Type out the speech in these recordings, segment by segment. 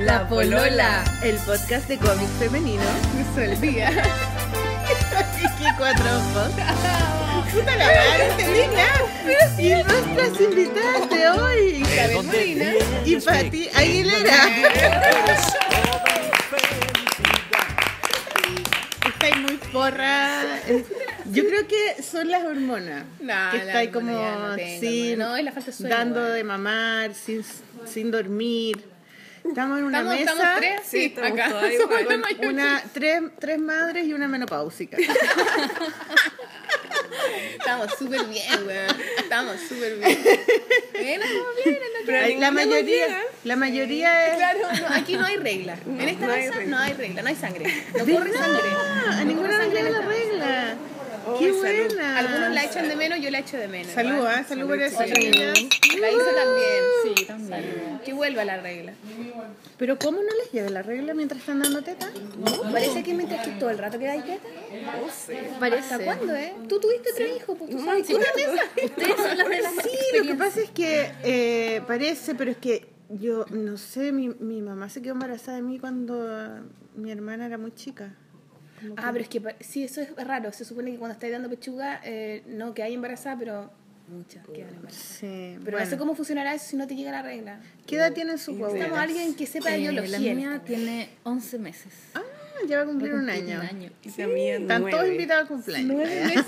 La Polola. el podcast de cómic femenino. Díaz. Aquí cuatro ojos. Puta la madre, entendí nada. Y nuestras invitadas de hoy, Isabel Molina. y Pati Aguilera. Estáis muy porra. Yo creo que son las hormonas. No, que estáis hormona como ya no tengo, sin, hermana. No, es la falta de sueño, dando de mamar, sin, sin dormir. Estamos en una ¿Estamos, mesa. estamos tres? Sí, estamos acá. todas igual. Una, tres, tres madres y una menopáusica. Estamos súper bien, weón. Estamos súper bien. Bueno, estamos bien. en la- Pero la mayoría, llega. la mayoría es. Claro, no, aquí no hay regla. En esta no hay mesa regla. no hay regla, no hay sangre. No corre sangre. A ninguna en la regla. Oh, Qué salud. buena. Algunos la echan de menos, yo la echo de menos. Salud. ¿ah? Salud por eso. La hice también. Sí, también. Que vuelva la regla. Pero ¿cómo no les llega la regla mientras están dando teta? Parece que mientras que todo el rato quedáis quieta. No sé. ¿Hasta cuándo, eh? Tú tuviste tres hijos, pues tú sabes. Sí, Una mesa. Ustedes son las de la Sí, lo que pasa es que eh, parece, pero es que yo no sé, mi, mi mamá se quedó embarazada de mí cuando mi hermana era muy chica. Ah, pero es que sí, eso es raro. Se supone que cuando estáis dando pechuga, eh, no que hay embarazada, pero muchas quedan embarazadas. Sí, Pero bueno. no sé cómo funcionará eso si no te llega la regla. ¿Qué edad tienen sus Necesitamos guaguitas? a alguien que sepa de Eh, biología. la mía esta tiene 11 meses. Ah, ya va a cumplir un Cumplir año. Y la mía Están todos invitados al cumpleaños. Nueve meses.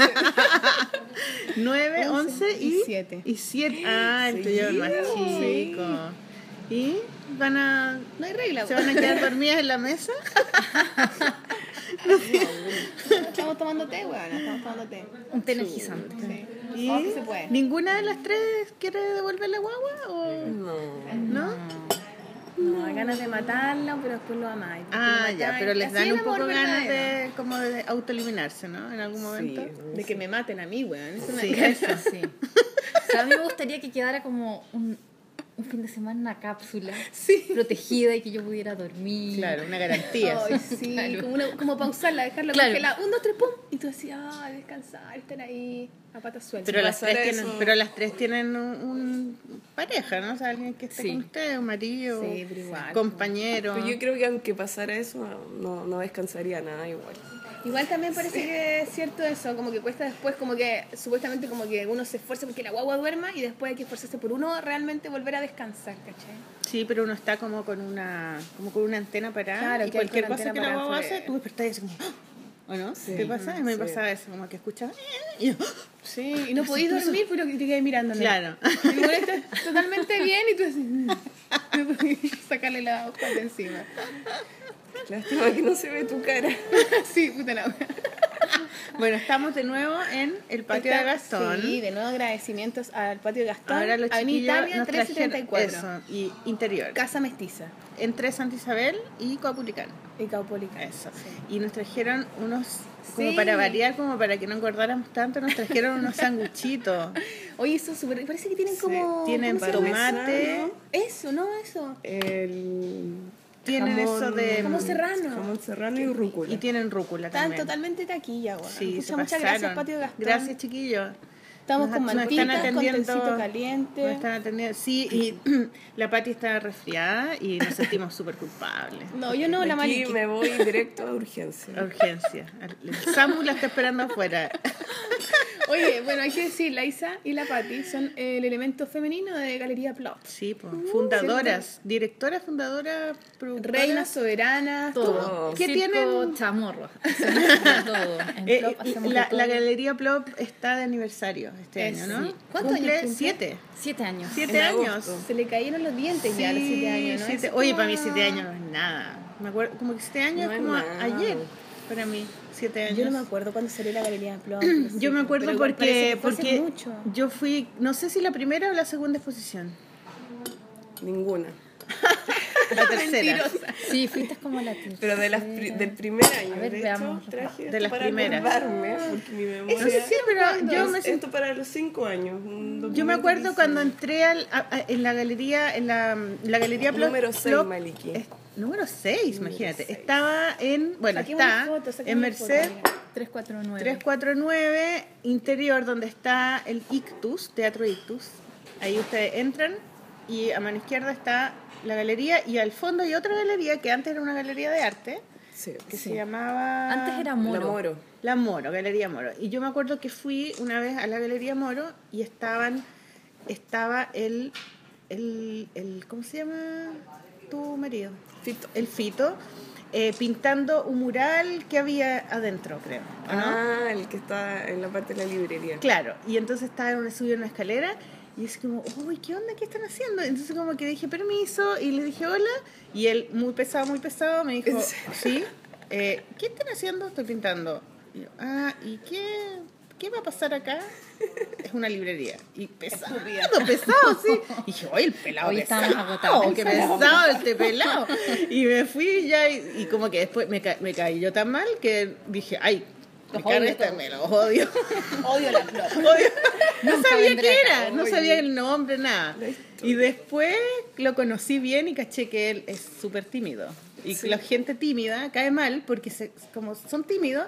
9, 11 y, y siete. Y 7. Ah, el Sí. tuyo es más chico. ¿Y van a, No hay regla. se van a quedar dormidas en la mesa? Estamos tomando té, weón. Estamos tomando té. Un té energizante. Sí. ¿Y Oh, que se puede. ninguna de las tres quiere devolver la guagua? ¿O No. no? No, hay ganas de matarla, pero después lo amáis. Ah, lo ya, pero les dan un poco ganas de como de autoeliminarse, ¿no? En algún momento. De que me maten a mí, weón. Eso Sí, eso. Sí. O sea, a mí me gustaría que quedara como un, un fin de semana una cápsula protegida y que yo pudiera dormir. Claro, una garantía. Ay, sí. sí, Claro. como, una, como pausarla, dejarla Claro. congelada. Un, dos, tres, pum. Y tú decías, ay, descansar, estar ahí a patas sueltas. Pero las, tres tienen, pero las tres tienen un, un pareja, ¿no? O sea, alguien que esté Sí. con usted, un marido, Sí, pero igual. compañero. Pero yo creo que aunque pasara eso, no, no descansaría nada igual. Igual también parece que es cierto eso, como que cuesta después, como que supuestamente como que uno se esfuerza porque la guagua duerma y después hay que esforzarse por uno realmente volver a descansar, ¿cachai? Sí, pero uno está como con una, como con una antena parada Claro, y que hay cualquier cosa que la guagua hace, tú despertás y así como, ¡Ah! ¿o no? ¿Te pasa? Me sí. pasaba eso, como que escuchas y yo, ¡Ah! Sí, y no podís dormir, pero te quedas mirando. Claro. Y igual estás totalmente bien y tú así, no podís sacarle la hoja de encima. Lástima que no se ve tu cara. Sí, puta la. Bueno, estamos de nuevo en el patio de Gastón. Sí, de nuevo agradecimientos al patio de Gastón. Ahora los Avenida Italia nos trajeron 374. eso, y interior. Casa Mestiza. Entre Santa Isabel y Coapulicán. Y Caupolicán. Eso. Sí. Y nos trajeron unos, como Sí. para variar, como para que no engordáramos tanto, nos trajeron unos sanguchitos. Oye, eso es súper. Parece que tienen como. Tienen tomate, Eso, no, eso. El tienen jamón- eso de... Jamón serrano. Jamón serrano y rúcula. Y tienen rúcula Están también. totalmente taquilla, güey. Sí, muchas gracias, patio Gastón. Gracias, chiquillos. Estamos Nos- con nos mantitas, están con atendiendo- tecito caliente. Nos están atendiendo. Sí, y la Pati está resfriada y nos sentimos súper culpables. No, yo no, la Maliki. me voy directo a urgencia. Urgencia. El Samu la está esperando afuera. Oye, bueno, hay que decir, la Isa y la Patti son el elemento femenino de Galería Plot. Sí, pues. Fundadoras, directora, fundadora, productora. Reinas soberanas, todo. Todo. ¿Qué Circo tienen? chamorro. Todo. En Eh, Plop hacemos la, todo. la Galería Plop está de aniversario este Es- año, ¿no? sí. ¿Cuántos Cumple años cumple? Siete. Siete años. Siete En años. agosto. Se le cayeron los dientes ya a los siete años, ¿no? siete- Oye, para mí siete años no es nada. Me acuerdo, como que siete años No es como nada. ayer. Para mí, siete años. Yo no me acuerdo cuándo salió la Galería Plot. Yo me acuerdo porque, porque mucho. yo fui, no sé si la primera o la segunda exposición. Ninguna. La tercera. Mentirosa. Sí, fuiste como la tercera. Pero de las pri- del primer año. A ver, de veamos. hecho, traje De las para primeras. porque mi memoria... No sé si, pero yo me esto para los cinco años. un Yo me acuerdo cuando entré al, a- a- en la galería, en la, la galería Plop- Número seis, Plop- Maliki. es- número 6, imagínate. seis. Estaba en, bueno, Saquemos está foto, en Merced foto, mira. 349. 349 interior donde está el Ictus, Teatro Ictus. Ahí ustedes entran y a mano izquierda está la galería y al fondo hay otra galería que antes era una galería de arte Sí. que se llamaba Antes era La Moro. Moro. La Moro, Galería Moro. Y yo me acuerdo que fui una vez a la Galería Moro y estaban, estaba el, el, el ¿cómo se llama tu marido? Fito. El Fito, eh, pintando un mural que había adentro, creo. Ah, el que está en la parte de la librería. Claro, y entonces estaba en una, una escalera y es como, uy, ¿qué onda? ¿Qué están haciendo? Entonces como que dije permiso y le dije hola y él, muy pesado, muy pesado, me dijo, sí, eh, ¿qué están haciendo? Estoy pintando. Y yo, ah, ¿y qué, qué va a pasar acá? Es una librería. Y pesado, pesado, sí. Y dije, oye, el pelado Hoy pesado. agotados. Qué pesado este pelado. Y me fui ya y, y como que después me, ca- me caí yo tan mal que dije, ay, odio esta, me los odio. Odio la flor. Odio. No Nunca sabía qué era, no sabía el nombre, nada. Y después lo conocí bien y caché que él es súper tímido. Y Sí. la gente tímida cae mal porque se, como son tímidos,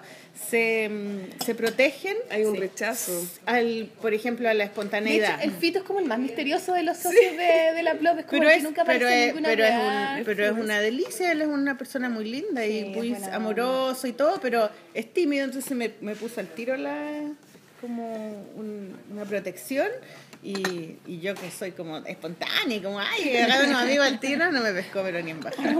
se, se protegen Hay un sí, rechazo. al, por ejemplo, a la De hecho, espontaneidad. el Fito es como el más misterioso de los socios de, de la Plop. Es como pero el es, que nunca pero aparece en es, ninguna pero es, un- pero es una delicia, él es una persona muy linda Sí, y muy amoroso y todo, pero es tímido, entonces me, me puso al tiro la como un- una protección y, y yo que soy como espontánea como ay, agarrar unos amigos al tiro, no me pescó pero ni en baja.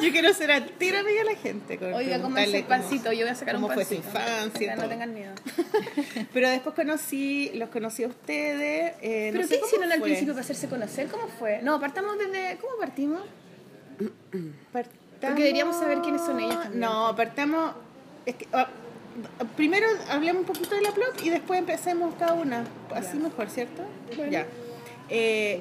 yo quiero ser al tiro amiga de la gente. con Oiga, preguntarle cómanse el cómo- pancito, yo voy a sacar un cómo fue su pancito. infancia, No tengan miedo. Pero después conocí, los conocí a ustedes. eh, no ¿Pero sé qué cómo hicieron al principio para hacerse conocer? ¿Cómo fue? No, partamos desde... ¿Cómo partimos? Partamos- Porque deberíamos saber quiénes son ellas también. No, partamos. Es que, ah, primero hablemos un poquito de la plot y después empecemos cada una. Así mejor, ¿cierto? Ya. Eh,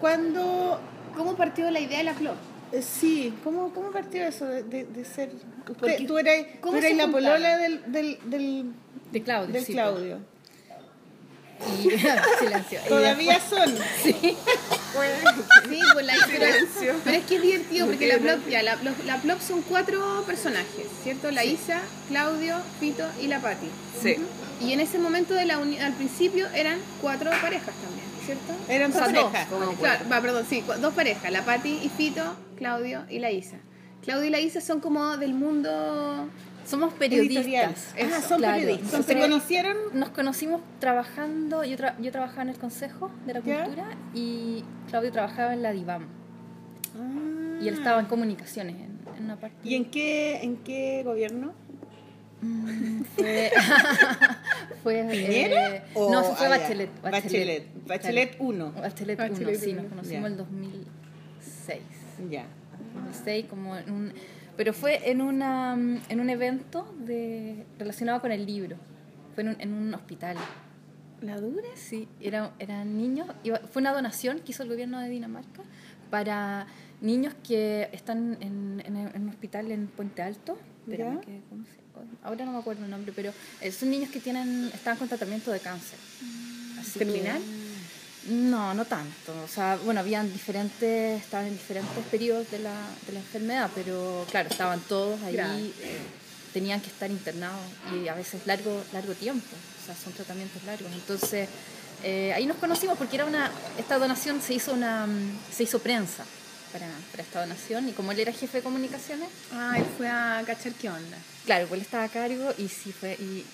cuando. ¿Cómo partió la idea de la Plop? eh, sí, ¿cómo, ¿cómo partió eso de, de, de ser. Usted, Porque- tú eras, ¿cómo tú eras la polola del, del, del, De Claudio. del sí, Claudio. Y, silencio. Todavía son. Sí, pues la Silencio. pero es que es divertido porque la Plop, ya, la, los- la Plop son cuatro personajes, ¿cierto? La Isa, Claudio, Fito y la Patti. Sí. Y en ese momento de la uni- al principio eran cuatro parejas también, ¿cierto? Eran sea, parejas. dos, claro, va, perdón, sí, dos parejas, la Patti y Fito, Claudio y la Isa. Claudio y la Isa son como del mundo Somos Editorial. periodistas. Ah, son Claro. periodistas. ¿Se conocieron? Nos conocimos trabajando, yo, tra- yo trabajaba en el Consejo de la ¿Ya? Cultura y Claudio trabajaba en la DIVAM. Y él estaba en comunicaciones en, en una parte. Ah. ¿Y en qué, en qué gobierno? Fue, fue ¿Piñera? eh, o- no, fue ah. Bachelet. Bachelet. Bachelet Claro. 1. Bachelet Bachelet 1, sí, nos conocimos en el 2006. Ya. 2006 como en un, pero fue en una en un evento de relacionado con el libro. Fue en un, en un hospital. ¿La dura? Sí, era, eran niños, iba- fue una donación que hizo el gobierno de Dinamarca para niños que están en, en, en un hospital en Puente Alto. Espérame ¿Ya? que- ¿cómo se- ahora no me acuerdo el nombre, pero eh, son niños que tienen están con tratamiento de cáncer. Así que- ¿Terminal? No, no tanto. O sea, bueno, habían diferentes, estaban en diferentes periodos de la, de la enfermedad, pero claro, estaban todos ahí, eh, tenían que estar internados y a veces largo, largo tiempo. O sea, son tratamientos largos. Entonces, eh, ahí nos conocimos porque era una, esta donación se hizo una, mm, se hizo prensa para, para esta donación y como él era jefe de comunicaciones, Ah, él fue a cachar qué onda. Claro, pues él estaba a cargo y sí fue, y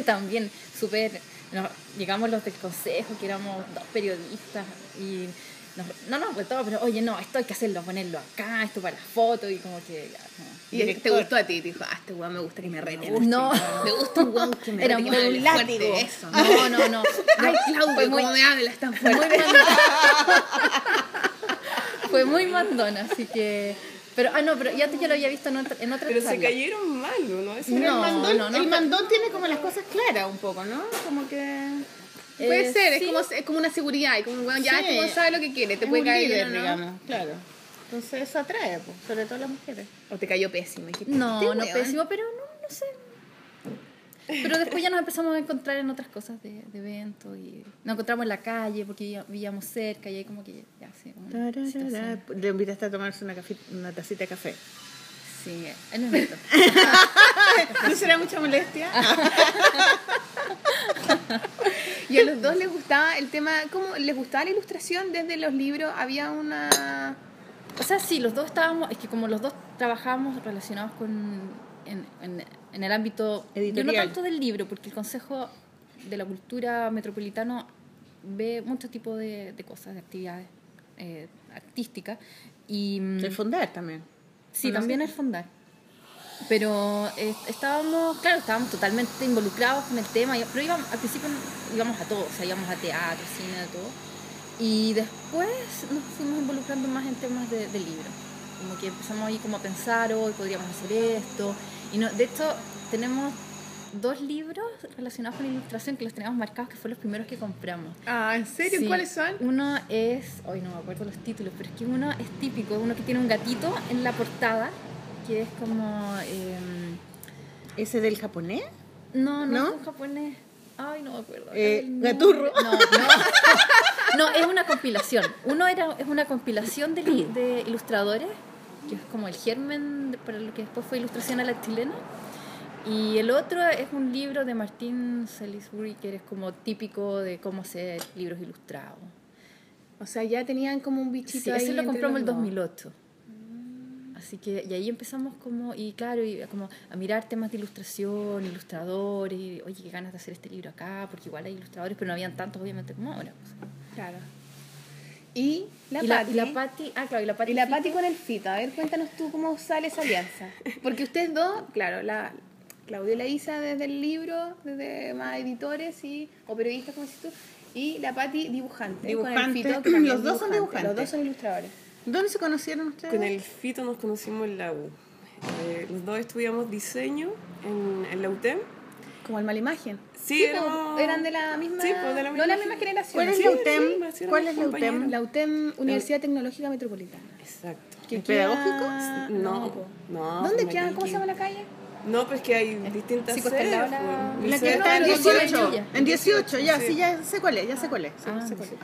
también súper, nos- llegamos los del consejo, que éramos dos periodistas, y nos, no nos todo, pero oye, no, esto hay que hacerlo, ponerlo acá, esto para la foto, y como que ya, no. Y te gustó a ti, te dijo, ah, este weón me gusta que me reten. No. Me gusta un weón que me Era muy hable látigo. Eso. No, no, no. Ay, Fue Claudio, muy- cómo me hablas tan Fue fuerte. muy mandona. Fue muy mandona, así que... Pero, ah, no, pero ya, ya lo había visto en otra, en otra Pero se cayeron mal, ¿no? Ese Pero No, el mandón, no, no, el mandón tiene como las cosas claras un poco, ¿no? Como que... Puede Eh, ser, sí. es, como, es como una seguridad, y como un weón ya Sí. este weón sabe lo que quiere, te es puede un caer líder, no. digamos, claro. Entonces eso atrae, pues, sobre todo a las mujeres. O te cayó pésimo. dijiste, No, no weón. pésimo, pero no, no sé. Pero después ya nos empezamos a encontrar en otras cosas de, de eventos y nos encontramos en la calle porque viví- vivíamos cerca y ahí como que ya, sí. Le invitaste a tomarse una, cafi- una tacita de café. Sí, en el evento. ¿No será mucha molestia? Y a los dos les gustaba el tema, ¿cómo les gustaba la ilustración desde los libros? Había una... O sea, sí, los dos estábamos, es que como los dos trabajábamos relacionados con, en, en- en el ámbito, yo no Editorial. tanto del libro, porque el Consejo de la Cultura Metropolitano ve muchos tipos de, de cosas, de actividades eh, artísticas, y mm, De fundar también. sí, también el fondar. Pero eh, estábamos, claro, estábamos totalmente involucrados con el tema, pero íbamos, al principio íbamos a todo, o sea, íbamos a teatro, cine, a todo. Y después nos fuimos involucrando más en temas de, de libro. Como que empezamos ahí como a pensar, hoy podríamos hacer esto. Y no, de hecho, tenemos dos libros relacionados con ilustración que los teníamos marcados, que fueron los primeros que compramos. Ah, ¿en serio? Sí, ¿Cuáles son? Uno es, hoy no me acuerdo los títulos, pero es que uno es típico, uno que tiene un gatito en la portada, que es como... em, ¿Ese del japonés? no, no, ¿No? es un japonés. Ay, no me acuerdo. Eh. Gaturro. No, no. No, es una compilación. Uno era, es una compilación de, li- de ilustradores, que es como el germen para lo que después fue ilustración a la chilena. Y el otro es un libro de Martín Salisbury, que es como típico de cómo hacer libros ilustrados. O sea, ya tenían como un bichito Sí, ahí ese lo compramos en el los dos. 2008. Así que, y ahí empezamos como, y claro, y como a mirar temas de ilustración, ilustradores, y, oye, qué ganas de hacer este libro acá, porque igual hay ilustradores, pero no habían tantos obviamente como ahora. pues. Claro. Y la y, la, Pati. y la Pati, ah, claro, y la Pati. Y la Fito, Pati con el Fito. A ver, cuéntanos tú cómo sale esa alianza. Porque ustedes dos, claro, la Claudio y la Isa desde el libro, desde más editores y, o periodistas, como dices tú, y la Pati dibujante. Dibujante. Con el Fito, que Los dos son dibujante. dibujantes. Los dos son ilustradores. ¿Dónde se conocieron ustedes? Con el Fito nos conocimos en la U. Eh, los dos estudiamos diseño en, en la UTEM. Como el Malimagen. Sí, pues, éramos- eran de la misma, Sí, pues, de la no la misma misma generación. ¿Cuál es sí. la sí, UTEM? ¿Cuál es la. UTEM? La UTEM, Universidad Tecnológica Metropolitana. Exacto. ¿Que ¿El queda- pedagógico? No, no, ¿Dónde queda? ¿Cómo se llama la calle? No, pues que hay distintas Sí, pues, sedes. la- pues. Mi La que está en no, no, 18. Villa. En 18, ya, Sí. sí, ya sé cuál es, ya sé cuál es. Sí, Ah, sé cuál es.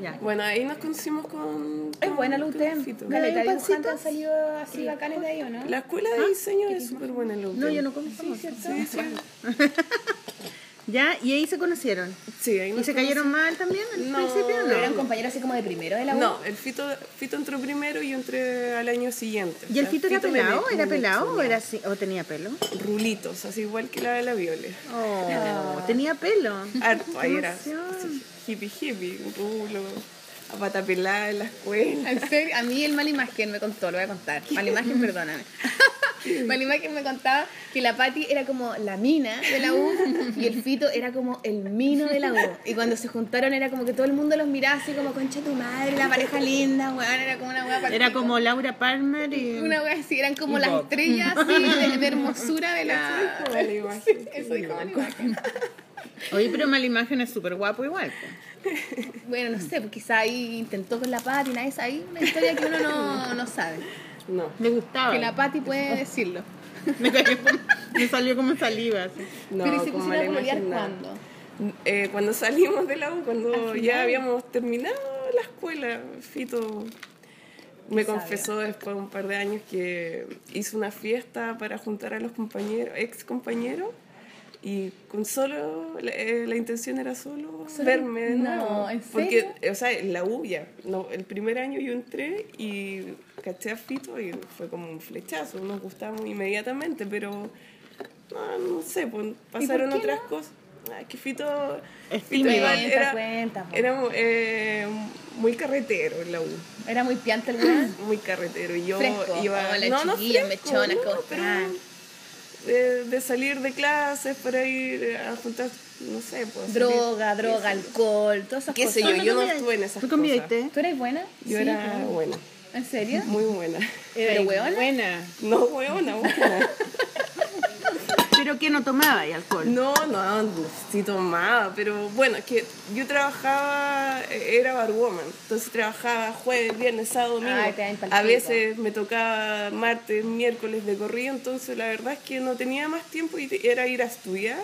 Ya. Bueno, ahí nos conocimos con. Es buena la UTEM. Fito. Caleta de ¿Hay dibujantes han salido así bacanes de ahí, ¿o no? La escuela de diseño es súper buena en la UTEM. No, yo no conozco. Sí, ¿cierto? Sí, sí. Ya, y ahí se conocieron. Sí, ahí ¿Y se cayeron mal también al No, principio? ¿Pero eran No. compañeros así como de primero de la U? No, el Fito, Fito entró primero y yo entré al año siguiente. ¿Y el O sea, Fito era me pelado? me- ¿Era me pelado o, era así, o tenía pelo? Rulitos, así igual que la de la Viole. Oh, tenía pelo. Harto, ahí era así, hippie hippie, un rulo, a pata pelada en la escuela. En serio, a mí el Malimagen me contó, lo voy a contar. Malimagen, perdóname. Malimagen me contaba que la Patti era como la mina de la U y el Fito era como el mino de la U. Y cuando se juntaron era como que todo el mundo los miraba así como concha tu madre, la pareja linda, weón, era como una weá Era como Laura Palmer y... una weá así, eran como Y las Bob. estrellas así de, de hermosura de la. Eso dijo Malimagen. Eso dijo Malimagen. Oye, pero mal imagen es súper guapo igual. Bueno, no sé, pues quizá ahí intentó con la Patti, nadie sabe, ahí una historia que uno no, no sabe. No. Me gustaba. Que la Patti puede decirlo. me, cayó como- me salió como saliva. así. No, Pero ¿y se con pusieron a nada. cuándo? Eh, cuando salimos de la U, cuando ya habíamos terminado la escuela, Fito me confesó después de un par de años que hizo una fiesta para juntar a los compañeros, ex compañeros, y con solo, la, eh, la intención era solo, Solo- verme de No. ¿en Porque, o sea, en la U ya, no, el primer año yo entré y caché a Fito y fue como un flechazo, nos gustamos inmediatamente, pero no, no sé, pues pasaron qué otras no? cosas. Ah, que Fito, Es Fito igual Cuenta, era, cuenta, era eh, muy carretero en la U, Era muy pianta el muy carretero. Y yo Fresco, iba, como la no, no fresco, mechona, no, pero. De, de salir de clases para ir a juntar, no sé, pues. salir- Droga, droga, alcohol, todas esas Qué cosas. sé yo, ¿Cuándo yo no estuve en esas ¿Tú cosas. ¿Tú eres buena? Yo Sí, era buena, ¿En serio? muy buena. ¿Pero hueona? Buena. No, buena, buena. ¿Pero que no tomaba y alcohol? No, no, sí tomaba, pero bueno, es que yo trabajaba, era barwoman, entonces trabajaba jueves, viernes, sábado, domingo. Ay, te a veces me tocaba martes, miércoles de corrido, entonces la verdad es que no tenía más tiempo y era ir a estudiar,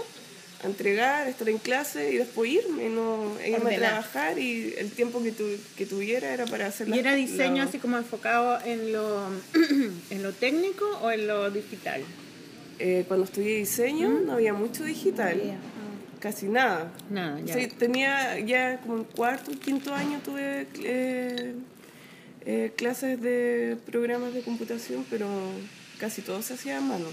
a entregar, estar en clase y después irme, no irme Ordenar. a trabajar y el tiempo que, tu- que tuviera era para hacer ¿Y las- era diseño lo- así como enfocado en lo, en lo técnico o en lo digital? Eh, cuando estudié diseño no había mucho digital. Había. casi nada. Nada, ya. Sí, tenía ya como en cuarto, quinto año tuve eh, eh, clases de programas de computación, pero casi todo se hacía a mano.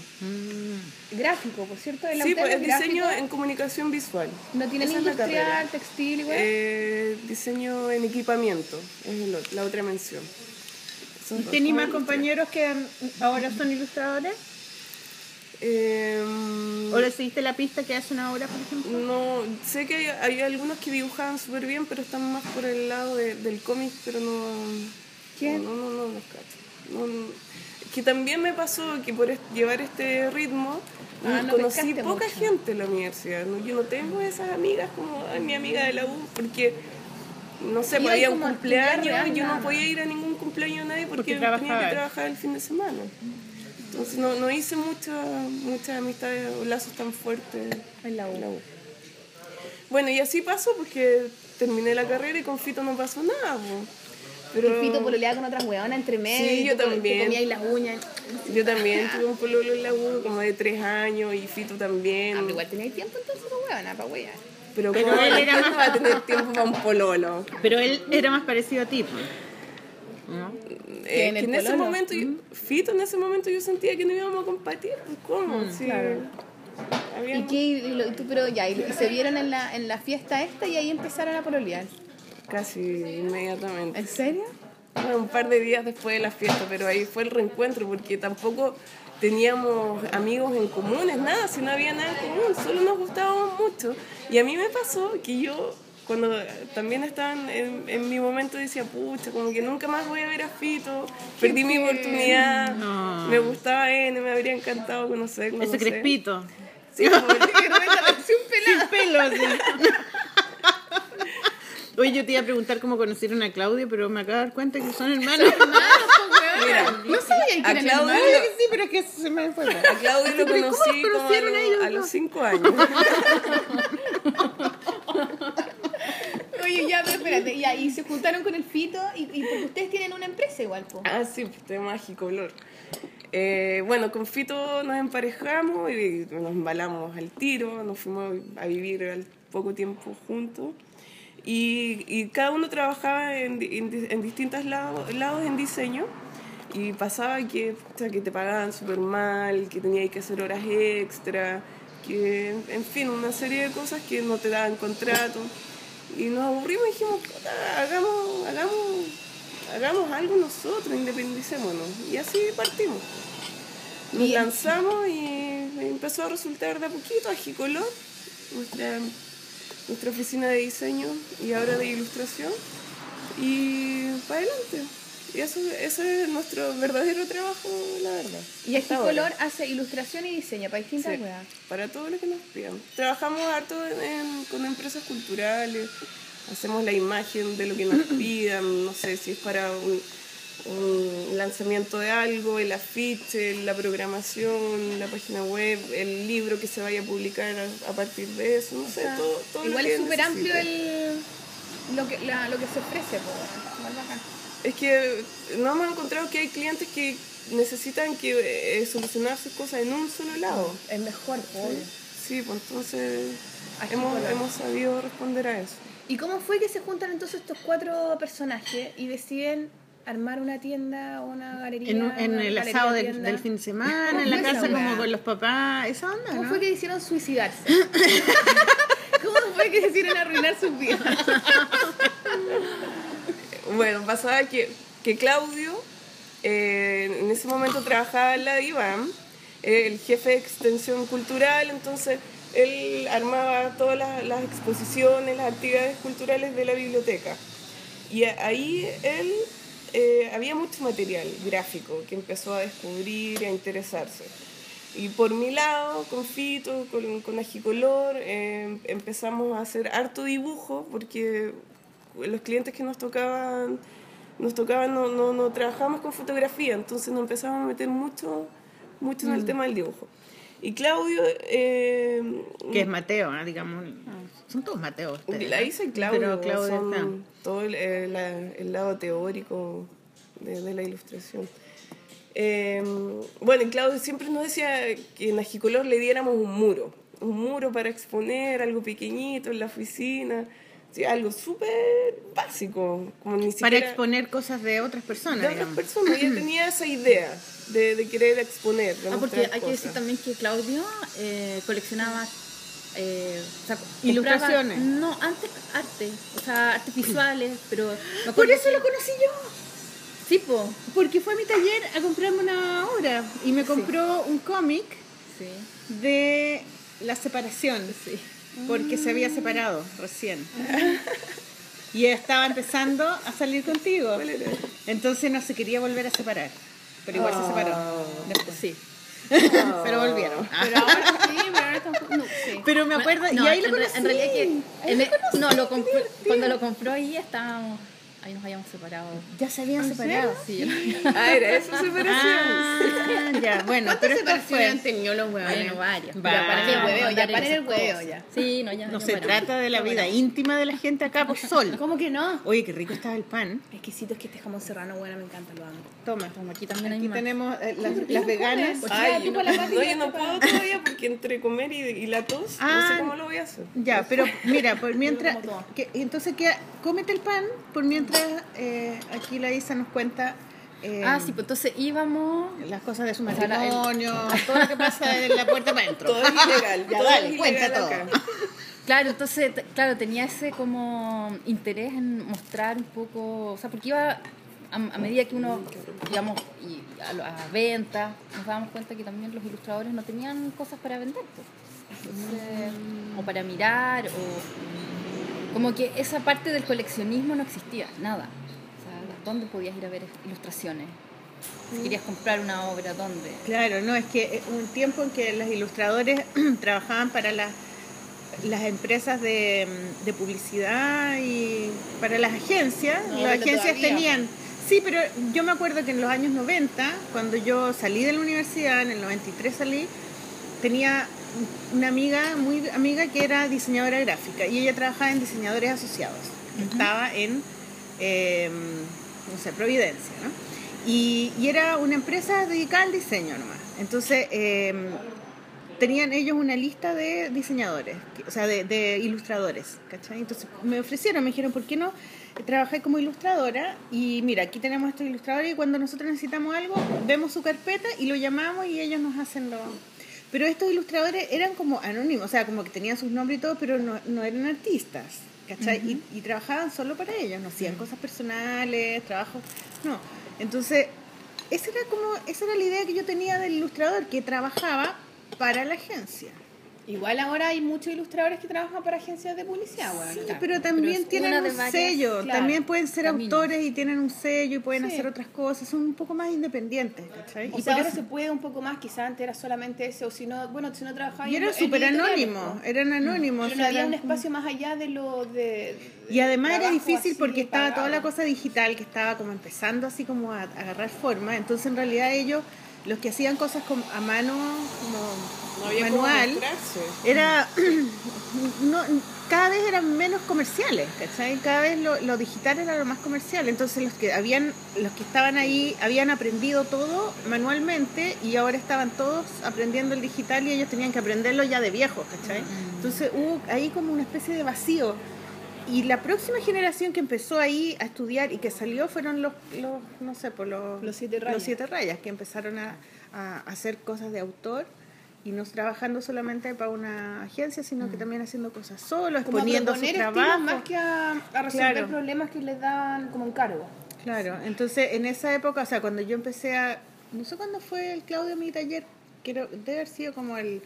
Gráfico, por cierto, el Sí, pues es diseño gráfico. en comunicación visual. No tiene Esa industrial, textil, igual. Eh, diseño en equipamiento, es la otra mención. ¿Tenís más compañeros que ahora son ilustradores? Eh, ¿O le seguiste la pista que hacen ahora, por ejemplo? No, sé que hay, hay algunos que dibujaban súper bien, pero están más por el lado de- del cómic, pero no. ¿Quién? No, no, no, no los cacho. No, no. que también me pasó que por est- llevar este ritmo Ah, no conocí poca mucho. gente en la universidad. ¿no? Yo no tengo esas amigas como "Ay, mi amiga de la U, porque. No sé, pues había un cumpleaños, yo no podía ir a ningún cumpleaños de nadie porque, Porque tenía que trabajar el fin de semana. Entonces no, no hice muchas muchas amistades o lazos tan fuertes En la U. en la U. Bueno, y así pasó porque terminé la carrera y con Fito no pasó nada. po. Pero Y Fito pololeaba con otras hueonas entre medio. Sí, y yo también. comías las uñas. yo también tuve un pololo en la U como de tres años y Fito también. Ah, pero igual tenías tiempo entonces, pues, huevona, para huear. Pero, Pero ¿cómo él la era más- va a tener tiempo para un pololo? Pero él era más parecido a ti. pues. ¿No? Eh, en que en ese momento, yo- Fito en ese momento yo sentía que no íbamos a compartir. pues, ¿Cómo? Sí. claro. ¿Y qué? Y lo- tú, pero ya, y, y se vieron en la, en la fiesta esta y ahí empezaron a pololear. Casi inmediatamente. ¿En serio? Bueno, un par de días después de la fiesta, pero ahí fue el reencuentro porque tampoco teníamos amigos en comunes, nada, si no había nada en común, solo nos gustábamos mucho. Y a mí me pasó que yo, cuando también estaba en, en mi momento, decía, pucha, como que nunca más voy a ver a Fito, perdí mi oportunidad, No. me gustaba N, me habría encantado conocerlo. Ese no sé. crespito. Sí, pues, Sin pelo. Oye, yo te iba a preguntar cómo conocieron a Claudio, pero me acabo de dar cuenta que son hermanos. Mira, No sabía que a Claudio sí, pero es que se me fue. a Claudio lo Pero ¿cómo conocí como a, los- a cinco años. Oye, ya, pero espérate, y ahí se juntaron con el Fito y, y porque ustedes tienen una empresa igual, po. Ah, sí, pues de mágico olor. Eh, bueno, con Fito nos emparejamos y nos embalamos al tiro, nos fuimos a vivir al poco tiempo juntos. Y, y cada uno trabajaba en, en en distintos lados, lados en diseño. Y pasaba que, o sea, que te pagaban súper mal, que tenías que hacer horas extra, que, en fin, una serie de cosas que no te daban contrato. Y nos aburrimos y dijimos, "Puta, hagamos, hagamos, hagamos algo nosotros, independicémonos. Y así partimos. Nos lanzamos y empezó a resultar de a poquito Agicolor, nuestra, nuestra oficina de diseño y ahora de ilustración. Y para adelante. Y eso, ese es nuestro verdadero trabajo, la verdad. Y ahora. Color hace ilustración y diseño para distintas Sí, weas. para todo lo que nos pidan. Trabajamos harto en- en- con empresas culturales, hacemos la imagen de lo que nos pidan, no sé si es para un, un lanzamiento de algo, el afiche, la programación, la página web, el libro que se vaya a publicar a, a partir de eso, no sé, todo, todo lo Igual que es súper amplio el, lo, que, la- lo que se ofrece, po. Es que no hemos encontrado que hay clientes que necesitan que eh, solucionar sus cosas en un solo lado. Es mejor, po. Sí, pues entonces hemos, hemos sabido responder a eso. ¿Y cómo fue que se juntan entonces estos cuatro personajes y deciden armar una tienda o una galería? En, en una el galería asado del, fin de semana, ¿Cómo en la casa como con los papás, esa onda, ¿Cómo ¿no? fue que decidieron suicidarse? ¿Cómo fue que decidieron arruinar sus vidas? Bueno, pasaba que, que Claudio eh, en ese momento trabajaba en la DIVAM, eh, el jefe de extensión cultural, entonces él armaba todas las, las exposiciones, las actividades culturales de la biblioteca. Y ahí él eh, había mucho material gráfico que empezó a descubrir, a interesarse. Y por mi lado, con Fito, con, con Agicolor, eh, empezamos a hacer harto dibujo, porque los clientes que nos tocaban, nos tocaban no, no, no trabajamos con fotografía, entonces nos empezamos a meter mucho, mucho en el tema del dibujo. Y Claudio, eh, Que es Mateo, ¿no? digamos. Son todos Mateos. ustedes, la hice Claudio, Pero Claudio son está. todo el, el- la- el lado teórico de, de la ilustración. Eh, bueno, y Claudio siempre nos decía que en Agicolor le diéramos un muro. un muro para exponer, algo pequeñito en la oficina. Sí, algo súper básico, como ni Para exponer cosas de otras personas, de otras personas. Ella tenía esa idea de, de querer exponer. De Ah, porque hay que decir también que Claudio eh, coleccionaba eh, o sea, compraba- Ilustraciones. no, antes arte, o sea, artes visuales, pero... Por eso que- lo conocí yo. Sí, po. Porque fue a mi taller a comprarme una obra y me compró un cómic Sí, de la separación. sí. Porque se había separado recién. Y estaba empezando a salir contigo. Entonces no se quería volver a separar. Pero igual se separó. Después. Sí. Pero volvieron. Pero ahora sí, pero ahora. No, sí. Pero me acuerdo, No, y ahí lo conocí. en realidad que... Ahí en lo conocí, no, lo compró, divertido. cuando lo compró ahí estábamos... Ahí nos habíamos separado. Ya se habían separado. Sí, Ah, era eso separación. Ah, ya, bueno, pero esto separaciones han tenido los huevones? Bueno, varias. Va. Ya, paren el hueveo, ya, paren el hueveo, ya. Sí, no, ya. No ya se trata de la vida paramos. íntima de la gente acá, por sol. ¿Cómo que no? Oye, qué rico estaba el pan. Exquisito es que este jamón serrano, bueno, me encanta, lo amo. Toma. Toma, aquí también hay Aquí más. tenemos eh, las, las veganas. comes? Ay, tipo no, no, yo no puedo todavía porque entre comer y, y la tos, no Ah. sé cómo lo voy a hacer. Ya, pero mira, por mientras. que- entonces, que, cómete el pan, por mientras eh, aquí la Isa nos cuenta. eh, Ah, sí, pues entonces íbamos... Las cosas de su el- matrimonio, todo lo que pasa en la puerta para adentro. Todo es ilegal. Ya, todo dale, cuenta todo. acá. Claro, entonces, claro, tenía ese como interés en mostrar un poco, o sea, porque iba a, a medida que uno, digamos, y a, a venta, nos dábamos cuenta que también los ilustradores no tenían cosas para vender, pues. Entonces, o para mirar, o como que esa parte del coleccionismo no existía, nada. O sea, ¿dónde podías ir a ver ilustraciones? Si querías comprar una obra, ¿dónde? Claro, no, es que eh, un tiempo en que los ilustradores trabajaban para las, las empresas de, mm, de publicidad y para las agencias. No, las agencias todavía. tenían... Sí, pero yo me acuerdo que en los años 90, cuando yo salí de la universidad, en el 93 salí, tenía una amiga, muy amiga, que era diseñadora gráfica y ella trabajaba en diseñadores asociados. Estaba en, eh, no sé, Providencia, ¿no? Y, y era una empresa dedicada al diseño nomás. Entonces, eh, tenían ellos una lista de diseñadores, o sea, de, de ilustradores, ¿cachai? Entonces me ofrecieron, me dijeron, ¿por qué no trabajé como ilustradora? Y mira, aquí tenemos estos ilustradores y cuando nosotros necesitamos algo, vemos su carpeta y lo llamamos y ellos nos hacen lo... Pero estos ilustradores eran como anónimos, o sea, como que tenían sus nombres y todo, pero no, no eran artistas, ¿cachai? y, y trabajaban solo para ellos, no hacían cosas personales, trabajos, no. Entonces, esa era como, esa era la idea que yo tenía del ilustrador, que trabajaba para la agencia. Igual ahora hay muchos ilustradores que trabajan para agencias de publicidad. Sí, Claro. pero también tienen un varias, sello, claro, también pueden ser caminos. autores y tienen un sello y pueden Sí. hacer otras cosas, son un poco más independientes, ¿cachai? O y, sea, ahora eso- se puede un poco más, quizás antes era solamente ese, o si no, bueno, si no trabajaba y en- en súper eran anónimos. Pero o no sea, había eran un espacio más allá de lo de... Y además era difícil así porque estaba toda la cosa digital que estaba como empezando así como a, a agarrar forma. Entonces en realidad ellos, los que hacían cosas con- a mano, como No había manual, era no, cada vez eran menos comerciales, ¿cachai? Cada vez lo, lo digital era lo más comercial. Entonces los que habían, los que estaban ahí habían aprendido todo manualmente y ahora estaban todos aprendiendo el digital y ellos tenían que aprenderlo ya de viejos, ¿cachai? Entonces hubo ahí como una especie de vacío. Y la próxima generación que empezó ahí a estudiar y que salió fueron los, los no sé, por los, Los siete rayas. los siete rayas, que empezaron a, a hacer cosas de autor y no trabajando solamente para una agencia, sino que también haciendo cosas solos, exponiendo su trabajo. más que a, a resolver Claro. problemas que les dan como encargo. Claro, entonces en esa época, o sea, cuando yo empecé a, no sé cuándo fue el Claudio mi taller, creo, debe haber sido como el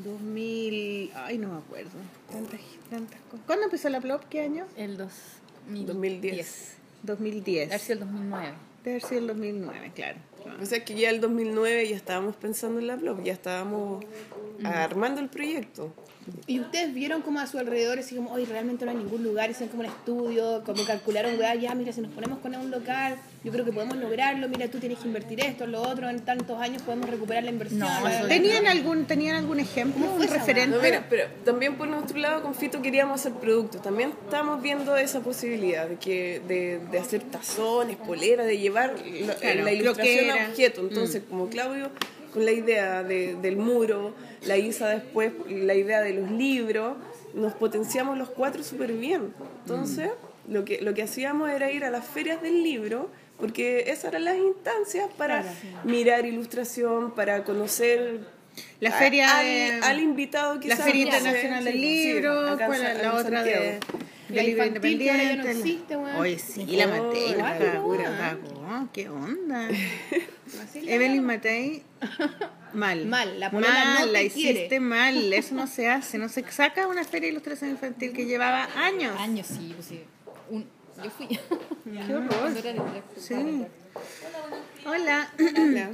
2000, ay no me acuerdo, tantas, tantas cosas. ¿Cuándo empezó la Plop? ¿Qué año? El 2010. 2010. 2010. Debe sido el 2009. Debe haber sido el 2009, claro. O sea que ya el 2009 ya estábamos pensando en la blog, ya estábamos armando el proyecto. Y ustedes vieron como a su alrededor, así como, hoy realmente no hay ningún lugar, hicieron como un estudio, como calcularon, ya, mira, si nos ponemos con un local, yo creo que podemos lograrlo, mira, tú tienes que invertir esto, lo otro, en tantos años podemos recuperar la inversión. No. ¿Tenían algún, ¿Tenían algún ejemplo, ¿Cómo fue un referente? No, mira, pero también por nuestro lado con Fito queríamos hacer productos. También estamos viendo esa posibilidad de que de, de hacer tazones, poleras, de llevar la, Claro, la ilustración a objeto. Entonces, como Claudio con la idea de- del muro, la Isa después la idea de los libros, nos potenciamos los cuatro súper bien. Entonces, lo, que, lo que hacíamos era ir a las ferias del libro, porque esas eran las instancias para mirar ilustración, para conocer La a- feria al, de- al invitado que La Feria Internacional del sí, Libro, acá en ¿cuál Sa- es en la otra de, de La Libro infantil, que ahora ya no Independiente? existe. Oye, sí, la Oh, Matei, la weón. la ¿qué onda? Evelyn Matei, mal. Mal, la mal, no la quiere. hiciste mal, eso no se hace, no se saca una feria de ilustración infantil que llevaba años. Años, sí, pues sí. Un, yo fui. Qué horror. Sí. Hola. Hola.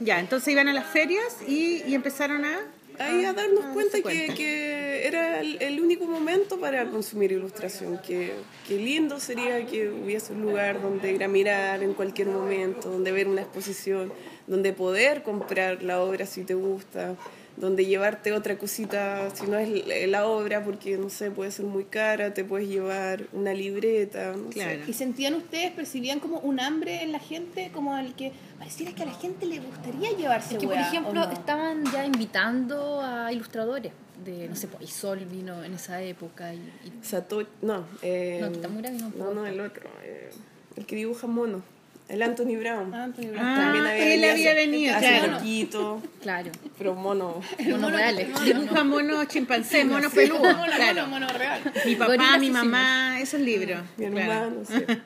Ya, entonces iban a las ferias y, y empezaron a... Ahí a darnos cuenta, que, que era el, el único momento para consumir ilustración, que, que lindo sería que hubiese un lugar donde ir a mirar en cualquier momento, donde ver una exposición, donde poder comprar la obra si te gusta, donde llevarte otra cosita si no es la obra, porque no sé, puede ser muy cara, te puedes llevar una libreta, no sé. Claro. ¿Y sentían ustedes, percibían como un hambre en la gente? Como el que pareciera que a la gente le gustaría llevarse Es que, por weá, ¿o ejemplo, no? estaban ya invitando a ilustradores. De, no sé, pues, Isol vino en esa época. Y, y- Sato, no, eh, No, Kitamura vino no, no, el otro, eh, el que dibuja monos, el Anthony Brown. Ah, Anthony Brown. Ah, También él venido había hace- venido, hace claro. poquito, claro, pero mono. monos reales. Dibuja mono chimpancé, mono peludo. Mono, claro. mono, mono real. Mi papá, Gorilas mi y mamá, esos libros. Mi claro. hermano, sí.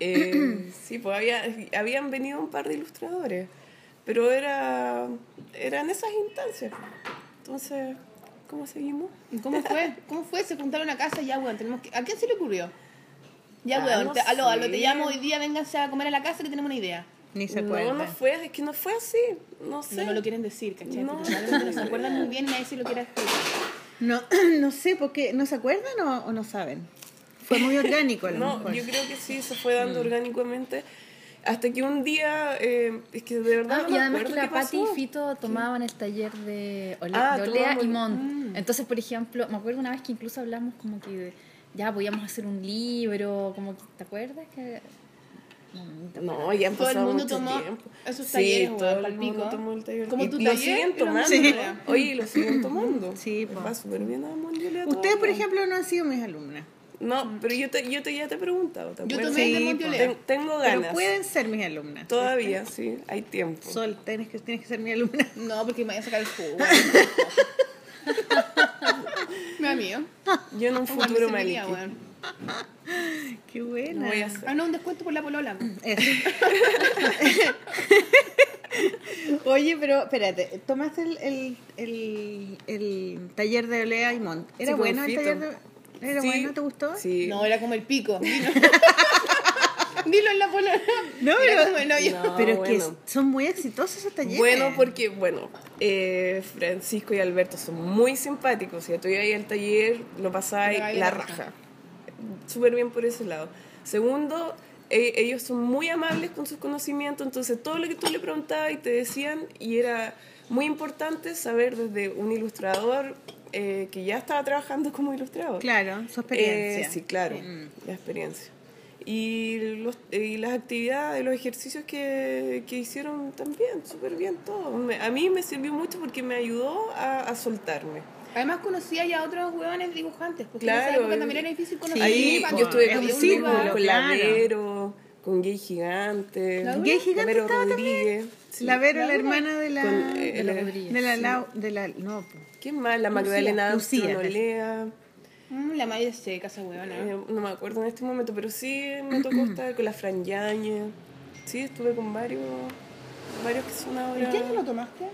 Eh, sí, pues había, habían venido un par de ilustradores, pero era eran esas instancias. Entonces, ¿cómo seguimos? ¿Y ¿Cómo fue? ¿Cómo fue? Se juntaron a casa ya, weón. Tenemos que... ¿A quién se le ocurrió? Ya, Ah, weón. no te- aló, aló, sé. te llamo hoy día, vénganse a comer a la casa que tenemos una idea. Ni se No, acuerdan. no fue, es que no fue así, no sé. No, no lo quieren decir, ¿cachai? No. No se acuerdan muy bien nadie se lo quiere explicar. No, no sé, porque ¿no se acuerdan o, o no saben? Fue muy orgánico a lo No, mejor. yo creo que sí, se fue dando Mm. orgánicamente. Hasta que un día, eh, es que de verdad. Ah, no y además que la qué Pati y Fito tomaban el taller de, Ole- Ah, de Olea y Mont. Entonces, por ejemplo, me acuerdo una vez que incluso hablamos como que de- ya podíamos hacer un libro, como que, ¿te acuerdas? Que, no, No, ya han Todo el mundo mucho tomó tiempo. esos Sí, talleres, todo weón, el mundo tomó el taller. Como Y tu lo siguen tomando. buena. Oye, lo siguen tomando. Sí, po. Va súper bien a Ustedes, por ejemplo, no han sido mis alumnas. No, pero yo, te, yo te, ya te he preguntado. ¿te Yo tomé de Sí. Ten- tengo Pero ganas. pueden ser mis alumnas. Todavía, sí, hay tiempo. Sol, tienes que, tienes que ser mi alumna. No, porque me vaya a sacar el jugo. Me da miedo. Yo en un futuro semilla, maliki. weón. Qué buena. No voy a hacer. Ah, no, un descuento por la polola. Eso. Oye, pero espérate, tomaste el, el, el, el taller de Olea y Mont. ¿Era Sí, bueno el Fito. taller de ¿Era Sí, bueno? ¿Te gustó? Sí. No, era como el pico. Dilo, en la polola. No, pero- como el hoyo. No, pero es bueno. que son muy exitosos esos talleres. Bueno, porque, bueno, eh, Francisco y Alberto son muy simpáticos. Si tú ibas al taller, lo pasáis la la raja. Súper bien por ese lado. Segundo, e- ellos son muy amables con sus conocimientos, entonces todo lo que tú le preguntabas y te decían, y era muy importante saber desde un ilustrador eh, que ya estaba trabajando como ilustrador. Claro, su experiencia. Eh, sí, claro, la experiencia. Y, los, y las actividades, los ejercicios que, que hicieron también, súper bien todo. Me- a mí me sirvió mucho porque me ayudó a, a soltarme. Además conocía ya a otros huevones dibujantes, porque en Claro, esa época y- también era difícil conocer. Ahí yo estuve es con, círculo, con claro. Lavero, con Gay Gigante, ¿Lavero? Gay Gigante Lavero estaba Rodríguez. sí. La Vero, la Lavero. hermana de la... Con, eh, de la la- Rodríguez. de la, Lau- de la... No. ¿Quién más? La Magdalena Lucía. Mm, la madre seca, esa huevona. Eh, no me acuerdo en este momento, pero sí me tocó estar con la Fran Yañez. Sí, estuve con varios, varios que son ahora. ¿En qué año lo tomaste?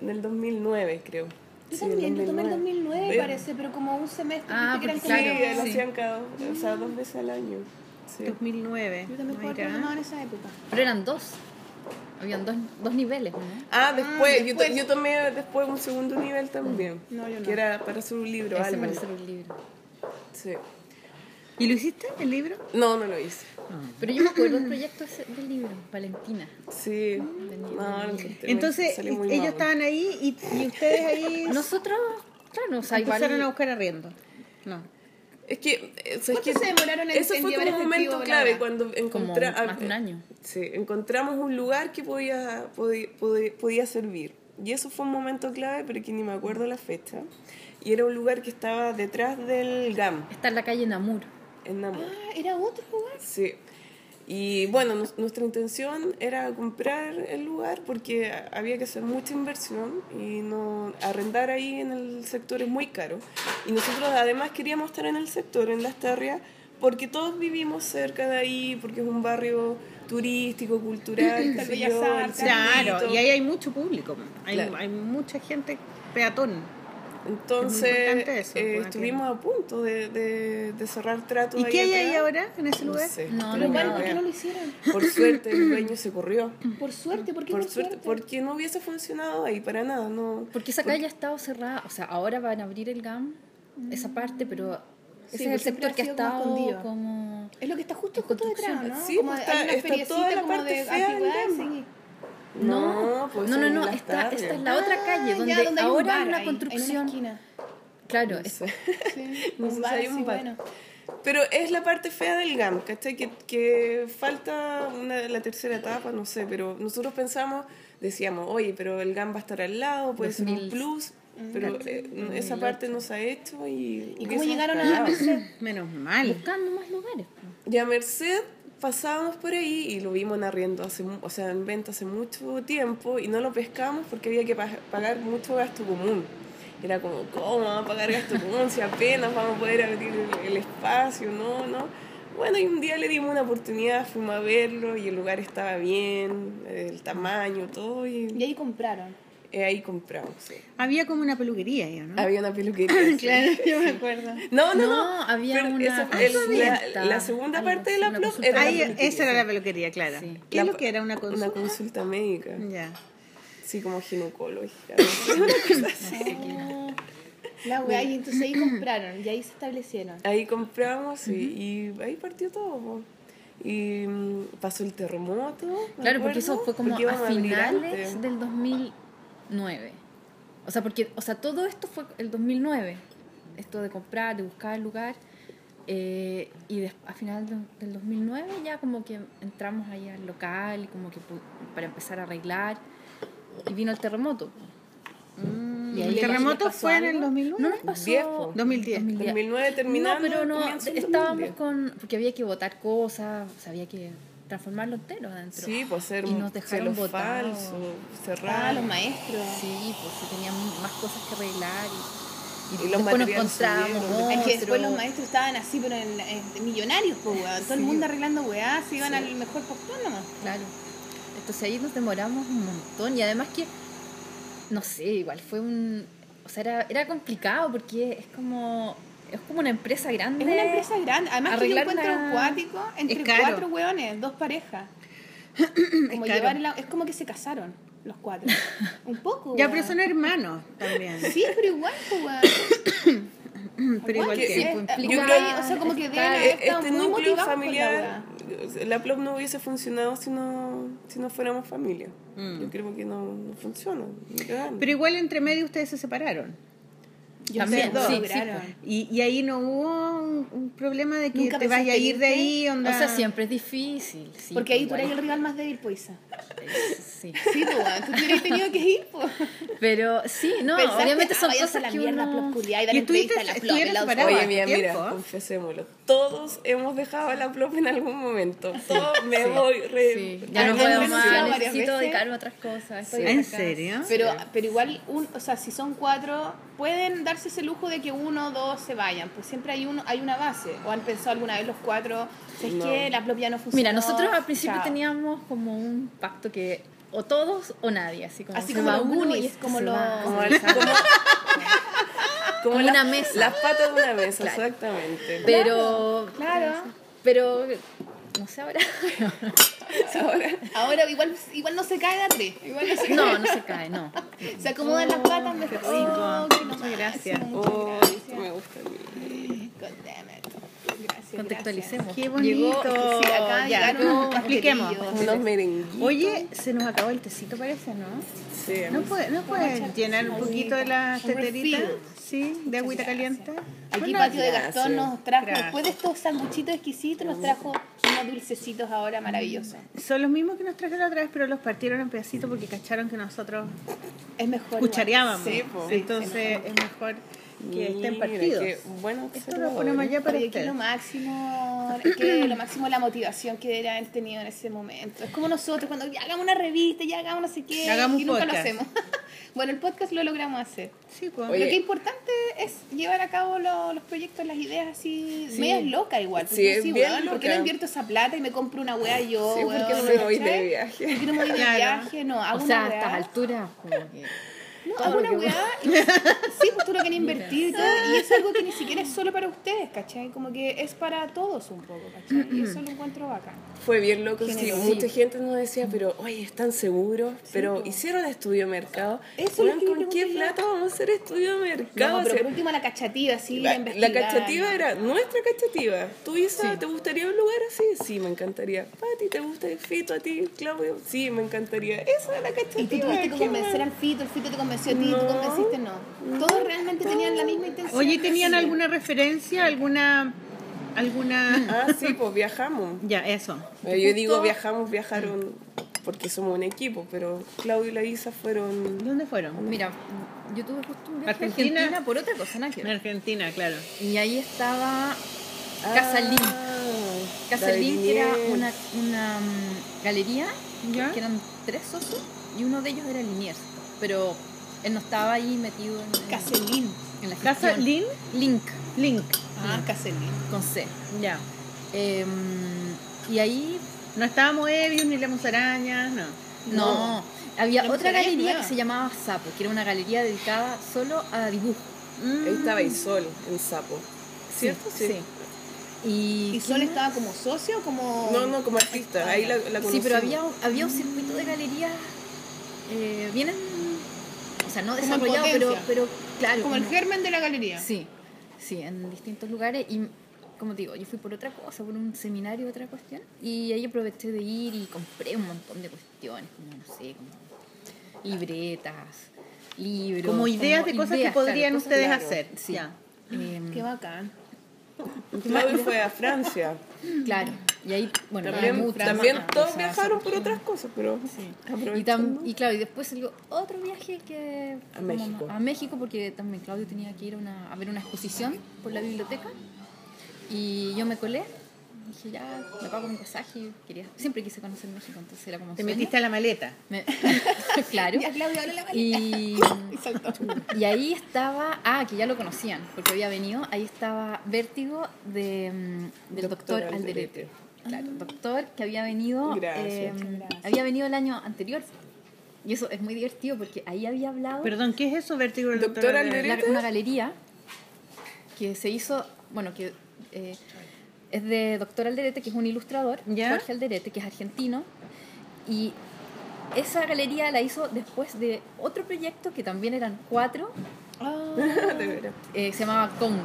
En el 2009, creo. Yo Sí, también, yo tomé en 2009 Eh, parece, pero como un semestre. Ah, viste que eran Sí, porque claro, lo sí. hacían cada, o sea, dos veces al año. Sí. 2009. Yo también Mira. tomado en esa época. Pero eran dos. Habían dos, dos niveles, ¿no? Ah, después, Yo, después. yo tomé después un segundo nivel también. No, yo no. Que era para hacer un libro, Ese algo. parece un libro. Sí. ¿Y lo hiciste, el libro? No, no lo hice. Pero yo me acuerdo del proyecto ese del libro, Valentina. Sí. No, lo encontré- Entonces, ellos estaban ahí y, y ustedes ahí Nosotros, claro, o sea, igual... empezaron a buscar arriendo. No. Es que, eh, o sea, es ¿Cuánto que se demoraron en- eso en fue como un momento la clave cuando encontramos más de un año. Sí, encontramos un lugar que podía, podía, podía, podía servir. Y eso fue un momento clave, pero que ni me acuerdo la fecha. Y era un lugar que estaba detrás del GAM, Está en la calle Namur. en Namur. Ah, era otro lugar. Sí. Y bueno, nos- nuestra intención era comprar el lugar porque había que hacer mucha inversión y no arrendar ahí en el sector es muy caro. Y nosotros además queríamos estar en el sector, en las Terrias, porque todos vivimos cerca de ahí, porque es un barrio turístico, cultural, Bellas Artes. Claro, y ahí hay mucho público. Hay, Claro. hay mucha gente peatón. Entonces eso, eh, estuvimos a punto de, de, de cerrar trato ¿Y qué hay ahí ahora en ese No lugar? sé. No, Pero no, no, ¿por qué no lo hicieron? Por suerte el dueño se corrió. Por suerte, ¿por qué Por por suerte, suerte? porque no hubiese funcionado ahí para nada, no. Porque esa calle ha estado cerrada. O sea, ahora van a abrir el GAM, esa parte, pero ese es el sector que ha como estado escondido. como... Es lo que está justo, justo detrás. ¿no? Sí, como pues hay está- una está toda la como parte de fea sí. No, pues no, eso no, en no, esta, esta es la otra calle, Ah, donde, ya, donde hay un ahora bar hay una ahí, construcción. En una esquina. Claro, No es- sé. Sí, No un bar hay así un bar. bueno. Pero es la parte fea del GAM, ¿cachai? Que, que falta una, la tercera etapa, no sé, pero nosotros pensamos, decíamos, oye, pero el GAM va a estar al lado, puede ser un 2000. plus, pero eh, esa parte no se ha hecho y... ¿Y cómo llegaron a cagado. Merced? Menos mal. buscando más lugares. Y a Merced pasábamos por ahí y lo vimos en arriendo, hace, o sea, en venta hace mucho tiempo y no lo pescamos porque había que pa- pagar mucho gasto común. Era como, ¿cómo vamos a pagar gasto común si apenas vamos a poder abrir el, el espacio? No, no. Bueno, y un día le dimos una oportunidad, fuimos a verlo y el lugar estaba bien, el tamaño, todo, y Y ahí compraron. Eh, ahí compramos. sí. Había como una peluquería ahí, ¿no? Había una peluquería. sí. Claro, yo me acuerdo. No, no, no. No, había pero una esa- Ah, el- la, la segunda Algo parte de la consulta. era la Ahí, peluquería, esa era la peluquería, claro. Sí. ¿Qué La- es lo que era? ¿Una consulta? Una consulta médica. Ya. Sí, como ginecología. Oh, La weá, y entonces ahí compraron, y ahí se establecieron. ahí compramos y, y ahí partió todo. Y mm, pasó el terremoto. Claro, porque eso fue como a finales del 2009. O sea, porque, o sea, todo esto fue el 2009. Esto de comprar, de buscar el lugar. Eh, y des- a final de- del 2009 ya como que entramos ahí al local y como que para empezar a arreglar. Y vino el terremoto. Mm, ¿Y ¿El terremoto fue en algo? el 2009? No nos pasó. Diez, po. 2010. 2009 terminando. No, pero no, estábamos 2010. con... Porque había que botar cosas, o sea, había que transformarlo entero adentro. Sí, pues hacer Y nos dejaron botados. falso, Ah, cerrar. los maestros. Sí, pues sí, teníamos más cosas que arreglar y, Y los después nos encontramos subieron. Es que después los maestros estaban así, pero en, en- millonarios, pues, weón. Todo el mundo arreglando weá, se iban al mejor postor nomás. Claro. Entonces ahí nos demoramos un montón y además que, no sé, igual fue un... O sea, era, era complicado porque es como... Es como una empresa grande. Es una empresa grande. Además, que yo Arreglar encuentro una- acuático entre cuatro weones, dos parejas. Como llevar la- es como que se casaron los cuatro. Un poco. Ya, pero son hermanos también. Sí, pero igual, weón. Pero igual que que... es- implica como que hay- o sea, como que deben haber estado este muy núcleo la familiar, weá. la plop no hubiese funcionado si no, si no fuéramos familia. Mm. Yo creo que no, no funciona. Pero igual entre medio ustedes se separaron. Yo También, sé, sí, dos. sí. Y, y ahí no hubo un, un problema de que ¿Nunca te vayas a ir de ahí, onda... O sea, siempre es difícil. sí, Porque ahí tú eres el rival más débil, pues, Isa. Sí. Sí, pues. Tú hubieras tenido que ir, pues. Pero sí, no, Pensaste, obviamente ah, son váyanse cosas a la que mierda, uno... plop, culiá, y Y a la plop. separado. Oye, ¿Cuánto mira, mira, confesémoslo. Todos hemos dejado a la plop en algún momento. Todos me voy re... Sí, ya no puedo más, necesito dedicarme a otras cosas. estoy ¿En acá. serio? Pero, pero igual, un, o sea, si son cuatro, pueden darse ese lujo de que uno o dos se vayan. Pues siempre hay uno hay una base. ¿O han pensado alguna vez los cuatro? ¿Sabes No. qué? La plop ya no funciona. Mira, nosotros al principio Chao. teníamos como un pacto que o todos o nadie, así como Así como uno y este como se los- va. Como, el- como, Como la- una mesa. Las patas de una mesa, Claro. exactamente. Pero Claro. pero no sé ahora. Ahora, Ahora igual, igual no se cae de tres. Igual no se cae. No, no se cae, no. Se acomodan las patas mejor. qué rico. Oh, qué Muchas gracias. oh, gracias. me gusta. God damn it. Gracias, Contextualicemos. Qué Llegó- bonito. sí, acá ya, llegaron unos expliquemos. pastelillos. Unos merenguitos. Oye, se nos acabó el tecito, parece, ¿no? Sí, ¿No puedes no puede llenar un poquito de la teterita? Sí, de agüita caliente. Aquí Bueno, Patio de. Gastón nos trajo, Gracias. después de estos sanguchitos exquisitos, nos trajo unos dulcecitos ahora maravillosos. Son los mismos que nos trajeron la otra vez, pero los partieron en pedacitos porque cacharon que nosotros Es mejor. cuchareábamos. Sí, po. Entonces es mejor que estén partidos. bueno Esto lo ponemos allá para ustedes. lo máximo, que lo máximo la motivación que deberían haber tenido en ese momento. Es como nosotros cuando ya hagamos una revista, ya hagamos no sé qué, Hagamos y nunca podcast. lo hacemos. bueno, el podcast lo logramos hacer. Sí, pues. Oye. Lo que es importante es llevar a cabo lo- los proyectos, las ideas así, medias locas igual. Porque Sí, es sí, bien weón, ¿por qué no invierto esa plata y me compro una wea yo? Sí, ¿por qué no me voy de viaje? ¿Por qué no me voy de Claro. viaje? No, hago O sea, una a estas alturas, como que. No, Todo hago lo una que weá y sí, pues tú lo quieres invertir y todo, y es algo que ni siquiera es solo para ustedes, ¿cachai? Como que es para todos un poco, ¿cachai? Y eso lo encuentro bacán. Fue bien loco, sí. Mucha gente nos decía, pero oye, ¿están seguros? pero hicieron estudio de mercado. Eso que ¿Con qué plata vamos a hacer estudio de mercado? No, O pero sea, por último la cachativa, sí, la, la cachativa era nuestra cachativa. ¿Tú, Isa, te gustaría un lugar así? Sí, me encantaría. Pati, ¿te gusta el Fito a ti, Claudio? Sí, me encantaría. Esa era la cachativa. Y tú tuviste que ¿qué convencer al Fito, el Fito te convenció a ti, No. tú convenciste, no. Todos realmente tenían la misma intención. Oye, ¿tenían Sí. alguna referencia? ¿Alguna...? Alguna Ah, sí, pues viajamos. Ya, eso. Eh, Yo digo viajamos, viajaron porque somos un equipo, pero Claudio y la Isa fueron... ¿Dónde fueron? Mira, yo tuve justo un viaje a Argentina. Por otra cosa, que En. Argentina, claro. Y ahí estaba. Ah, Casa la de Link era una, una mm, galería ¿Ya? que eran tres socios y uno de ellos era Liniers. Pero él no estaba ahí metido en, Caselín. en la ¿Casa gestión. Lin? Link Link. Ah, Caselín. con C. Ya. Em, y ahí No estábamos Evius ni la musaraña, no. no, había La otra galería que se llamaba Sapo, que era una galería dedicada solo a dibujo. Ahí estaba Isol en Sapo. ¿Cierto? Sí. Y, ¿Y Sol estaba como socio o como.? No, no, como artista. Ahí la, la Sí, pero había, un- había un circuito de galerías eh, bien, en- o sea, no desarrollado, pero, pero claro. Como el germen de la galería. Sí, sí, en distintos lugares y como te digo, yo fui por otra cosa, por un seminario, otra cuestión, y ahí aproveché de ir y compré un montón de cuestiones, como no sé, como libretas, libros. Como ideas de cosas que podrían cosas- ustedes claro. hacer. Sí. Ya. Em, Qué bacán. Claudio fue a Francia. claro, y ahí, bueno, También, también todos viajaron por otras cosas, pero Y, aprovechando. tam- y claro, y después salió otro viaje que A México. A México porque también Claudio tenía que ir a, una, a ver una exposición por la biblioteca y yo me colé. Dije, ya, me pago mi pasaje. Quería, siempre quise conocer México, entonces era como un Te sueño. metiste a la maleta. Me- claro. Ya, Claudia, habla la maleta. Y, Y saltó. y ahí estaba, ah, que ya lo conocían, porque había venido, ahí estaba Vértigo de, mm, del doctor, Doctor Alderete. Alderete. Claro, doctor que había venido, Gracias. eh, Gracias. había venido el año anterior. Y eso es muy divertido porque ahí había hablado Perdón, ¿qué es eso, Vértigo del Doctor doctor Alderete. una galería que se hizo, bueno, que eh, es de doctor Alderete, que es un ilustrador, ¿Ya? Jorge Alderete, que es argentino, y esa galería la hizo después de otro proyecto que también eran cuatro, de veras. eh, se llamaba Kong,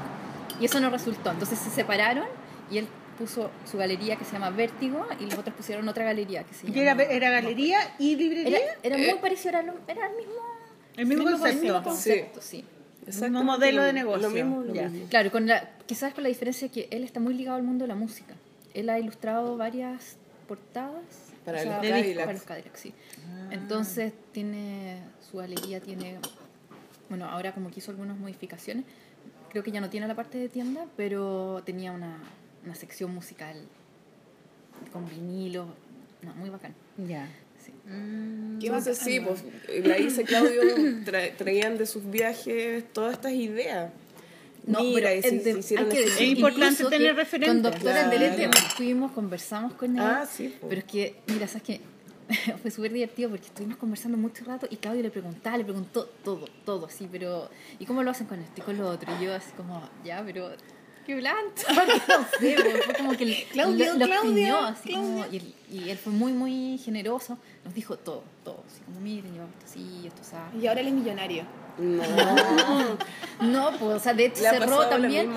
y eso no resultó, entonces se separaron y él puso su galería que se llama Vértigo y los otros pusieron otra galería que se ¿Y llama... era, era galería y librería? Era, era muy parecido, era, lo- era el mismo... el mismo concepto. concepto, sí. Exactamente modelo lo- de negocio. Lo mismo, lo Ya. mismo. Claro, con la, quizás con la diferencia que él está muy ligado al mundo de la música. Él ha ilustrado varias portadas Para los Cadillacs. discos, para los Cadillacs, sí. Entonces tiene su galería tiene bueno, ahora como que hizo algunas modificaciones, creo que ya no tiene la parte de tienda, pero tenía una, una sección musical con vinilo, no, muy bacán. Ya. Sí. Qué Entonces bacán, sí, ¿no? pues la y Claudio tra- traían de sus viajes todas estas ideas. No, Mira, pero de- hay que decir Es importante tener referentes. Con doctor Claro. Alderete fuimos, conversamos con él. Ah, sí, po. Pero es que, mira, sabes que fue súper divertido porque estuvimos conversando mucho rato y Claudio le preguntaba, le preguntó todo, todo así, pero ¿y cómo lo hacen con esto y con lo otro? Y yo así como, ya, pero qué blanco. no sé, fue como que el- Claudio, lo, lo Claudia, así como, y, él, y él fue muy, muy generoso, nos dijo todo, todo, así como, miren, yo esto sí, esto sabe. Y ahora él es millonario. No. No, pues, o sea, de hecho Le cerró también.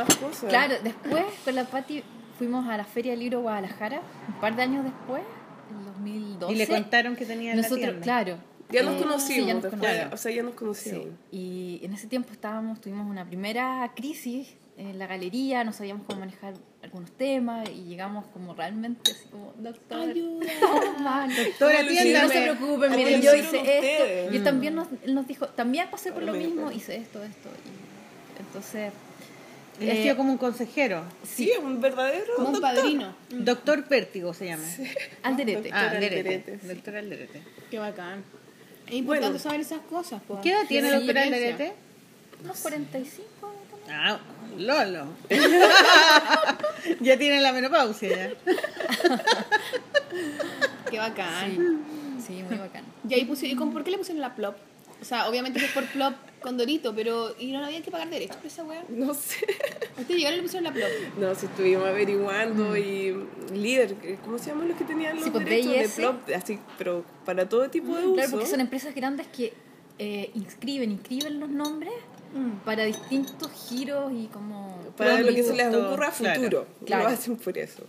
Claro, después con la Patti fuimos a la Feria del Libro Guadalajara, un par de años después, en 2012. Y le contaron que tenía en la Nosotros, tienda. claro. Ya nos eh, conocimos sí, ya nos después. conocimos. O sea, ya nos Sí, conocíamos. y en ese tiempo estábamos, tuvimos una primera crisis en la galería, no sabíamos cómo manejar algunos temas y llegamos como realmente así como, doctor, Ayuda. estamos mal, Doctora, no, atienda. no se preocupen, ¿Cómo miren, yo hice ustedes? esto. Y él también nos, él nos dijo, también pasé por lo mismo, pues. hice esto, esto. Y entonces, Él ha eh, sido como un consejero. Sí, es un verdadero Como un doctor. padrino. Doctor Pértigo se llama. Alderete. Ah, Doctor Alderete. Alderete, sí. Doctor Alderete. Qué bacán. Es importante Bueno. saber esas cosas, po. ¿Qué edad tiene Sí, doctor. Alderete? Unos 45 también. Ah, Lolo. ya tiene la menopausia ya. Qué bacán. Sí, sí, muy bacán. Y ahí pusieron, ¿y con, por qué le pusieron la plop? O sea, obviamente que es por plop con Dorito, pero ¿y no había que pagar derechos por esa weá? No sé. Ustedes llegaron y le pusieron la plop. No, si estuvimos averiguando y líder, ¿cómo se llaman los que tenían los Sí, pues, derechos de plop? Así, pero para todo tipo de uso. Claro, porque son empresas grandes que eh, inscriben, inscriben los nombres para distintos giros y como... para lo que se les ocurra a futuro. claro. Lo hacen por eso.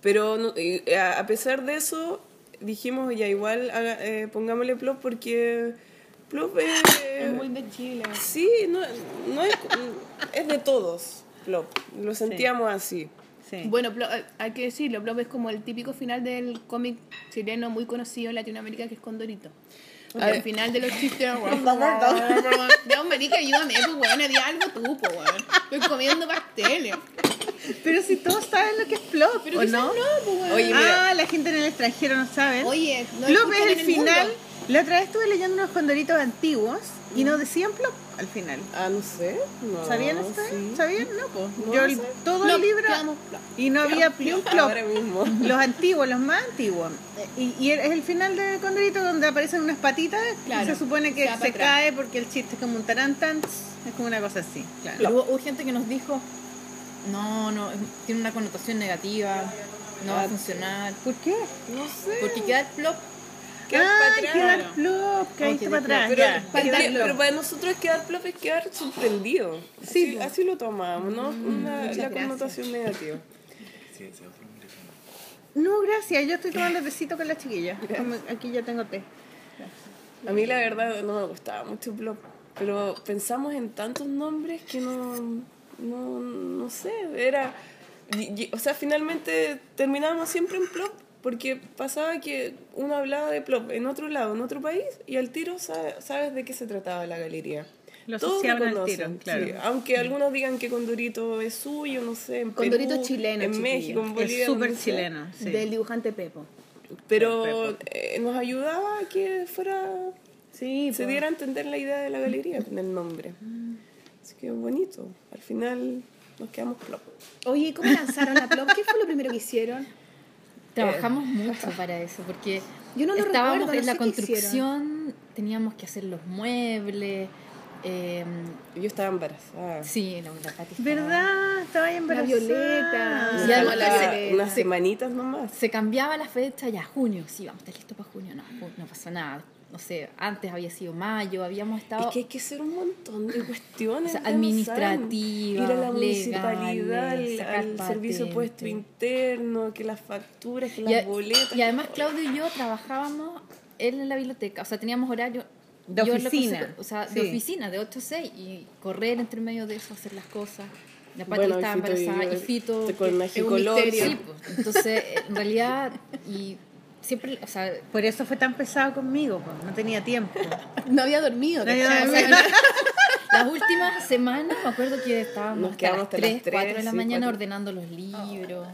Pero no- eh, a pesar de eso, dijimos ya igual haga- eh, pongámosle plop porque plop es... Es muy de Chile. Sí, no, no es, es de todos, plop. Lo sentíamos así. Sí. Bueno, Plop, hay que decirlo, Plop es como el típico final del cómic chileno muy conocido en Latinoamérica que es Condorito. Al final de los chistes, weón. Ya, marica, ayúdame, pues, weón, di algo tú, pues, weón. Estoy comiendo pasteles. Pero si todos saben lo que es plop, Pero ¿o no? no, pues, weón. Oye, mira. ah, la gente en el extranjero no sabe. Oye, no plop es en el final. mundo. La otra vez estuve leyendo unos condoritos antiguos y no decían plop al final. Ah, no sé. No, ¿Sabían esto? sí. ¿Sabían? No, pues. No Yo el- todo Plop, el libro plop. y no había ni un plop. Mismo. Los antiguos, los más antiguos. Y, y es el final de Condorito donde aparecen unas patitas Claro, y se supone que se cae porque el chiste es como un tarantan. Es como una cosa así. Claro. Pero hubo, hubo gente que nos dijo, no, no, tiene una connotación negativa, no va a funcionar. ¿Por qué? No sé. Porque queda el plop, ah, quedar plop, caíste Ay, para atrás. Pero, ya. pero- Quedar pero plop. para nosotros quedar plop es quedar sorprendido. Sí, Así, así lo tomamos, ¿no? Una, Muchas la gracias. connotación negativa. No, gracias. Yo estoy tomando tecito con la chiquilla. Como- Aquí ya tengo té. A mí la verdad no me gustaba mucho plop, pero pensamos en tantos nombres que no, no, no sé, era, y- y- o sea, finalmente terminábamos siempre en plop porque pasaba que uno hablaba de plop en otro lado, en otro país, y al tiro sabe- sabes de qué se trataba la galería. Lo Todos al conocen, tiro, claro. sí. aunque algunos digan que Condorito es suyo, no sé, en Condorito Perú, chileno, en chiquillo. México, en Bolivia, Es súper donde sea. chileno. sí. Del dibujante Pepo. Pero eh, nos ayudaba a que fuera Sí, se diera a entender la idea de la galería con el nombre. Así que bonito. Al final nos quedamos plop. Oye, ¿y ¿cómo lanzaron la plop? ¿Qué fue lo primero que hicieron? Trabajamos mucho para eso, porque Yo no lo estábamos recuerdo, no en la construcción, teníamos que hacer los muebles, eh, Yo estaba embarazada. sí, la, la Pati estaba- ¿Verdad? Estaba La embarazada. Violeta. Ya, la Violeta. unas semanitas nomás. Se cambiaba la fecha ya, junio, sí, vamos a estar listos para junio, no, no pasó nada. No sé, antes había sido mayo, habíamos estado... Es que hay que hacer un montón de cuestiones. O sea, administrativas, Ir a la municipalidad, al, legales, sacar al servicio puesto interno, que las facturas, que Y, las a- boletas. y además Claudio y yo trabajábamos él en la biblioteca, o sea, teníamos horario De oficina, o sea, sí. de oficina, de 8 a 6 y correr entre medio de eso, hacer las cosas. La Pati Bueno, estaba embarazada y Fito con es un misterio. sí, pues, entonces en realidad y siempre, o sea, Por eso fue tan pesado conmigo, pues, no tenía tiempo. No había dormido. No había ¿cachai? O sea, dormido. las últimas semanas me acuerdo que estábamos Nos hasta quedamos las hasta las 3, 4 de la sí, mañana ordenando los libros.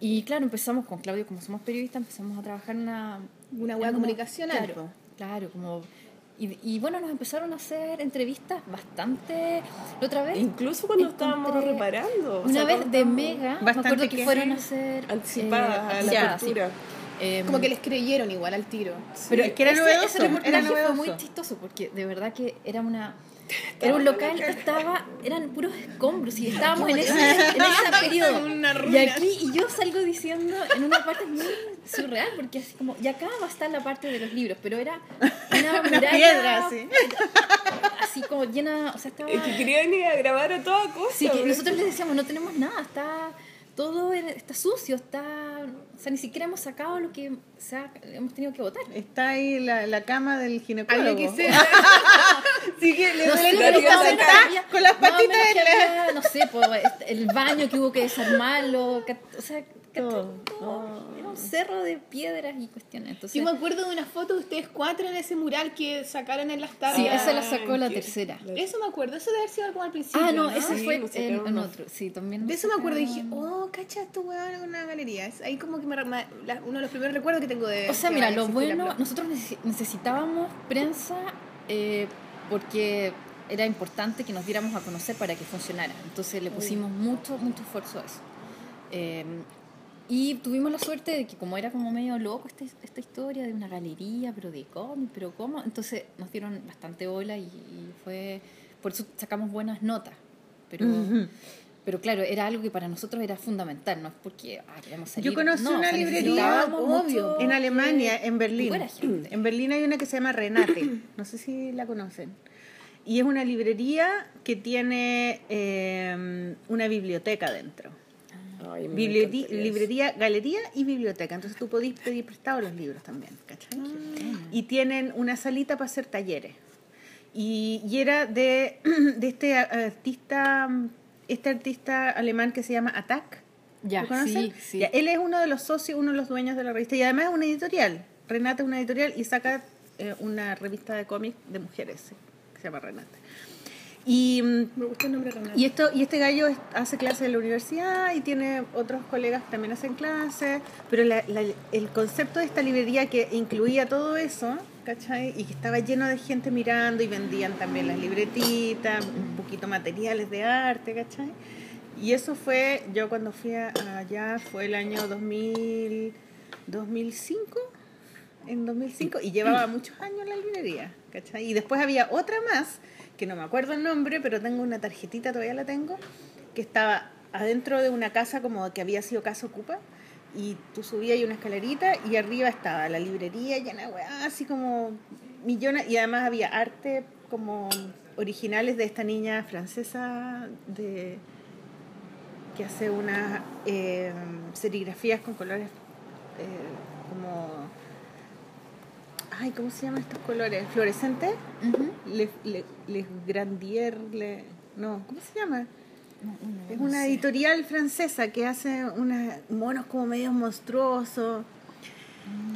Y claro, empezamos con Claudio, como somos periodistas, empezamos a trabajar en una... Una una- comunicacional, Claro, claro, como... Y, y bueno, nos empezaron a hacer entrevistas bastante... La otra vez... Incluso cuando estábamos reparando. o Una sea, vez de Mega, me acuerdo que que fueron a hacer... Anticipadas a la apertura. sí. Eh, Como que les creyeron igual al tiro. pero Es que era ese- novedoso, ese era fue novedoso. muy chistoso porque de verdad que era una era un local que estaba eran puros escombros y estábamos en ese, en ese periodo Una y aquí y yo salgo diciendo en una parte muy surreal porque así como y acá va a estar la parte de los libros pero era una muralla piedra, sí. así como llena o sea estaba Es que querían ir a grabar a toda cosa. Sí, que nosotros les decíamos, no tenemos nada, está todo está sucio, está, o sea, ni siquiera hemos sacado lo que se ha- hemos tenido que votar. Está ahí la, la cama del ginecólogo. Que sea. Sí, que le No duele sé, o había- con las o patitas que la... había, no sé, el baño que hubo que desarmarlo, que- o sea, que Todo. todo, era un cerro de piedras y cuestiones. Entonces, Yo me acuerdo de una foto de ustedes cuatro en ese mural que sacaron en las tardes. sí, esa la sacó la tercera. Eso me acuerdo, eso debe haber sido algo al principio. Ah, no, ¿no? ese Sí, fue en, otro, sí, también. De eso me acuerdo y dije, oh, cacha, tu weón en una galería. Es ahí como que me, me- la- uno de los primeros recuerdos que tengo de. O sea, mira, lo bueno, nosotros necesi- necesitábamos prensa eh, porque era importante que nos diéramos a conocer para que funcionara. Entonces le pusimos mucho, mucho esfuerzo a eso. Eh, y tuvimos la suerte de que como era como medio loco esta, esta historia de una galería, pero de cómic, pero cómo, entonces nos dieron bastante bola y, y fue, por eso sacamos buenas notas. Pero, pero claro, era algo que para nosotros era fundamental, no es porque ah, queremos salir. Yo conocí no, o una sea, librería obvio, En Alemania, en Berlín. En Berlín hay una que se llama Renate. No sé si la conocen. Y es una librería que tiene eh, una biblioteca dentro. Ay, librería, galería y biblioteca. Entonces tú podís pedir prestados los libros también, ¿cachai? Y tienen una salita para hacer talleres. Y, y era de, de este artista, este artista alemán que se llama Attack. Ya, ¿Lo sí, sí. Ya, él es uno de los socios, uno de los dueños de la revista y además es una editorial. Renata es una editorial y saca eh, una revista de cómics de mujeres que se llama Renata. Y, Me gusta el nombre Renato. y, esto, y este gallo es- hace clases en la universidad y tiene otros colegas que también hacen clases, pero la- la- el concepto de esta librería que incluía todo eso, ¿cachai? Y que estaba lleno de gente mirando y vendían también las libretitas, un poquito materiales de arte, ¿cachai? Y eso fue, yo cuando fui allá fue el año 2000, 2005, en 2005, y llevaba muchos años en la librería, ¿cachai? Y después había otra más, que no me acuerdo el nombre, pero tengo una tarjetita, todavía la tengo, que estaba adentro de una casa como que había sido casa ocupa, y tú subías ahí una escalerita y arriba estaba la librería llena de así como millones, y además había arte como originales de esta niña francesa de que hace unas eh, serigrafías con colores eh, como ay cómo se llaman estos colores fluorescentes Ujú. les le, les grandier le, no cómo se llama No, no, es no una sé. editorial francesa que hace unos monos como medio monstruosos.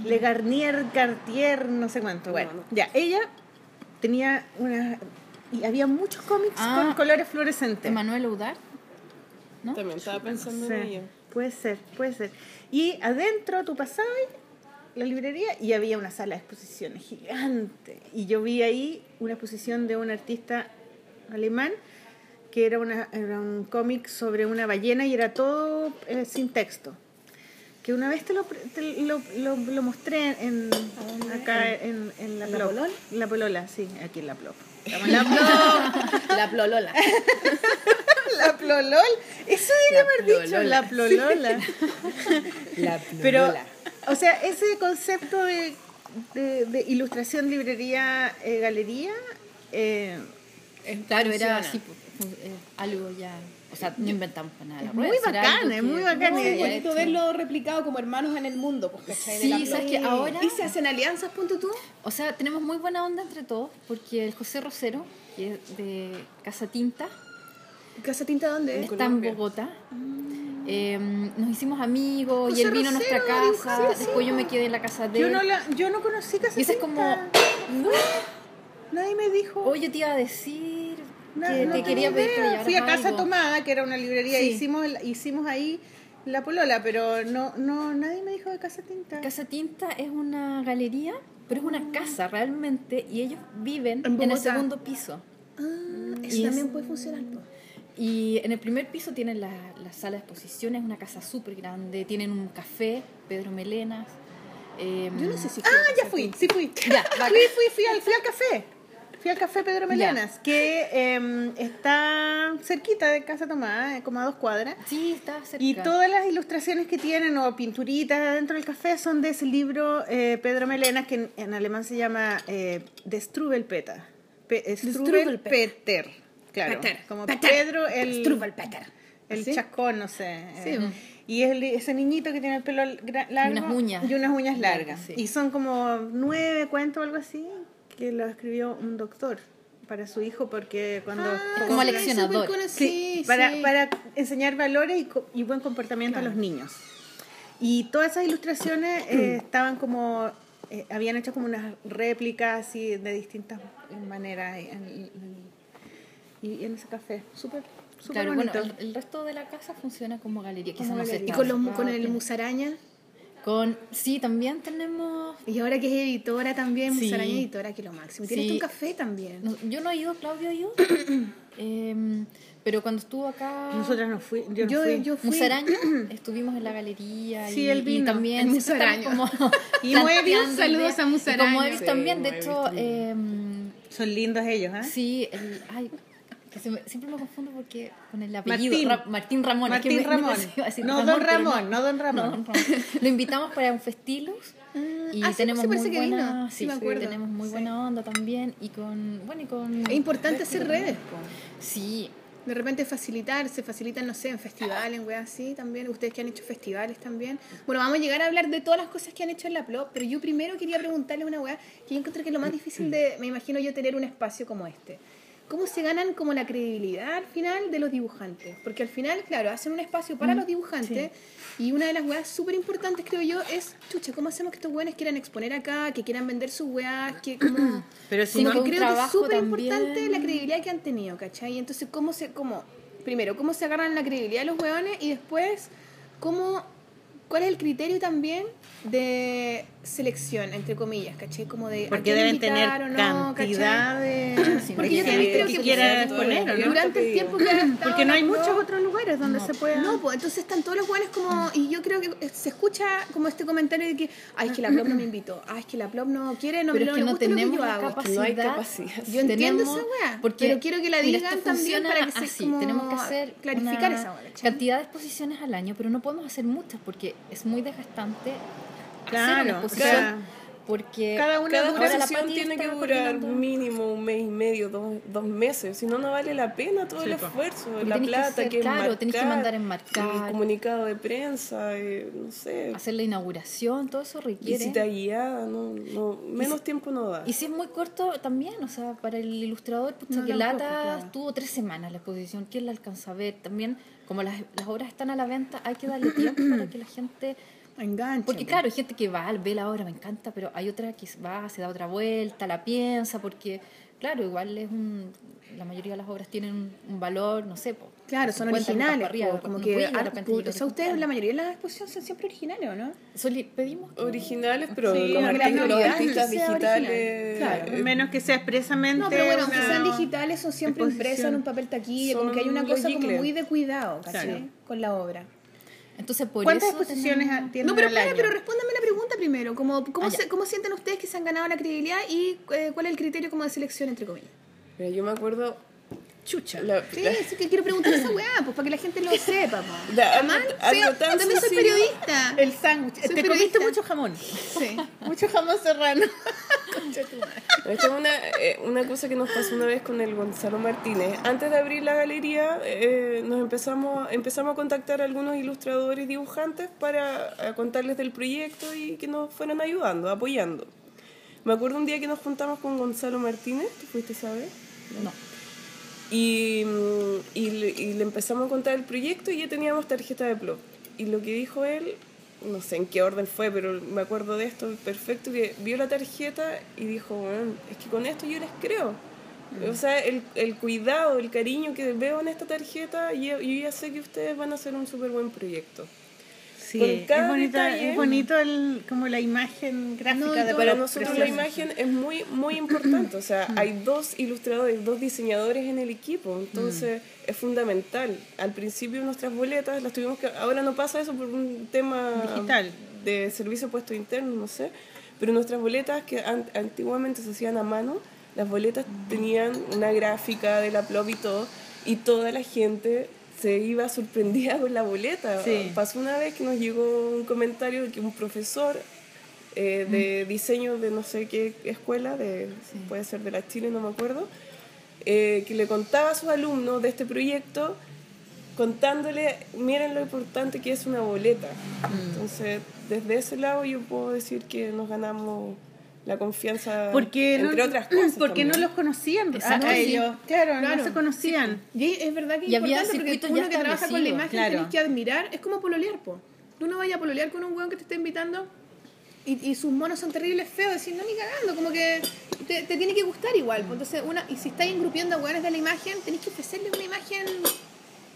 Le Garnier, Cartier, no sé cuánto. Bueno, no. ya, ella tenía una... Y había muchos cómics Ah. con colores fluorescentes. Emanuel Audar, ¿no? También estaba pensando Sí, en ella. puede ser, puede ser. Y adentro tú pasabas la librería y había una sala de exposiciones gigante. Y yo vi ahí una exposición de un artista alemán que era, una, era un cómic sobre una ballena y era todo eh, sin texto. Que una vez te lo, te lo, lo, lo mostré en, acá en, en la, ¿En la Plop. Polol? La Polola, sí, aquí en la Plop. Estamos en la Plop. La Plolola. La Plolol. Eso debería haber dicho, la Plolola. La Pero, o sea, ese concepto de, de, de ilustración, librería, eh, galería, eh, Claro, era así, algo ya. O sea, no inventamos para nada. Es muy bacán, es que- muy bacán. Y- Es bonito verlo replicado como hermanos en el mundo, pues, ¿sabes qué? Ahora- ¿Y se hacen alianzas, punto tú? O sea, tenemos muy buena onda entre todos, porque el José Rosero, que es de Casa Tinta, ¿Casa Tinta dónde? está en Bogotá. Eh, nos hicimos amigos y José él vino a nuestra Rosero, casa. sí, sí. Después yo me quedé en la casa de yo, él. no la, yo no conocí Casa Y ese es Tinta. como- Nadie me dijo. Oye, te iba a decir No, que no te quería pedir Fui a Casa algo. Tomada, que era una librería, Sí. hicimos, hicimos ahí la polola, pero no, no, nadie me dijo de Casa Tinta. Casa Tinta es una galería, pero es una casa realmente, y ellos viven En en, el segundo piso. Ah, eso Y es- también puede funcionar, pues. Y en el primer piso tienen la, la sala de exposiciones, una casa súper grande, tienen un café, Pedro Melenas. eh, Yo no sé si. Ah, ya fui, sí fui. Ya, fui, fui, fui al, fui al café. Fui al café Pedro Melenas, que eh, está cerquita de Casa Tomada, eh, como a dos cuadras. Sí, está cerca. Y todas las ilustraciones que tienen o pinturitas dentro del café son de ese libro eh, Pedro Melenas, que en, en alemán se llama eh, De. Pe- Strubelpeter. Claro, Peter. como Peter. Pedro el... Strubelpeter. el ¿Sí? chascón, no sé. Sí, eh, y es el- ese niñito que tiene el pelo largo. unas uñas. Y unas uñas largas. Sí. Y son como nueve cuentos o algo así, que lo escribió un doctor para su hijo porque cuando... Ah, como leccionador. Sí, Sí, para, sí. para enseñar valores y, y buen comportamiento a los niños. Y todas esas ilustraciones eh, estaban como, eh, habían hecho como unas réplicas así de distintas maneras en, en- y en ese café. Súper, súper Claro, bueno, bonito. el, el resto de la casa funciona como galería. Quizás Como no sé, galería. Y con, los, mu- enfocado, con el musaraña. Con, sí, también tenemos... Y ahora que es editora también, Sí. musaraña editora, que lo máximo. Tienes Sí. un café también. no, yo no he ido, Claudio ha ido. Em, pero cuando estuvo acá... Nosotras no fui, yo, no Yo, fui. yo fui. Musaraña, estuvimos en la galería Sí, y, él y vino, también el siempre están Musaraño. como Y Moebius, saludos a Musaraño. Y con Moebius Sí, también, de Moebius hecho, también. em, Son lindos ellos, ¿eh? sí, el, ay, que se me- siempre me confundo porque con el apellido Martín. Ra- Martín Ramón. que Martín me- Ramón. No, don Ramón, no don Ramón. Lo invitamos para un festilus y ah, tenemos sí, muy parece que buena, vino. Sí, sí, me acuerdo. tenemos muy buena onda también y con, bueno, y con Es importante hacer redes. Sí, De repente facilitar, se facilitan, no sé, en festivales, en weas así también. Ustedes que han hecho festivales también. Bueno, vamos a llegar a hablar de todas las cosas que han hecho en la PLO, pero yo primero quería preguntarle una wea que yo encontré que es lo más difícil de, me imagino yo, tener un espacio como este. ¿Cómo se ganan como la credibilidad al final de los dibujantes? Porque al final, claro, hacen un espacio para los dibujantes y una de las weas súper importantes, creo yo, es, chucha, ¿cómo hacemos que estos weones quieran exponer acá, que quieran vender sus weas, que como... Pero si no, que creo que es súper importante la credibilidad que han tenido, ¿cachai? Entonces, ¿cómo se, cómo, primero, cómo se agarran la credibilidad de los hueones y después, cómo, cuál es el criterio también de selección, entre comillas, ¿cachai? Como de porque deben tener no, cantidad porque yo también gente creo que que quiera todo exponer, ¿o el- ¿no? Durante el tiempo que Porque no hay muchos otros lugares donde se pueda... no, pues entonces están todos los hueones como. Y yo creo que eh, se escucha como este comentario de que, ay, es que la Plop no me invitó, ay, es que la Plop no quiere, no, pero no es que no gusta lo que tenemos yo la hago. capacidad. No hay capacidad. Yo entiendo Tenemos- esa weá, porque, pero quiero que la mira, digan esto también para que se así, como tenemos que hacer clarificar una esa cantidad de exposiciones al año, pero no podemos hacer muchas porque es muy desgastante Claro, una o exposición sea, porque cada una Cada dura- tiene que durar mínimo un mes y medio, dos, dos meses. Si no, no vale la pena todo el Sí, esfuerzo, la que plata hacer- que es claro, tenés que mandar enmarcar. el comunicado de prensa, eh, no sé, hacer la inauguración, todo eso requiere. visita guiada, no, no, menos tiempo no da. Y si es muy corto también, o sea, para el ilustrador, pucha, No, que lata, claro. tuvo tres semanas la exposición, ¿quién la alcanza a ver? También, como las, las obras están a la venta, hay que darle tiempo para que la gente... Engancha. Porque claro, hay gente que va, ve la obra, me encanta, pero hay otra que va, se da otra vuelta, la piensa, porque, claro, igual es un... La mayoría de las obras tienen un, un valor, no sé, po, Claro, son 50 lucas originales. para arriba, po, como que, repente llegar o sea, ustedes, la mayoría de las exposiciones son siempre originales, ¿o no? Pedimos Originales, pero Sí, como los artistas digitales... original. eh, menos que sea expresamente No, pero bueno, aunque sean digitales, son siempre impresos en un papel taquilla, como que hay una cosa como muy de cuidado, ¿cachai? Claro. Con la obra. Entonces, por ¿Cuántas eso exposiciones tenemos- tienen No, pero espera, pero respóndame la pregunta primero. Como, ¿cómo, Ah, se- ¿Cómo sienten ustedes que se han ganado la credibilidad y eh, cuál es el criterio como de selección, entre comillas? Mira, yo me acuerdo... Chucha. la- Sí, la- sí que quiero preguntar esa weá, pues para que la gente lo sepa, algo sí, también soy periodista. El sándwich. Soy Te comiste periodista. mucho jamón. Sí. Mucho jamón serrano. Esta es una, eh, una cosa que nos pasó una vez con el Gonzalo Martínez. Antes de abrir la galería, eh, nos empezamos, empezamos a contactar a algunos ilustradores y dibujantes para contarles del proyecto y que nos fueran ayudando, apoyando. Me acuerdo un día que nos juntamos con Gonzalo Martínez, ¿tú fuiste a saber? No. Y, mm, y, le, y le empezamos a contar el proyecto y ya teníamos tarjeta de plop. Y lo que dijo él, no sé en qué orden fue, pero me acuerdo de esto perfecto, que vio la tarjeta y dijo, bueno, es que con esto yo les creo. O sea, el, el cuidado, el cariño que veo en esta tarjeta, yo, yo ya sé que ustedes van a hacer un súper buen proyecto. Sí, es es bonito el, como la imagen gráfica No, de Para nosotros la imagen es muy, muy importante. O sea, hay dos ilustradores, dos diseñadores en el equipo. Entonces, es fundamental. Al principio nuestras boletas las tuvimos que... Ahora no pasa eso por un tema... Digital. De servicio puesto interno, no sé. Pero nuestras boletas que an- antiguamente se hacían a mano, las boletas tenían una gráfica de la plop y todo. Y toda la gente se iba sorprendida con la boleta. Sí. Pasó una vez que nos llegó un comentario de que un profesor eh, de diseño de no sé qué escuela, de, puede ser de la Chile, no me acuerdo, eh, que le contaba a sus alumnos de este proyecto contándole, miren lo importante que es una boleta. Mm. Entonces, desde ese lado yo puedo decir que nos ganamos la confianza, Porque no, entre otras cosas. porque no también. los conocían a, Exacto, a sí. ellos. Claro, no Claro. se conocían. Y es verdad que es Y importante porque uno ya que trabaja con la imagen claro. tenés que admirar, es como pololear, po. Tú no vayas a pololear con un weón que te está invitando y, y sus monos son terribles feos, decir, no, ni cagando, como que te, te tiene que gustar igual. po. Entonces, una, y si estáis engrupiendo a weones de la imagen, tenés que ofrecerle una imagen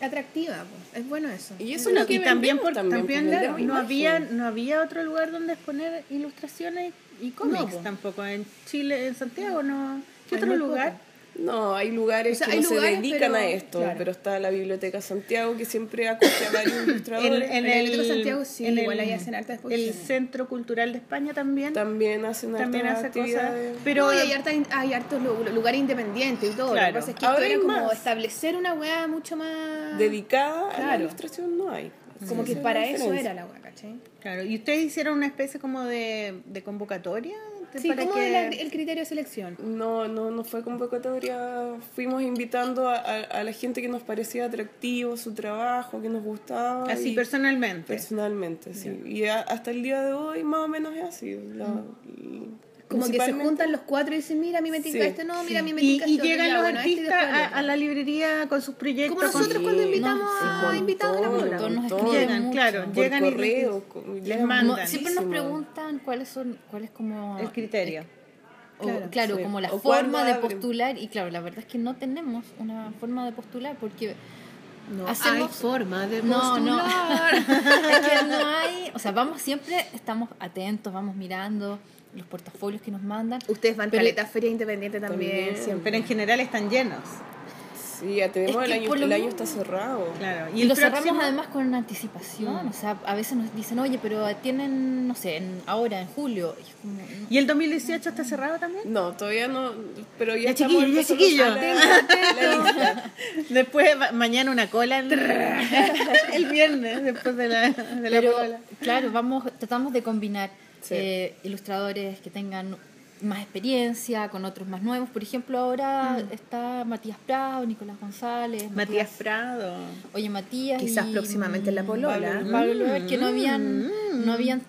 atractiva, es bueno eso. Y eso es lo que y también, por, también, pues, claro, no, había, no había otro lugar donde exponer ilustraciones y cómics po. tampoco. En Chile, en Santiago, no. ¿Qué Hay otro lugar? poco. No, hay lugares O sea, que hay no lugares, se dedican pero- a esto, claro. pero está la Biblioteca Santiago que siempre acoge a varios ilustradores. En, en En el Santiago sí, en igual el- ahí hacen El. Centro Cultural de España también. también hacen También hace cosas. actividades. Pero No, hay, harta- hay hartos lu- lugares independientes y todo. Lo Claro. que pasa es que Ahora esto era como establecer una weá mucho más. dedicada a la Claro. ilustración no hay. Como que para eso era la weá, ¿cachai? Claro, ¿y ustedes hicieron una especie como de, de convocatoria? Sí, para ¿cómo que- la- el criterio de selección? No, no, no fue convocatoria. Fuimos invitando a, a- a la gente que nos parecía atractivo su trabajo, que nos gustaba. Así y- personalmente. Personalmente, sí. Y a- hasta el día de hoy más o menos es así. La- Como que se juntan los cuatro y dicen, mira, a mí me tinca Sí. este, no, mira, a mí me Y, tinca y este otro, llegan los bueno, y artistas a, la librería con sus proyectos. Como con- nosotros cuando Sí, invitamos no, a sí, invitados a la nos Llegan, mucho. claro, Por llegan y les- les mandan. Siempre nos preguntan cuáles son, cuál es como el criterio. Claro, claro, sí. como la O forma de postular y claro, la verdad es que no tenemos una forma de postular porque No hacemos hay forma de no, no, postular. es que no hay, o sea, vamos siempre, estamos atentos, vamos mirando los portafolios que nos mandan. Ustedes van Pero- caleta feria independiente también, También. siempre. Pero en general están llenos. Sí, ya tenemos Es el año, el año mismo- está cerrado. Claro. Y, el lo próximo- cerramos además con una anticipación, o sea, a veces nos dicen, oye, pero tienen, no sé, en- ahora en julio. Y es como, no. ¿Y el 2018 está cerrado también? No, todavía no, pero ya, Ya, estamos chiquillo, ya, a la-. Después, mañana una cola el, el viernes, después de la, de la Pero, cola. claro, vamos, tratamos de combinar Sí. eh, ilustradores que tengan más experiencia con otros más nuevos. Por ejemplo, ahora está Matías Prado, Nicolás González, Matías Prado. Oye, Matías. Quizás y, próximamente en la mm, polola. Pablo, Pablo Loer, que no habían, Mm. no habían,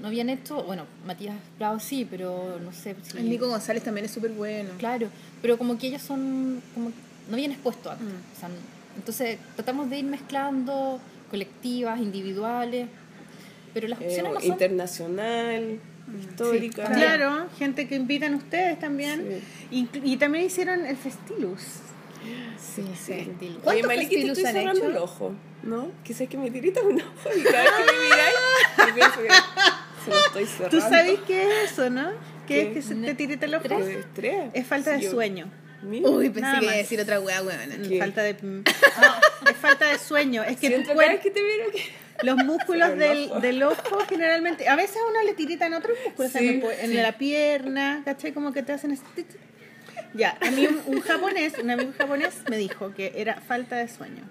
no habían hecho, bueno, Matías Prado sí, pero no sé si. El Nico González también es súper bueno. Claro, pero como que ellos son, como no habían expuesto antes. Mm. O sea, entonces tratamos de ir mezclando colectivas, individuales, pero las Eh, opciones no son internacional, histórica. Claro, gente que invitan ustedes también. Y, y también hicieron el Festilus. Sí, sí. Festilus. Oye, ¿Cuántos Maliki, te festilus estoy han cerrando hecho? el ojo, ¿no? Que sé que me tirita un ojo y cada vez que me miráis, pienso que se lo estoy cerrando. ¿Tú sabes qué es eso, no? ¿Qué, ¿Qué? es que se te tirita el ojo? ¿Qué estrés? Es falta de Sí, yo- sueño. Mira. Uy, pensé Nada que iba a decir otra weá. ¿Qué? Falta de... No, es falta de sueño. Es que tu Siento vez cuerpo... que te miro que... Los músculos del, ojo. del ojo generalmente, a veces a uno le tiritan otros músculos, Sí, en, el- en sí. la pierna, ¿cachai? Como que te hacen tic. Ya, a mí un, un japonés, un amigo japonés me dijo que era falta de sueño.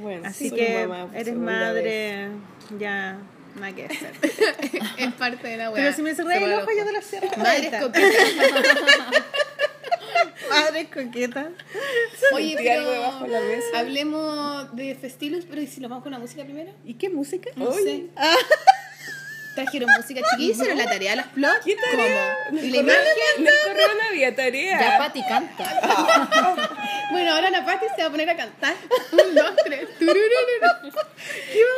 Bueno, Así que mamá eres madre, ya, nada que hacer. es parte de la weá. Pero si me cerré el ojo, yo te lo cierro. Madre. Madre coqueta. Oye, pero debajo de la mesa. hablemos de Festilus, pero ¿y si nos vamos con la música primero? ¿Y qué música? No sé. Trajeron música chiquilla, hicieron la tarea, las plots. ¿Qué tarea? ¿Cómo? ¿Y la correo- imagen? En el correo no había tarea. Ya Pati canta. Bueno, ahora la Pati se va a poner a cantar. Un, dos, tres. Tururururu.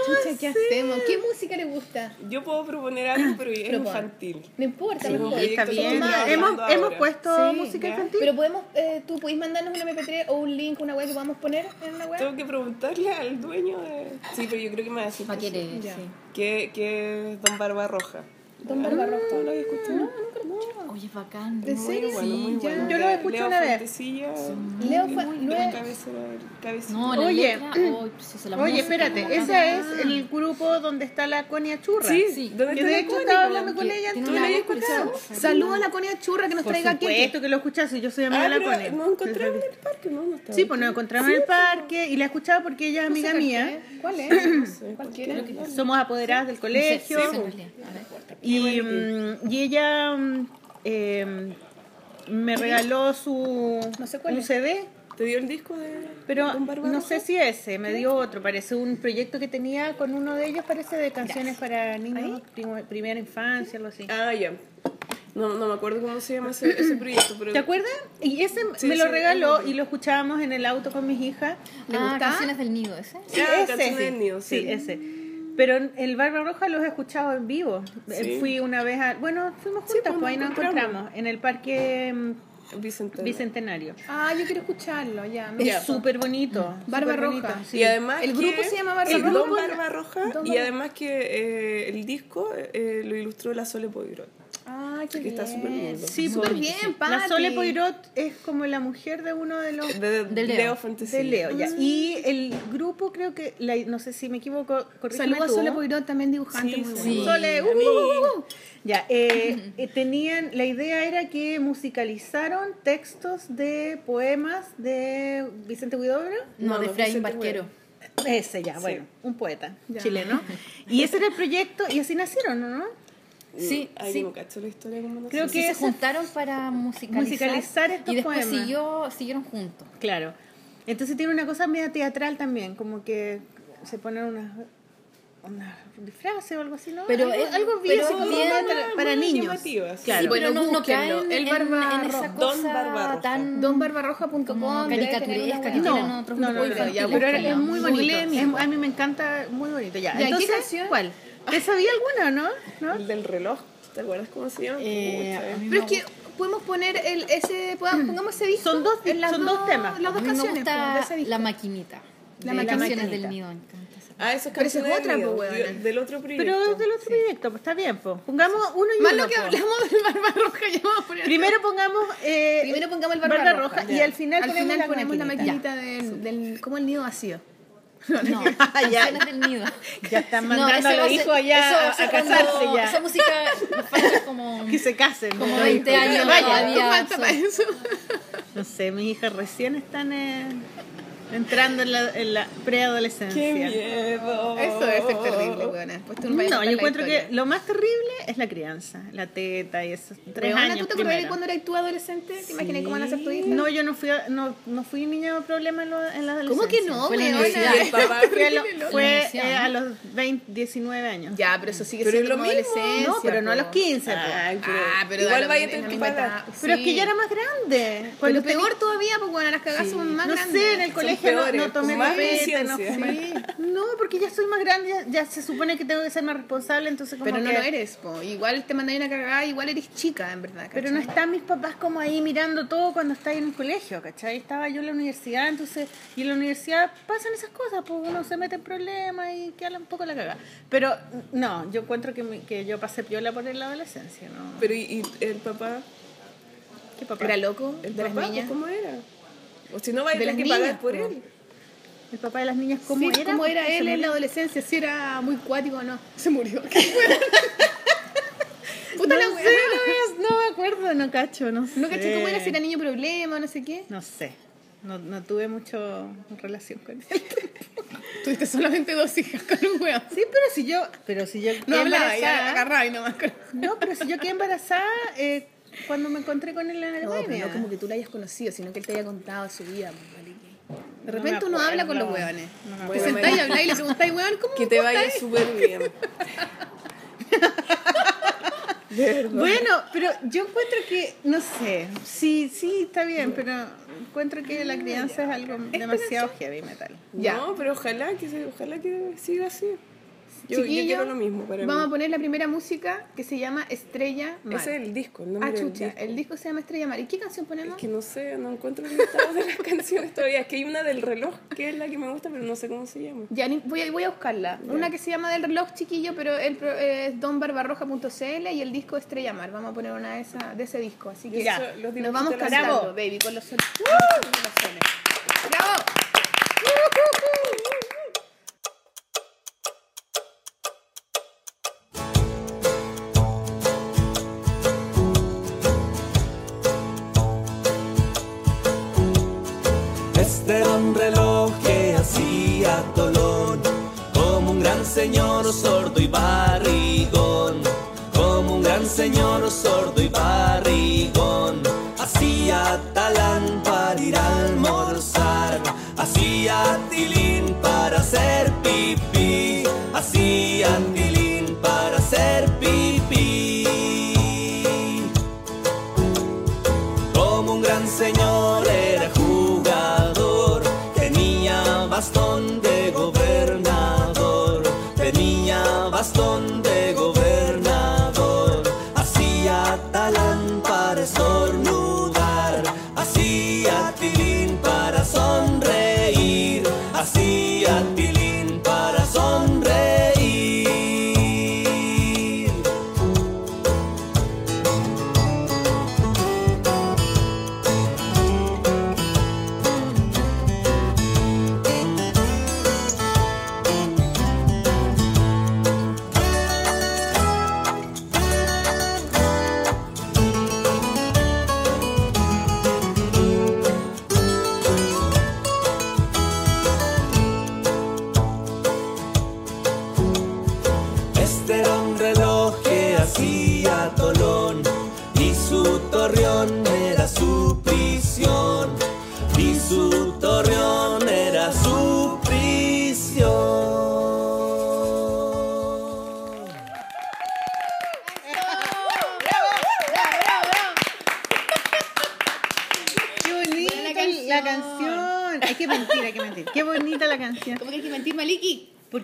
Chucha, ¿qué hacemos? ¿Qué música le gusta? Yo puedo proponer algo, pero es Propon. infantil. No importa, Sí, no importa. Está bien. que Hemos, hemos ahora. puesto Sí, música ya. infantil. Pero podemos, eh, tú podés mandarnos un MP3 o un link, una web que podamos poner en la web. Tengo que preguntarle al dueño de... Sí, pero yo creo que me va a decir ¿Para que qué sí. eres? Sí. que, que es Don Barbarroja. Don Barbarroja. ¿No lo había escuchado? No, nunca lo he escuchado. Oye, bacán. ¿En Muy serio? bueno, muy ya. Yo lo escuché una vez. Leo no es- cabecera, cabecita. No, la Oye, letra, oh, pues, eso, la Oye, espérate, ese es el grupo donde está la Conia Churra. Sí, Sí. ¿dónde Que está de hecho Connie, estaba hablando con ella. ¿Tú la habías escuchado? Saludos a la Conia Churra que nos Por traiga aquí. supuesto que lo escuchaste, yo soy amiga Ah, de la Conia. nos encontramos en el parque, ¿no? Sí, pues nos encontramos en el parque y la he escuchado porque ella es amiga mía. ¿Cuál es? Somos apoderadas del colegio. Sí, Y, mm, y ella eh, me regaló su No sé cuál un es. CD ¿Te dio el disco de Pero Don no sé si ese, me dio otro, parece un proyecto que tenía con uno de ellos, parece de canciones para niños, primo- primera infancia, algo así. Ah, ya. No, no me acuerdo cómo se llama ese, ese proyecto, pero... ¿Te acuerdas? Y ese Sí, me lo sí, regaló y lo escuchábamos en el auto con mis hijas. ¿Le ah, gustaba? canciones del nido, ese. Sí, Ah, ese, Canciones sí. del Nido, sí, sí. ese. Pero el Barba Roja los he escuchado en vivo. Eh, Sí. Fui una vez a... Bueno, fuimos juntas, pues, pues ahí nos encontramos. en el parque mm. Bicentenario. Ah, yo quiero escucharlo, ya. me Es súper bonito. Barba Roja. bonito, sí. Y además El grupo se llama Barba el Roja. Don Barba Roja. Don y además que eh, el disco eh, lo ilustró la Sole Poirot. Ah, qué Que bien. está súper lindo. Sí, súper bien, La. Sole Poirot es como la mujer de uno de los... De, De Leo. Leo Fantasy. De Leo, ya. Y el grupo creo que, la- no sé si me equivoco, Saludos a. Sole Poirot, también dibujante Sí, muy sí. bueno. Sole, uh, uh, uh. Ya, eh, eh, tenían, la idea era que musicalizaron textos de poemas de Vicente Huidobro. No, No, de no, Efraín Vicente Barquero. Ese ya, Sí. bueno, un poeta Ya. chileno. Y ese era el proyecto, y así nacieron, ¿no? Sí, sí. cacho la historia como no Creo sé. que Sí, se juntaron para musicalizar, musicalizar estos y después poemas. siguió, siguieron juntos. Claro. Entonces tiene una cosa media teatral también, como que se ponen unas unas disfraces o algo así, ¿no? Pero algo, es- algo pero bien, así como bien- para, niños. Claro. Sí, bueno, pero no, no búsquenlo. caen El en, Barba en esa Roja. Don tan debe tener caricaturesca una que No, no, no, pero ya, pero pero es muy bonito. A mí me encanta, muy bonito. Ya. ¿Y qué Entonces? ¿cuál? ¿Te sabía alguna, no? ¿No? El del reloj. ¿Te acuerdas cómo se llama? Eh, Pero es que podemos poner el, ese, podamos- pongamos ese disco. Son dos- en las son dos temas. Las A dos mí canciones pues, de gusta ese disco. la maquinita. La de maquinita. canciones del esa. Ah, esas Pero esa es canciones otra, po, weona. del otro proyecto. Pero del otro proyecto, pues está bien, pues. Pongamos uno y Más uno. lo que po. hablamos del Barbarroja, ya vamos a poner. Primero pongamos. Eh, Primero pongamos el Barba Barba, Roja, Roja, y al final al ponemos final la ponemos la maquinita. maquinita del, del. como el nido vacío. No, ya. canciones del nido. Ya están mandando a los hijos allá a, casarse ya. Esa música nos falta como... Que se casen. Como los 20 hijos. años Vaya, todavía. ¿Qué falta son- para eso? No sé, mis hijas recién están eh, entrando en la, en la preadolescencia. ¡Qué miedo! Eso debe ser terrible, weona. Pues tú nos vayas a No, yo encuentro que lo más terrible es la crianza, la teta y esos tres Weona, años ¿tú te acuerdas de cuando eras tú adolescente? ¿Te imaginas cómo van a ser tu hija? No, yo no fui, a- no, no fui niña de problema en, lo- en la adolescencia. ¿Cómo que no, Fue la weona? universidad. Y el papá. Fue, a, lo- Terrible, fue, La universidad, eh, ¿no? a los 20, 19 años. Ya, pero eso sigue Pero siendo es lo como mismo. adolescencia. no, pero no a los po. 15. po. Ay, pero Ah, pero igual da vaya a tener que pagar. Pero es Sí. que ya era más grande. Pero Cuando peor todavía, porque bueno, las cagadas son más no grandes. sé, en el colegio no, peores, no tomé copete, no fumé. No, porque ya soy más grande, ya, ya se supone que tengo que ser más responsable, entonces como Pero no que- lo eres, po. Igual te mandan una cagada, igual eres chica, en verdad. Pero no están mis papás como ahí mirando todo cuando estáis en el colegio, ¿cachai? Estaba yo en la universidad, entonces, y en la universidad pasan esas cosas, pues uno se mete en problemas y queda un poco la cagada. Pero no, yo encuentro que, mi- que yo pasé piola por la adolescencia, ¿no? Pero ¿y, y el papá? ¿Qué papá? ¿Era loco ¿El de las papá? niñas? ¿Cómo era? O si no, vaya a tener que las pagar niñas, por po. él. ¿El papá de las niñas cómo Sí, era? ¿Cómo era ¿Se él en la adolescencia? Si era muy cuático o no. Se murió. Puta no la sé, no, me- no me acuerdo, no cacho, no sé. No caché cómo era, si era niño problema, no sé qué. No sé, no, no tuve mucho relación con él. Tuviste solamente dos hijas con un weón. Sí, pero si yo, pero si yo No hablaba, ya agarraba y nomás con... No, pero si yo quedé embarazada eh, cuando me encontré con él en No, Alemania. pero no como que tú la hayas conocido, sino que él te haya contado su vida. pues, De No repente me uno habla con los hueones. No te sentáis y habláis y le preguntáis, weón, ¿cómo Que te vaya súper bien. Bueno, pero yo encuentro que, no sé, sí, sí, está bien, pero encuentro que la crianza es algo demasiado heavy metal. Ya. No, pero ojalá que, ojalá que siga así. Yo, yo quiero lo mismo para Vamos a poner la primera música que se llama Estrella Mar. Ese es el disco, el Ah, chucha, disco. el disco se llama Estrella Mar. ¿Y qué canción Es ponemos? que no sé, no encuentro el listado de las canciones todavía. Es que hay una del reloj que es la que me gusta, pero no sé cómo se llama. Ya, voy, a, voy a buscarla. Una que se llama Del reloj chiquillo, pero el pro- es donbarbarroja.cl y el disco Estrella Mar. Vamos a poner una de, esa, de ese disco. Así que Ya. Eso, los nos vamos cantando, baby, con los sones. Con los sones. ¡Bravo! Como un gran señor sordo y barrigón, como un gran señor sordo y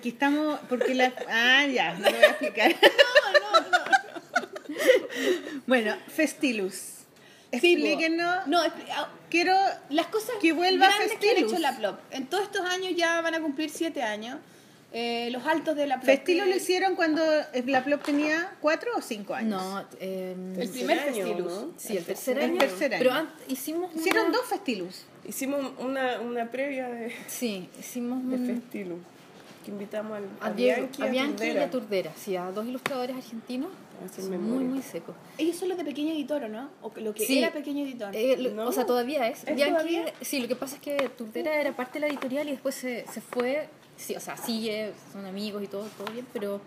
Porque estamos, porque la, ah, ya, no lo voy a explicar. Bueno, Festilus. Explíquenos. No, ah, Quiero las cosas Que vuelva grandes que han Festilus. hecho la Plop. En todos estos años ya van a cumplir siete años. Eh, los altos de la Plop. Festilus que- lo hicieron cuando la Plop tenía cuatro o cinco años. No, eh, El primer año, Festilus. ¿no? sí, el tercer El año. tercer año. Pero hicimos una- Hicieron dos Festilus. Hicimos una, una previa de, Sí, hicimos de un... Festilu. Que invitamos al, A, Diego- Bianchi, a Bianchi y Turdera. a Turdera, sí, a dos ilustradores argentinos. A memoria. muy, muy secos. Ellos son los de Pequeño Editor, ¿o no? O que- lo que Sí. era Pequeño Editor. Eh, lo- No. O sea, todavía es. ¿Es Bianchi- todavía? Sí, lo que pasa es que Turdera era parte de la editorial y después se, se fue. Sí, o sea, sigue, son amigos y todo, todo bien, pero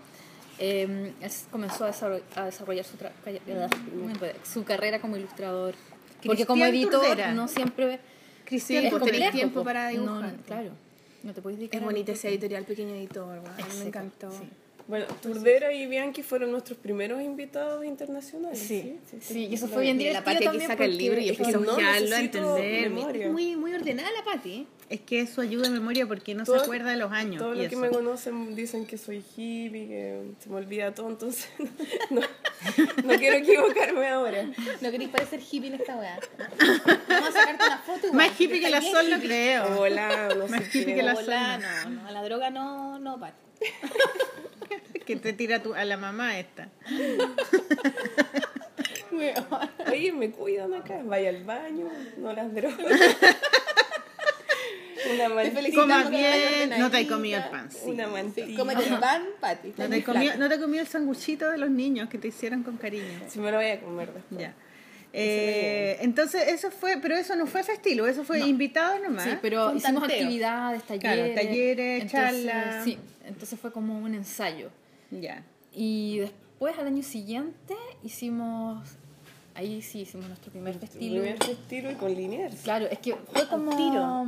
eh, él comenzó a desarrollar, a desarrollar su, tra- puede, su carrera como ilustrador. Porque como editor Turdera. no siempre Cristian es complejo. tiempo po. para No, dibujar. no, claro, no te puedes dedicar es a bonita que- editorial Pequeño Editor, weón. Es me seca, encantó. sí. Bueno, Turdera y Bianchi fueron nuestros primeros invitados internacionales. Sí, Sí, sí, y eso fue bien divertido la Pati aquí también saca el libro y es que empieza a no a necesito entender. memoria. Es muy, muy ordenada la Pati. Es que eso ayuda en memoria porque no Todo- se acuerda de los años. Todos los que me conocen dicen que soy hippie, que se me olvida todo, entonces no, no quiero equivocarme ahora. No queréis parecer hippie en esta weá. Vamos a sacarte una foto igual. Más hippie que la sol, no creo. Hola, no Más hippie que la zona. no, no, a la droga no, no, Pati. Que te tira tu- a la mamá esta. Oye, me cuidan acá, vaya al baño, no las drogas. Una mantilla. felicito. Coma Estamos bien, no te has comido el pan. sí. Una. Cómete el pan, Pati. No te, comió, no te comió el sanguchito de los niños que te hicieron con cariño. Si me lo voy a comer después. Ya. Eh, entonces eso fue, pero eso no fue festivo, eso fue invitado nomás. Sí, pero Un hicimos tanteo. actividades, talleres. Claro, talleres, entonces, charlas. Sí, entonces fue como un ensayo. Ya. Y después, al año siguiente, hicimos. Ahí sí hicimos nuestro primer festival. Primer estilo y con Liniers. Claro, es que fue como. tiro.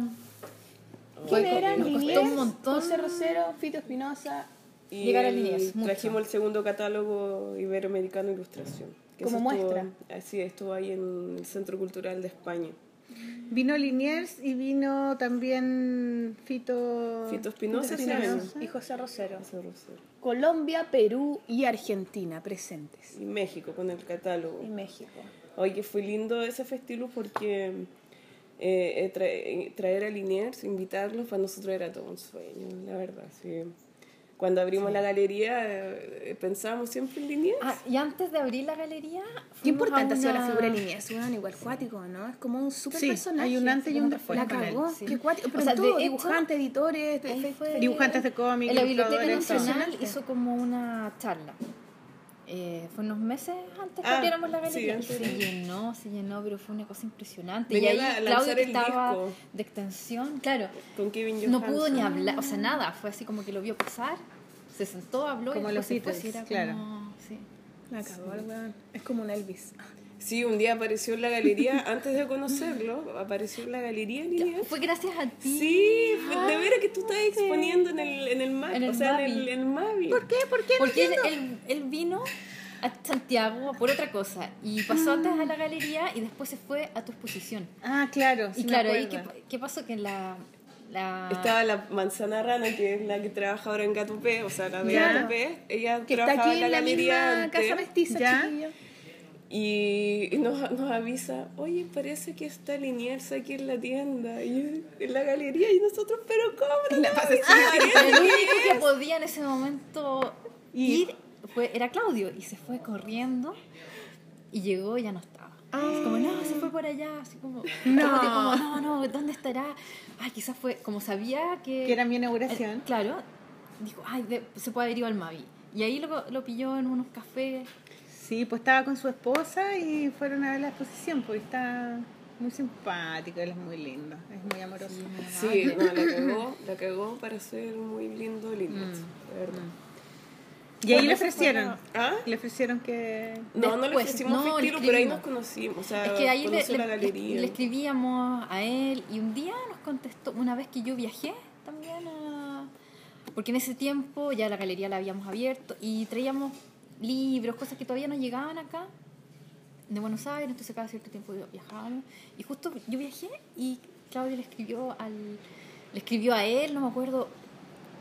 Fue ¿Quién eran? nos costó Liniers, un montón. José Rosero, Fito Espinosa. Y Llegar a Liniers, mucho. trajimos el segundo catálogo iberoamericano ilustración. Como estuvo- muestra. Así, estuvo ahí en el Centro Cultural de España. Vino Liniers y vino también Fito. Fito Espinosa. Y José Rosero. José Rosero. Colombia, Perú y Argentina presentes. Y México con el catálogo. Y México. Oye, fue lindo ese festival porque eh, eh, tra- eh, traer a Liniers, invitarlos, para nosotros era todo un sueño, la verdad. Sí. Cuando abrimos la galería eh, pensábamos siempre en Liniers. Ah, y antes de abrir la galería. Qué importante ha sido la figura de Liniers, weón, igual cuático, ¿no? Es como un super Sí, personaje. hay un antes y un después La cagó, sí. qué cuático. Pero O sea, todo, de hecho, dibujantes, editores, de- Dibujantes de cómics, En la Biblioteca Nacional hizo como una charla. Eh, fue unos meses antes que Ah, abriéramos la sí, galería. antes se llenó, se llenó, pero fue una cosa impresionante. Venían y ahí Claudio, que estaba disco. de extensión, claro, con Kevin no pudo ni hablar, o sea, nada. Fue así como que lo vio pasar, se sentó, habló Como y los después se Beatles, sí, era claro. como- sí. La cagó el weón. Es como un Elvis. Sí, un día apareció en la galería, antes de conocerlo, apareció en la galería Lilian. Fue gracias a ti. Sí, de veras que tú estás exponiendo en el, en el MAVI, En el o sea, en Mavi. el, en el Mavi. ¿Por qué? ¿Por qué? Porque él, vino a Santiago por otra cosa y pasó antes a la galería y después se fue a tu exposición. Ah, claro. sí Y me claro, ahí qué, pasó que la... la Estaba la manzana rana, que es la que trabaja ahora en Gato P, o sea, la de P. Ella Que está trabajaba aquí en la galería misma casa mestiza. Y nos, nos avisa, oye, parece que está Liniers aquí en la tienda, y en la galería, y nosotros, pero ¿cómo? La no? pasa Sí, el único que podía en ese momento Y- ir fue, era Claudio y se fue corriendo y llegó y ya no estaba. Así como, no, se fue por allá, así como, no, como, no, no, ¿dónde estará? Ay, quizás fue, como sabía que... Que era mi inauguración. Eh, claro, dijo, ay, de- se puede haber ido al Mavi. Y ahí lo, lo pilló en unos cafés. Sí, pues estaba con su esposa y fueron a ver la exposición, porque está muy simpático, él es muy lindo, es muy amoroso. Sí, no, la cagó, la cagó para ser muy lindo Liniers, de verdad. Y ahí le ofrecieron, ¿Ah? le ofrecieron que... No, no le Después, ofrecimos no, le festivo, pero ahí nos conocimos, o sea, Es que ahí le- la galería. le escribíamos a él y un día nos contestó, una vez que yo viajé también a... Porque en ese tiempo ya la galería la habíamos abierto y traíamos libros, cosas que todavía no llegaban acá de Buenos Aires, entonces cada cierto tiempo viajábamos. Y justo yo viajé y Claudio le escribió al le escribió a él, no me acuerdo,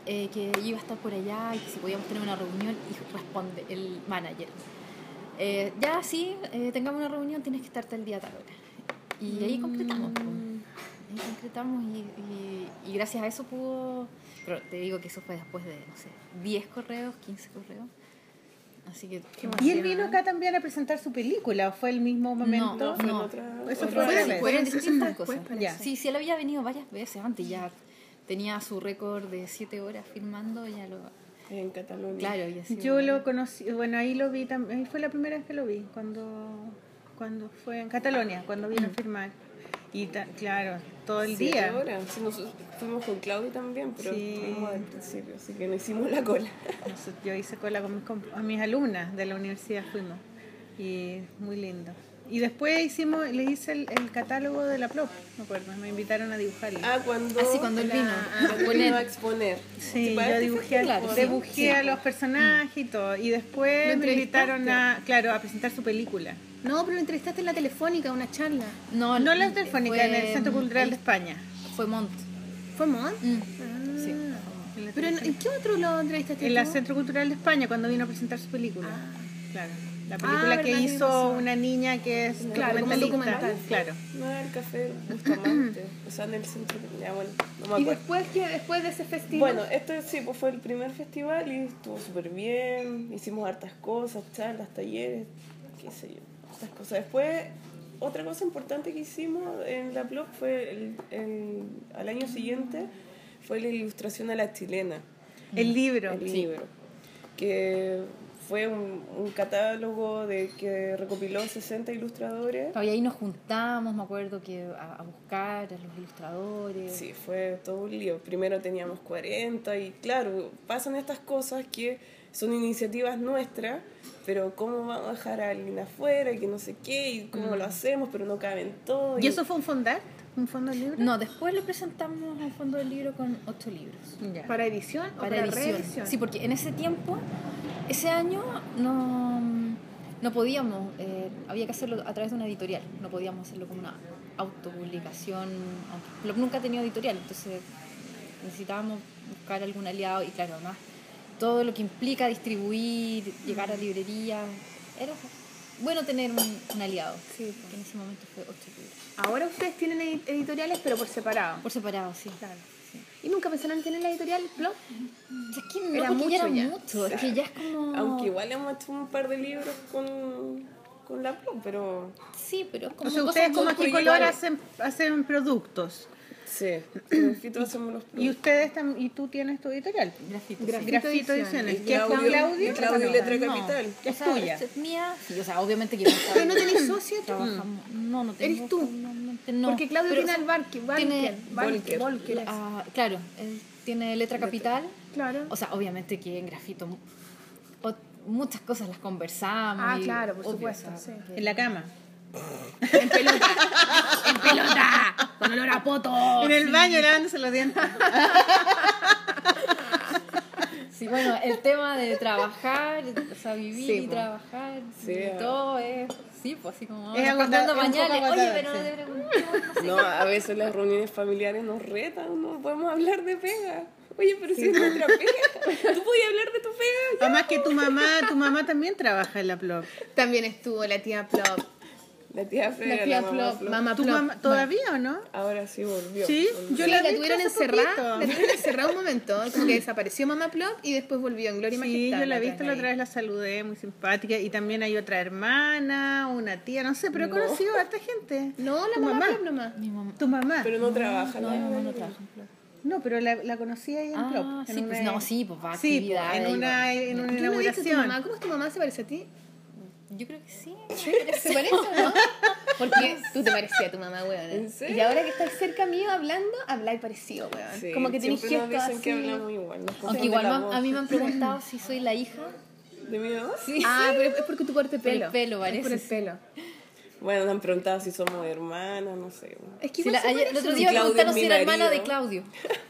eh, que yo iba a estar por allá y que si podíamos tener una reunión y responde el manager. Eh, ya sí, eh, tengamos una reunión, tienes que estar tal día tal hora. Y ahí concretamos. pues. Ahí concretamos y, y- y gracias a eso pudo... Pero te digo que eso fue después de, no sé, 10 correos, 15 correos. Así que... Y él vino acá también a presentar su película, ¿o fue el mismo momento? No, fue en No. otra, Eso otra fue vez. fueron distintas cosas. Sí, sí, él había venido varias veces antes, ya tenía su récord de 7 horas filmando, ya lo... En Cataluña. Claro, y así. Yo lo conocí, bueno, ahí lo vi también, ahí fue la primera vez que lo vi, cuando, cuando fue en Catalonia, cuando vino a firmar. Y ta- claro, todo el Siete día. horas. Sí, nosotros fuimos con Claudio también, pero Sí. fuimos al principio, así que no hicimos la cola. Yo hice cola con mis, a mis alumnas de la universidad, fuimos. Y muy lindo. Y después hicimos, le hice el, el catálogo de la Plop, me acuerdo, me invitaron a dibujarlo. Ah, cuando, Ah, sí, cuando él vino. cuando a vino poner. a exponer. Sí, yo dibujé, festival, claro, dibujé sí. a los personajes y todo. Y después ¿Lo me invitaron a, claro, a presentar su película. No, pero lo entrevistaste en la telefónica, una charla. No, No la eh, telefónica, fue, en el Centro Cultural de España. Fue Mont. ¿Fue Mon? Mm, Ah. sí. En la ¿Pero en, en qué otro lo entrevistaste En el? Centro Cultural de España, cuando vino a presentar su película. Claro. La película Ah, que hizo razón. una niña que es Claro, documentalista. documental. Claro. No era el café Bustamante, o sea, en el centro. Ya, bueno, no me ¿Y acuerdo. después, qué, después de ese festival? Bueno, este sí, pues fue el primer festival y estuvo súper bien. Hicimos hartas cosas, charlas, talleres, qué sé yo, estas cosas. Después, otra cosa importante que hicimos en la blog fue el, el- al año siguiente fue la ilustración a la chilena, El libro. el libro, que fue un, un catálogo de que recopiló 60 ilustradores. Y ahí nos juntamos, me acuerdo que a, a buscar a los ilustradores. Sí, fue todo un lío. Primero teníamos 40 y claro, pasan estas cosas que son iniciativas nuestras, pero cómo vamos a dejar a alguien afuera y que no sé qué y cómo lo hacemos, pero no caben todos. ¿Y eso fue un fondar? ¿Un fondo del libro? No, después le presentamos un fondo del libro con ocho libros. Ya. ¿Para edición o Para para, edición. reedición? Sí, porque en ese tiempo, ese año, no, no podíamos, eh, había que hacerlo a través de una editorial, no podíamos hacerlo como una autopublicación, aunque nunca ha tenido editorial, entonces necesitábamos buscar algún aliado y claro, además todo lo que implica distribuir, llegar a librerías, era bueno tener un, un aliado, Sí, que en ese momento fue ocho libros. Ahora ustedes tienen edi- editoriales, pero por separado. Por separado, sí. Claro. ¿Y nunca pensaron en tener la editorial Plop? Es que no, Era ya mucho era ya. mucho, es que ya es como... Aunque igual hemos hecho un par de libros con, con la Plum, pero Sí, pero es como O sea, ustedes como aquí color hacen, hacen productos. Sí, en el Fito hacemos los Y ustedes y tú tienes tu editorial. Grafito, Grafito. Grafito Ediciones. ¿Qué es Claudio- Claudio? Letra. Capital. Es tuya. Es mía, sí, o sea, obviamente que ¿Pero no tenés socio? tú? trabajamos. No, no tengo. ¿Eres tú? Porque Claudio tiene al Barque. Volker, ah, claro, él tiene letra capital. Claro. O sea, obviamente que en grafito muchas cosas las conversamos. Ah, claro, por supuesto, En la cama. En pelota. en pelota. Con olor a poto. En el baño lavándose los dientes. Sí, bueno, el tema de trabajar, o sea, vivir Sí, y po. trabajar, Sí, y ah. todo es, sí, pues así como, Es poco pañales, oye, pero sí. no te. No, a veces las reuniones familiares nos retan, no podemos hablar de pega. Oye, pero si es nuestra pega. ¿Tú podías hablar de tu pega? Además que tu mamá, tu mamá también trabaja en la Plop. También estuvo la tía Plop. La tía Frega, La tía mamá. Flop. Mamá ¿Tu Plop. mamá todavía o no? Ahora sí volvió. Sí, volvió. yo Sí, la, la, vi tuvieron encerrada, la tuvieron encerrada un momento, como que desapareció Mamá Plop y después volvió en Gloria Sí, Majestad. yo la he otra visto vez la otra vez, la saludé, muy simpática. Y también hay otra hermana, una tía, no sé, pero he No. conocido a esta gente. No, la ¿Tu mamá, mamá? Plop nomás. Mi mamá. ¿Tu mamá? Pero no trabaja. No, ¿no? mi mamá no trabaja en. No, pero la, la conocí ahí en Ah, en sí, pues no, sí, pues va a Sí, pues, en una, en una ¿Qué me ha dicho tu inauguración. mamá? ¿Cómo es tu mamá? ¿Se parece a ti? Yo creo que sí. ¿Se parece o no? Porque tú te parecías a tu mamá, weón. Y ahora que estás cerca mío hablando, habláis parecido, weón. Sí, como que tenés nos gestos así. que hablamos igual. nos Aunque igual a mí me han preguntado si soy la hija. ¿De mi mamá? Sí. Ah, pero es porque tu corte Por el pelo. pelo, Es parece, por el sí. pelo. Bueno, nos han preguntado si somos hermanas, no sé. Es que Sí, igual la- ayer- el otro Si día me preguntaron si era hermana de. Claudio.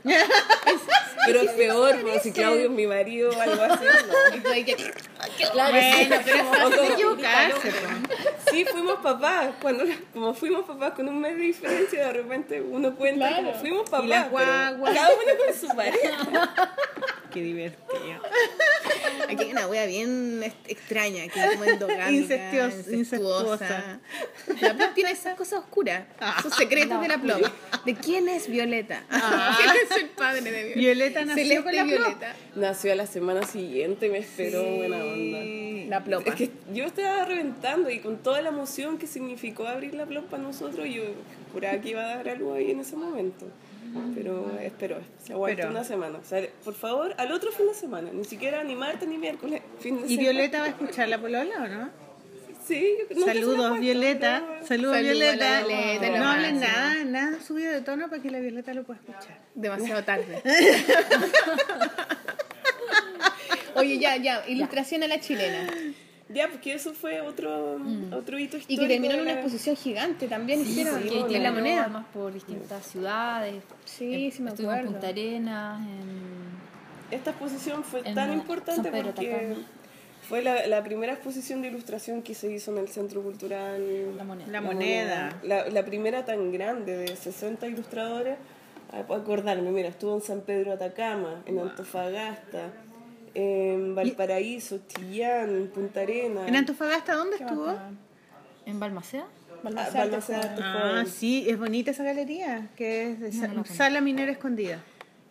Pero es peor, porque si Claudio es mi marido o algo así, no. Claro, Bueno, pero es equivocarse. Sí, fuimos papás. Cuando, como fuimos papás con un mes de diferencia, de repente uno cuenta Claro. como fuimos papás. Y guaguas. Cada uno con su pareja. Qué divertido. Aquí hay una wea bien extraña, que es como endogámica, Incestuos- incestuosa. La Plop tiene esas cosas oscuras, esos secretos de la Plop. ¿De quién es Violeta? ¿Quién es el padre de Violeta? Violeta nació Celeste con la Plop. Violeta. Nació a la semana siguiente, me esperó buena onda. La Plopa. Es que yo estaba reventando y con toda la emoción que significó abrir la plop para nosotros, yo juraba que iba a dar algo ahí en ese momento. Pero esperó, se aguantó Esperó. una semana. O sea, por favor, al otro fin de semana, ni siquiera ni martes ni miércoles, fin de ¿Y semana. Violeta va a escuchar la polola o no? Sí, Saludos, Violeta. pero- Saludos, Violeta. Violeta, lo no hablen nada, nada subido de tono para que la Violeta lo pueda escuchar. Demasiado tarde. Oye, ya, ya, ilustración a la chilena. Ya, porque eso fue otro, otro hito histórico. Y que terminó en una la- exposición gigante también, hicieron Sí, en tiene la moneda. además por distintas ciudades. Sí, sí me Estuvimos en acuerdo. Punta Arenas, en... Esta exposición fue En tan importante Pedro porque Atacama. fue la, la primera exposición de ilustración que se hizo en el Centro Cultural La Moneda. La moneda. La, la primera tan grande de 60 ilustradores. Ah, puedo acordarme, mira, estuvo en San Pedro Atacama, en Antofagasta, en Valparaíso, Chillán, Punta Arenas. ¿En Antofagasta dónde estuvo? ¿En Balmaceda? Ah, Balmaceda, Ah, Antofagasta. sí, es bonita esa galería, que es de sa- Sala Minera Escondida.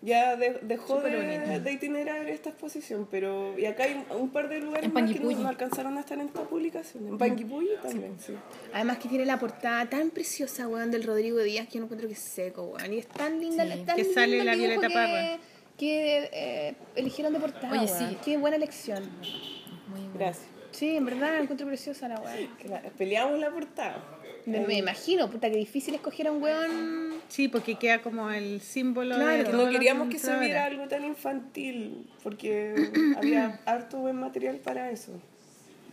Ya de- dejó de, itinerar esta exposición, pero y acá hay un, par de lugares más que no, alcanzaron a estar en esta publicación. En Panguipulli también, sí. Además que tiene la portada tan preciosa, weón, del Rodrigo Díaz, que yo no encuentro que es seco, weón. Y es tan linda, Sí. la- tan Que sale la Violeta que, Parra. Que eh, eligieron de portada, Oye, sí. Qué buena elección. Muy bueno. Gracias. Sí, en verdad la encuentro preciosa la weón. Cla- Peleamos la portada. Me, me imagino, puta, que difícil escoger a un weón. Sí, porque queda como el símbolo Claro. de Que No queríamos que se viera algo tan infantil, porque había harto buen material para eso.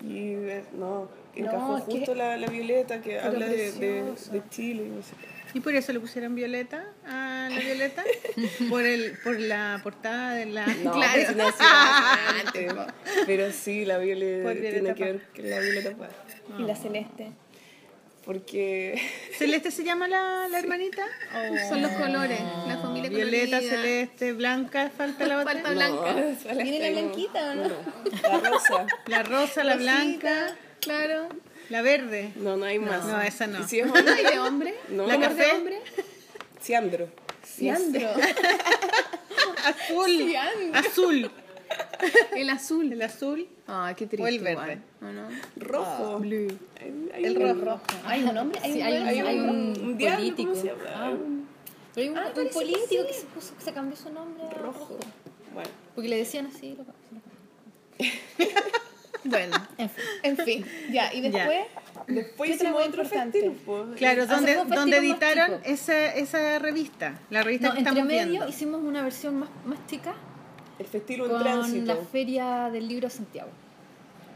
Y eh, no, encajó que- justo la, la Violeta que Pero habla de, de, de Chile. y no sé. Y por eso le pusieron Violeta a la Violeta, por el por la portada de la... No, Claro. pues, no, sí, antes, pero sí, la Violeta tiene que ver con la Violeta Parra. Y la celeste. Porque ¿Celeste se llama la, la hermanita? Son los colores, la familia Violeta, colorida. celeste, blanca, falta la otra. Falta blanca. esa la ¿Viene la blanquita o no? La rosa. La rosa, la blanca, Claro. La verde. No, no hay más. No, esa no. ¿Y si es ¿No hay de hombre? No. ¿La ¿La café? de hombre? Ciandro. Ciandro. Azul. Ciandro. Azul. El azul. El azul. Ah, qué triste. O el verde. igual, ¿o no? Rojo. Blue. Hay- hay El un- rojo. ¿Hay un nombre? ¿Hay Sí, un hay un, nombre? hay un, un diablo, político. Ah, pero hay un, Ah, un que político sí. que se, puso, que se cambió su nombre Rojo. Bueno. Porque le decían así. Lo, lo- Bueno, en fin. en fin. Ya, y después. Después ¿Qué hicimos otro importante? festival. pues. Claro, donde, donde editaron esa, esa revista, la revista No, que estamos medio viendo. hicimos una versión más, más chica El festival en con tránsito. la Feria del Libro de Santiago.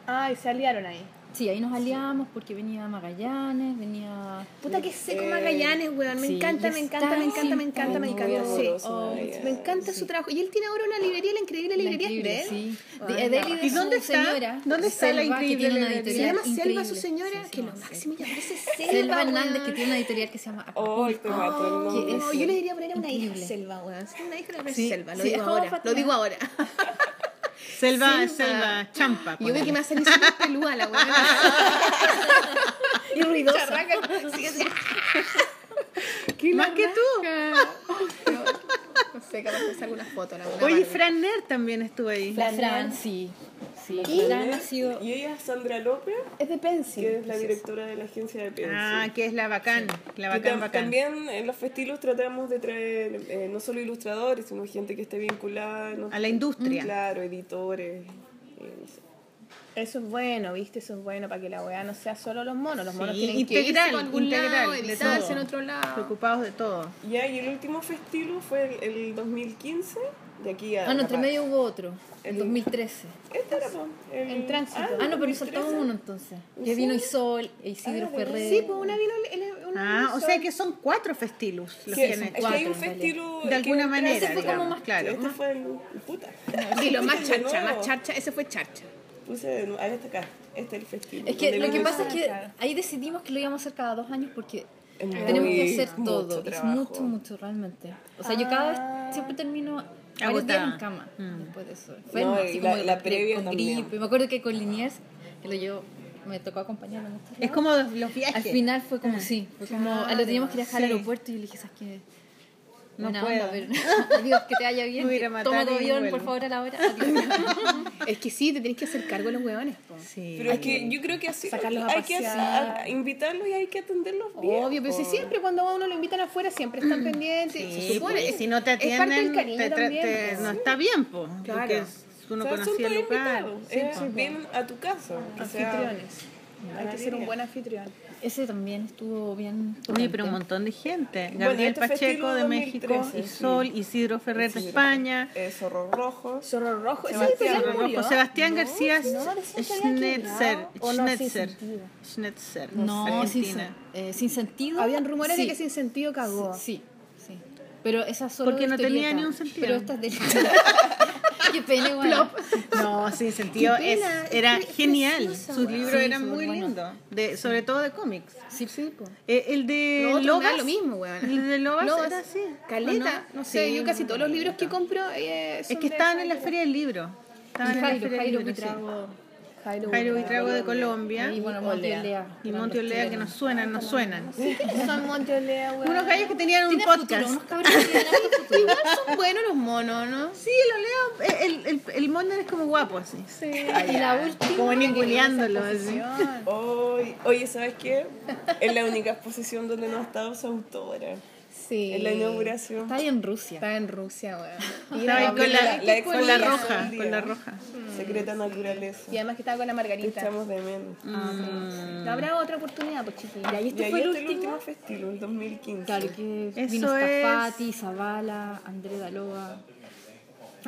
Ah, y se aliaron ahí. Sí, ahí nos aliamos porque venía Magallanes, venía... Puta que seco Magallanes, weón. Me Sí, encanta, me encanta, me encanta, me encanta, me encanta. Oh, Magallanes. me encanta su trabajo. Y él tiene ahora una librería, la increíble La librería increíble, de él. sí. De, de y de ¿Y dónde está? señora. ¿Dónde está la Selva, que increíble tiene una librería? Se llama Selva increíble. su señora, que lo máximo ya parece Selva Selva, Hernández, que tiene una editorial que se llama Oh, te mato el nombre. yo le diría poner a una hija Increíble. Selva, weón. Si una hija le Selva, lo digo ahora. Lo digo ahora. Selva, Selva. selva, champa. Y yo veo que me va a salir súper pelúa la weón. Y ruidosa. Charraca. Más que tú. No sé, capaz que saco una foto. Oye. Fran Ner también estuvo ahí. La Fran, sí. Sí, ¿Y? Fran ha sido... Y ella es Sandra López, Es de Pencil. que es la directora de la agencia de Pencil. Ah, que es la bacán. La Que bacán, tam- bacán. También en los festivos tratamos de traer eh, no solo ilustradores, sino gente que esté vinculada no A la industria. Claro, editores. eh. Eso es bueno, ¿viste? Eso es bueno para que la weá no sea solo los monos. Los monos Sí, tienen integral, que irse algún integral, lado, de editarse todo. en otro lado. Preocupados de todo. Ya, y el último festivo fue el, el 2015, de aquí a. Ah, no, entre medio hubo otro, en El- 2013. Este era, po, el, En tránsito. Ah, Ah, no, pero 2013. saltamos uno entonces. Que vino Isol, e Isidro Ah. Ferrer. Sí, pues una vino. una Ah, o sea que son cuatro festilus los Que- que han es que hay un festivo. De alguna manera, ese fue digamos, como más claro. Este fue el. Puta. Sí, lo más charcha, más charcha. Ese fue charcha. Puse de nuevo. Ah, este acá. Este es el festivo. Es que lo que pasa es que ahí decidimos que lo íbamos a hacer cada dos años porque tenemos que hacer mucho todo. Es mucho, mucho realmente. O sea, yo cada vez siempre termino varios días en cama después de eso. No, Enferma, y así como la previa con gripe. Me acuerdo que con Liniers, que lo llevo, me tocó acompañarlo. Es como los viajes. Al final fue como sí, fue como ah, lo teníamos que ir a dejar al Sí. aeropuerto y yo le dije, ¿sabes qué? No Buena puedo. onda, pero adiós, que te vaya bien. Que Toma tu avión, por favor, a la hora. Adiós. Es que sí, te tenés que hacer cargo de los huevones. Sí. Pero es que yo creo que así Sacarlos a hay que pasear. invitarlos y hay que atenderlos bien. Obvio, pero si siempre cuando a uno lo invitan afuera siempre están pendientes. Sí, se supone. pues, si no te es parte del atienden, te también, te- no está bien, po, Claro. porque uno O sea, son conocía el lugar. Sí, Eh, vienen a tu casa. Anfitriones. Hay que ser un buen anfitrión. Ese también estuvo bien. Oye, pero un montón de gente. Bueno, Gabriel este Pacheco de 2013, México, sí. Isol, Isidro Ferrer de. España, eh, Zorro Rojo. Zorro Rojo. Sebastián Zorro. Rojo, Sebastián García no, Schnetzer, no, sin Schnetzer, sentido. Schnetzer, No, sin, eh, sin sentido. Habían rumores sí. de que sin sentido cagó. Sí, sí. Pero esa solo Porque no tenía ni un sentido. Pero esta es de. Qué pena, igual. No, sin sentido, es- es era genial. Sus libros Sí, eran muy bueno. lindos, de, sobre todo de cómics. Sí, sí, po. Eh, el de Lo Lobas, lo mismo, weón. El de Lobas, Lobas, era así. Caleta, ¿o no sé, Sí. yo casi todos los libros que compro eh, Es que estaban en la feria del libro. Estaban en la feria del libro, sí. Jairo, Jairo Buitrago de Colombia. Y bueno, Olea. Monte Olea. Y Monte Olea que nos suenan, nos suenan. Son Monteolea, weón. Unos gallos que tenían un podcast. que. Igual son buenos los monos, ¿no? Sí, lo leo. El, el, el Mondar es como guapo, así. Sí. Y la última. Como ninguneándolo, así. Oye, oye, ¿sabes qué? Es la única exposición donde no ha estado su autora. Sí. En la inauguración. Está ahí en Rusia. Está en Rusia, weón. Estaba ahí con la, la- la con la roja, con la roja. Secreta naturaleza. Y además que estaba con la Te Margarita. echamos de menos. No habrá otra oportunidad, pues chiquilla. Y Y este ahí fue el está el último. último festival, el 2015. Claro, que Eso vino es- Scafati, Zavala, André Dalova.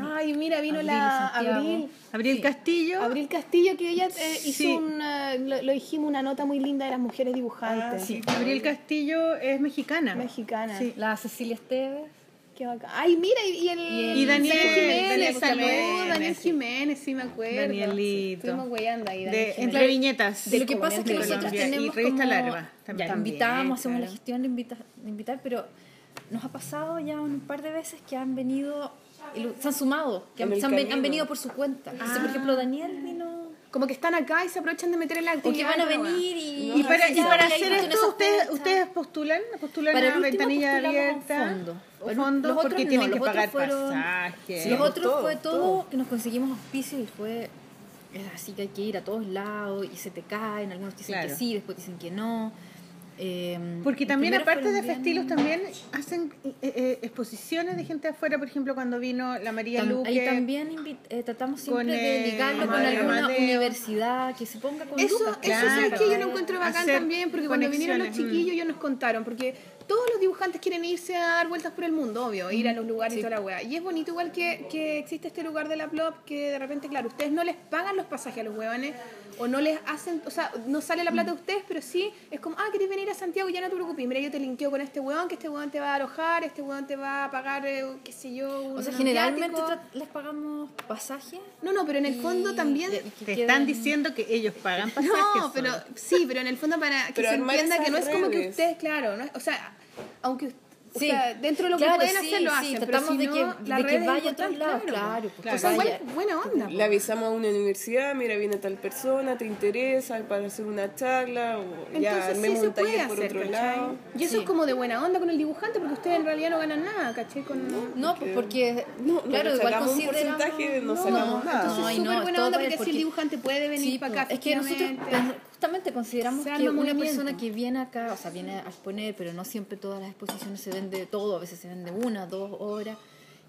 Ay, mira, vino Abril, la Santiago. Abril. Abril Castillo. Abril Castillo, que ella eh, hizo Sí. una, lo, lo dijimos, una nota muy linda de las mujeres dibujantes. Ah, sí. Abril Castillo es mexicana. Mexicana. Sí. La Cecilia Esteves. Qué bacán. Ay, mira, y, y el, Y Y Daniel, Jiménez, Daniel salud, Jiménez. Daniel Jiménez, sí me acuerdo. Danielito. Estuvimos weyando ahí, Daniel De, entre viñetas. De lo que pasa es que nosotros Colombia. tenemos Y revista como- larga. También. Ya, invitamos, hacemos la gestión de, invita- de invitar, pero nos ha pasado ya un par de veces que han venido, se han sumado, que han, se han, ven- camino. han venido por su cuenta. Entonces, por ejemplo, Daniel vino... Como que están acá y se aprovechan de meter en la O que actividad. van a venir y... Y para, y hacer esto, ustedes, ustedes postulan, postulan Para a el último ventanilla abierta. fondo. O Los fondos otros porque no, tienen que los pagar otros fueron- pasajes. Sí. Los otros todo, fue todo, todo. que nos conseguimos auspicio y fue es así que hay que ir a todos lados y se te caen, algunos dicen Claro. que sí, después dicen que no. Eh, Porque también, aparte de festilos, también hacen eh, eh, exposiciones de gente afuera. Por ejemplo, cuando vino la María Tam- Luque. ahí también eh, tratamos siempre con, de ligarlo con alguna Amadeo. universidad que se ponga con Eso, lucas, eso claro. sabes que yo lo encuentro bacán también, porque cuando vinieron los mm. chiquillos ellos nos contaron, porque todos los dibujantes quieren irse a dar vueltas por el mundo, obvio, ir a los lugares y toda la wea. Y es bonito igual que, que existe este lugar de la Plop que de repente, claro, ustedes no les pagan los pasajes a los huevones o no les hacen, o sea, no sale la plata de ustedes, pero sí es como, ah, querés venir a Santiago, ya no te preocupes, mira, yo te linkeo con este huevón, que este huevón te va a alojar, este huevón te va a pagar, eh, qué sé yo, un O sea, generalmente les pagamos pasaje. No, no, pero en el fondo también... Te queden- están diciendo que ellos pagan pasajes. No, pero sí, pero en el fondo para que Pero se entienda que no es como que ustedes, claro, no es- o sea, aunque o Sí. sea, dentro de lo que pueden sí, hacer lo sí, hacen, pero tratamos si de no, que- la de que red es vaya a importante, otros lados, claro. claro, pues, O sea, vaya. buena onda. Le avisamos a una universidad, mira, viene tal persona, te interesa para hacer una charla, o ya Entonces sí armemos un taller por hacer, otro ¿cachai? lado. Y eso Sí. es como de buena onda con el dibujante, porque ustedes en realidad no ganan nada, ¿cachai? Con... No, pues porque, No, no, claro, igual un porcentaje, no No, sacamos nada. Entonces No, súper no, es buena onda porque, si el porque- dibujante puede venir para acá es que nosotros efectivamente. pues, justamente consideramos que una persona que viene acá, o sea, viene a exponer, pero no siempre todas las exposiciones se vende todo, a veces se vende una, dos horas,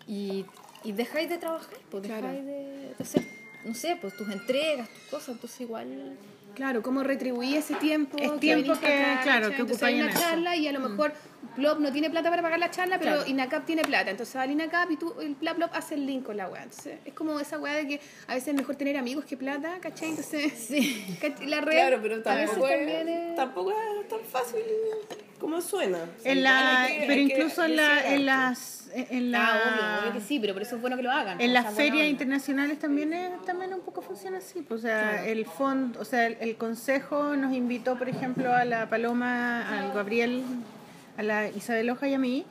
y, y dejáis de trabajar, pues dejáis de, de hacer, no sé, pues tus entregas, tus cosas, entonces igual... Claro, cómo retribuir ese tiempo. Es que tiempo para que, acá, claro, que una en eso. charla y a lo mejor Plop no tiene plata para pagar la charla, pero Claro. INACAP tiene plata. Entonces va al INACAP y tú, el Plop Plop hace el link con la weá. Entonces es como esa weá de que a veces es mejor tener amigos que plata, ¿cachai? Entonces Sí. la red Claro, pero tampoco también es, es... tampoco es tan fácil como suena. O sea, En la, que- pero que incluso en, la, en las en la Ah, obvio, obvio que sí, pero por eso es bueno que lo hagan. en o las sea, ferias onda. internacionales también es, también un poco funciona así pues, o sea el fondo o sea el, el consejo nos invitó por ejemplo a la Paloma al Gabriel a la Isabel Hoja y a mí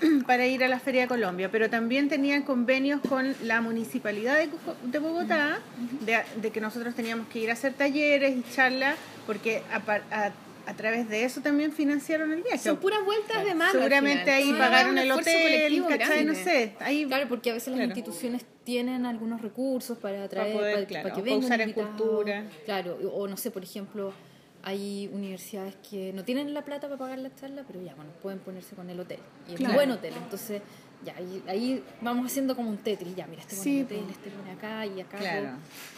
para ir a la Feria de Colombia, pero también tenían convenios con la municipalidad de, Bogotá, de, de que nosotros teníamos que ir a hacer talleres y charlas, porque a, a- a través de eso también financiaron el viaje. Son puras vueltas de mano. Seguramente ahí Sí, pagaron el hotel, ¿cachai? No sé, ahí Claro, porque a veces las instituciones tienen algunos recursos para traer, poder, para, claro, para que para vengan usar en cultura. Claro, o no sé, por ejemplo, hay universidades que no tienen la plata para pagar la charla, pero ya, bueno, pueden ponerse con el hotel. Y es un buen hotel, entonces ya, ahí, ahí vamos haciendo como un Tetris, ya, mira, este Sí, pone hotel, este pone acá y acá. Claro.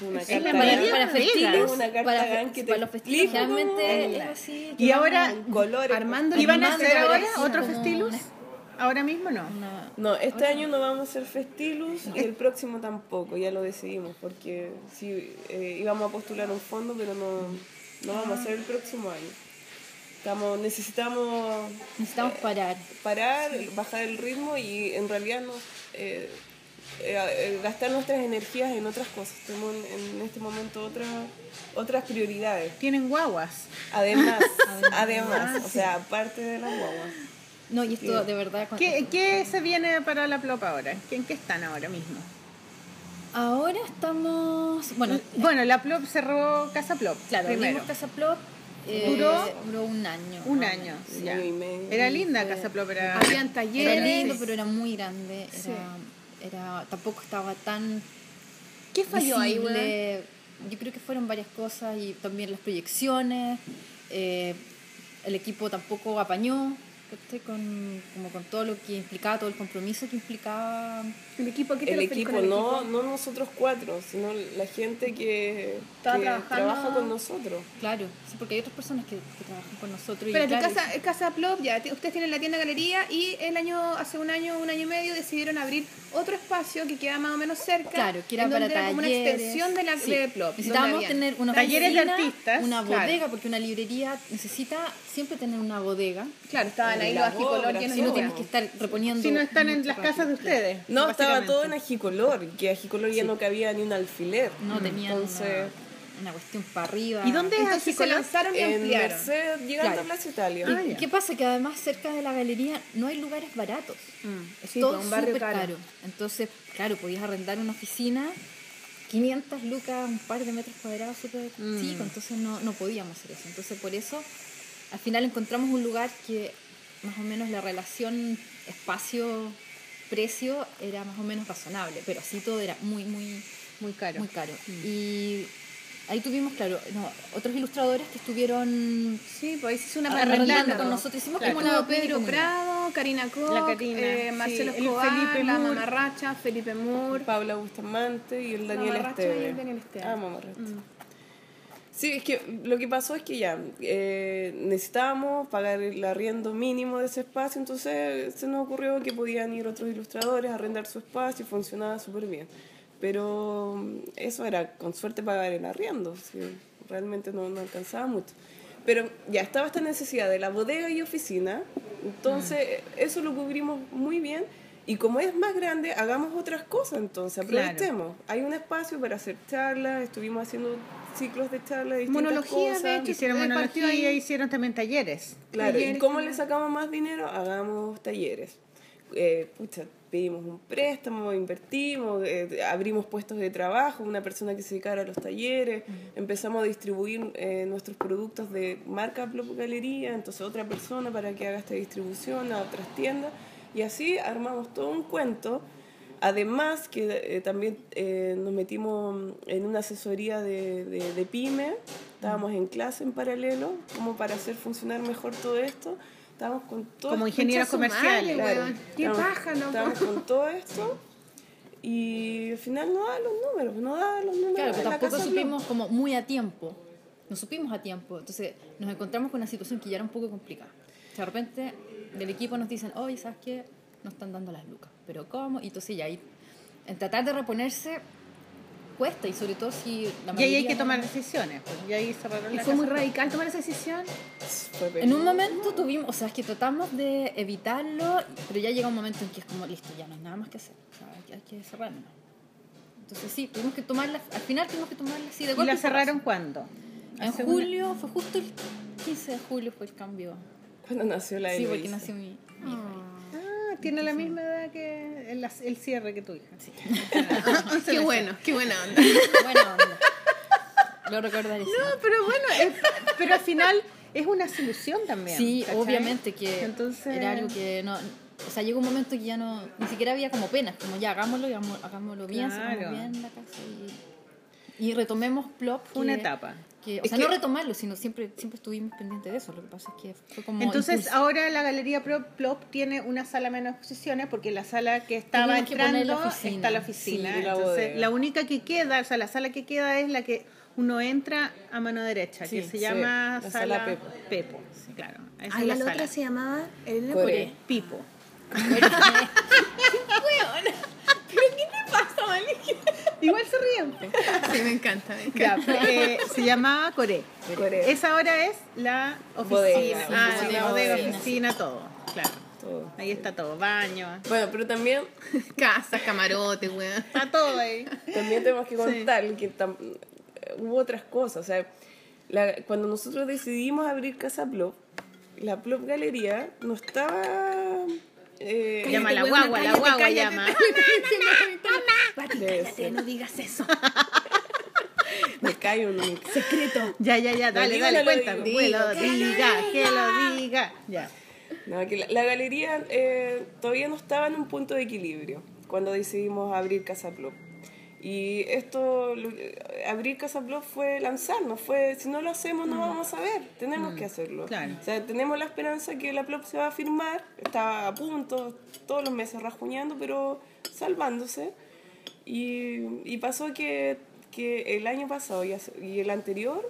Una carta Para, mayoría para festivos. Una carta para, te los festivos generalmente es. así. Y ahora, colores. Armando ¿Iban a hacer ahora festilus? una- Ahora mismo no. una- No, este año no vamos a hacer festilus y el próximo tampoco, ya lo decidimos, porque sí eh, íbamos a postular un fondo, pero no, no vamos a hacer el próximo año. Estamos, necesitamos necesitamos parar. parar, bajar el ritmo y en realidad no, eh, eh, eh, gastar nuestras energías en otras cosas. Tenemos en, en este momento otra, otras prioridades. Tienen guaguas. Además, además, o sea, aparte de las guaguas. No, y esto de verdad... ¿Qué, qué se viene para la Plop ahora? ¿En qué están ahora mismo? Ahora estamos... Bueno, Bueno, la Plop cerró Casa Plop. Claro, primero. Casa Plop. Eh, ¿Duró? duró un año. Un año. ya. y medio. Era linda fue- Casa Plop. Era... Habían Era talleres. lindo, pero era muy grande. Era, Sí. era, tampoco estaba tan ¿Qué falló ahí, weón? Yo creo que fueron varias cosas y también las proyecciones. eh, el equipo tampoco apañó con, como con todo lo que implicaba, todo el compromiso que implicaba. El equipo, ¿qué te El equipo, con el no, equipo? no nosotros cuatro, sino la gente que, Estaba que trabajando. trabaja con nosotros. Claro, sí, porque hay otras personas que, que trabajan con nosotros. y Espérate, claro, casa, casa Plop, ya, ustedes tienen la tienda galería y el año, hace un año, un año y medio decidieron abrir otro espacio que queda más o menos cerca. Claro, que era en para donde era como una talleres. extensión de la Sí. de Plop. Necesitábamos tener una Talleres de artistas, una claro. bodega, porque una librería necesita siempre tener una bodega. Claro, estaban ahí Y los la agicolor obra, llenos sí, de Y no tienes que estar reponiendo. Si no están en las casas de ustedes. No, estaba todo en Agicolor, que Agicolor ya no cabía ni un alfiler. No tenían Entonces, una, una cuestión para arriba. ¿Y dónde es Entonces se lanzaron y en. Merced, llegando Claro. a Plaza Italia. ¿Y Ah, ya. qué pasa? Que además cerca de la galería no hay lugares baratos. Es Sí, todo pues, un barrio caro. caro. Entonces, claro, podías arrendar una oficina, 500 lucas, un par de metros cuadrados súper chico, entonces no, no podíamos hacer eso. Entonces, por eso, al final encontramos un lugar que más o menos la relación espacio-precio era más o menos razonable, pero así todo era muy, muy, Muy caro. muy caro. Y ahí tuvimos, claro, no, otros ilustradores que estuvieron Sí, pues ahí se hizo una arrendando parrillada. con nosotros. Hicimos Claro. como una Pedro. Prado, Karina Koch, La Karina, eh, sí, Marcelo el Escobar, Felipe la Moore. Mamarracha, Felipe Moore. Paula Bustamante y el Daniel Esteve. y el Daniel Esteve. Ah, Mamarracha. Sí, es que lo que pasó es que ya eh, necesitábamos pagar el arriendo mínimo de ese espacio, entonces se nos ocurrió que podían ir otros ilustradores a arrendar su espacio y funcionaba súper bien. Pero mm, eso era con suerte pagar el arriendo, sí, realmente no, no alcanzaba mucho. Pero ya estaba esta necesidad de la bodega y oficina, entonces eso lo cubrimos muy bien. Y como es más grande, hagamos otras cosas entonces, Claro. aprovechemos. Hay un espacio para hacer charlas, estuvimos haciendo ciclos de charlas de distintas Monología, cosas. de hecho, Hicieron el monología partido y hicieron también talleres. Claro, ¿y cómo también. le sacamos más dinero? Hagamos talleres. Eh, pucha, pedimos un préstamo, invertimos, eh, abrimos puestos de trabajo, una persona que se dedicara a los talleres, empezamos a distribuir eh, nuestros productos de marca Plop Galería, entonces otra persona para que haga esta distribución a otras tiendas, y así armamos todo un cuento. Además que eh, también eh, nos metimos en una asesoría de, de, de pyme, estábamos en clase en paralelo, como para hacer funcionar mejor todo esto. Estábamos con todo Como ingenieros comerciales. madre. Qué Estábamos- paja, ¿no? Estábamos con todo esto y al final no da los números, no da los números. Claro, pero tampoco supimos como muy a tiempo. No supimos a tiempo. Entonces nos encontramos con una situación que ya era un poco complicada. De repente del equipo nos dicen, oye, ¿sabes qué? No están dando las lucas. ¿Pero cómo? Y entonces ya ahí, en tratar de reponerse, cuesta. Y sobre todo si la Y ahí hay mayoría que tomar decisiones. Pues, y ahí cerraron Y la fue muy radical tomar esa decisión. En un momento tuvimos, o sea, es que tratamos de evitarlo, pero ya llega un momento en que es como, listo, ya no hay nada más que hacer. O sea, hay que- hay que cerrarlo. Entonces sí, tuvimos que tomarla, al final tuvimos que tomarla así de ¿Y golpe. la y porrazo. cerraron cuándo? En Hace una- julio, fue justo el 15 de julio fue el cambio. Cuando nació la Sí, porque nació mi, mi hija. Tiene la misma edad que el, el cierre que tu hija. qué bueno, qué buena onda. Buena onda. Lo recordaré. No, pero bueno, es- pero al final es una solución también. Sí, ¿cachai? obviamente que Entonces- era algo que no... O sea, llegó un momento que ya no... Ni siquiera había como penas, como ya, hagámoslo, y hagámoslo bien, Claro. bien la casa y... Y retomemos Plop. Una etapa. Que- o Es sea, que- no retomarlo, sino siempre, siempre estuvimos pendientes de eso. Lo que pasa es que fue como... Entonces impulso. ahora la Galería Pro Plop tiene una sala menos exposiciones porque la sala que estaba que entrando la está la oficina. Sí, y la Entonces la única que queda, o sea, la sala que queda es la que uno entra a mano derecha, Sí, que se sí, llama la sala, sala Pepo. Pepo. sí, claro. Esa es la la sala. otra se llamaba Elena Core. Core. Pipo. Igual se ríen. Sí, me encanta, me Ya, encanta. eh, se llamaba Core. Core. Esa ahora es la oficina. Bodega. Ah, Oficina, la bodega, oficina. oficina, todo. Claro. Todo. Ahí está todo, baño. Bueno, pero también, Casa, camarote, weón. Está todo ahí. también tenemos que contar que tam- hubo otras cosas. O sea, la- cuando nosotros decidimos abrir Casa Plop, la Plop Galería no estaba... eh, Llama a la guagua, la cállate, guagua cállate. llama. Pati, Debe cállate, ser. no digas eso. me cae un Secreto. Ya, ya, ya, dale, dale, cuéntame. digo. Que lo diga, que lo diga. Ya. No, que la, la galería eh, todavía no estaba en un punto de equilibrio cuando decidimos abrir Casa Plop. Y esto, eh, abrir Casa Plop fue lanzarnos, fue, si no lo hacemos no vamos a ver, tenemos que hacerlo. claro. O sea, tenemos la esperanza que la Plop se va a firmar, está a punto, todos los meses rajuñando, pero salvándose. Y, y pasó que, que el año pasado y, y el anterior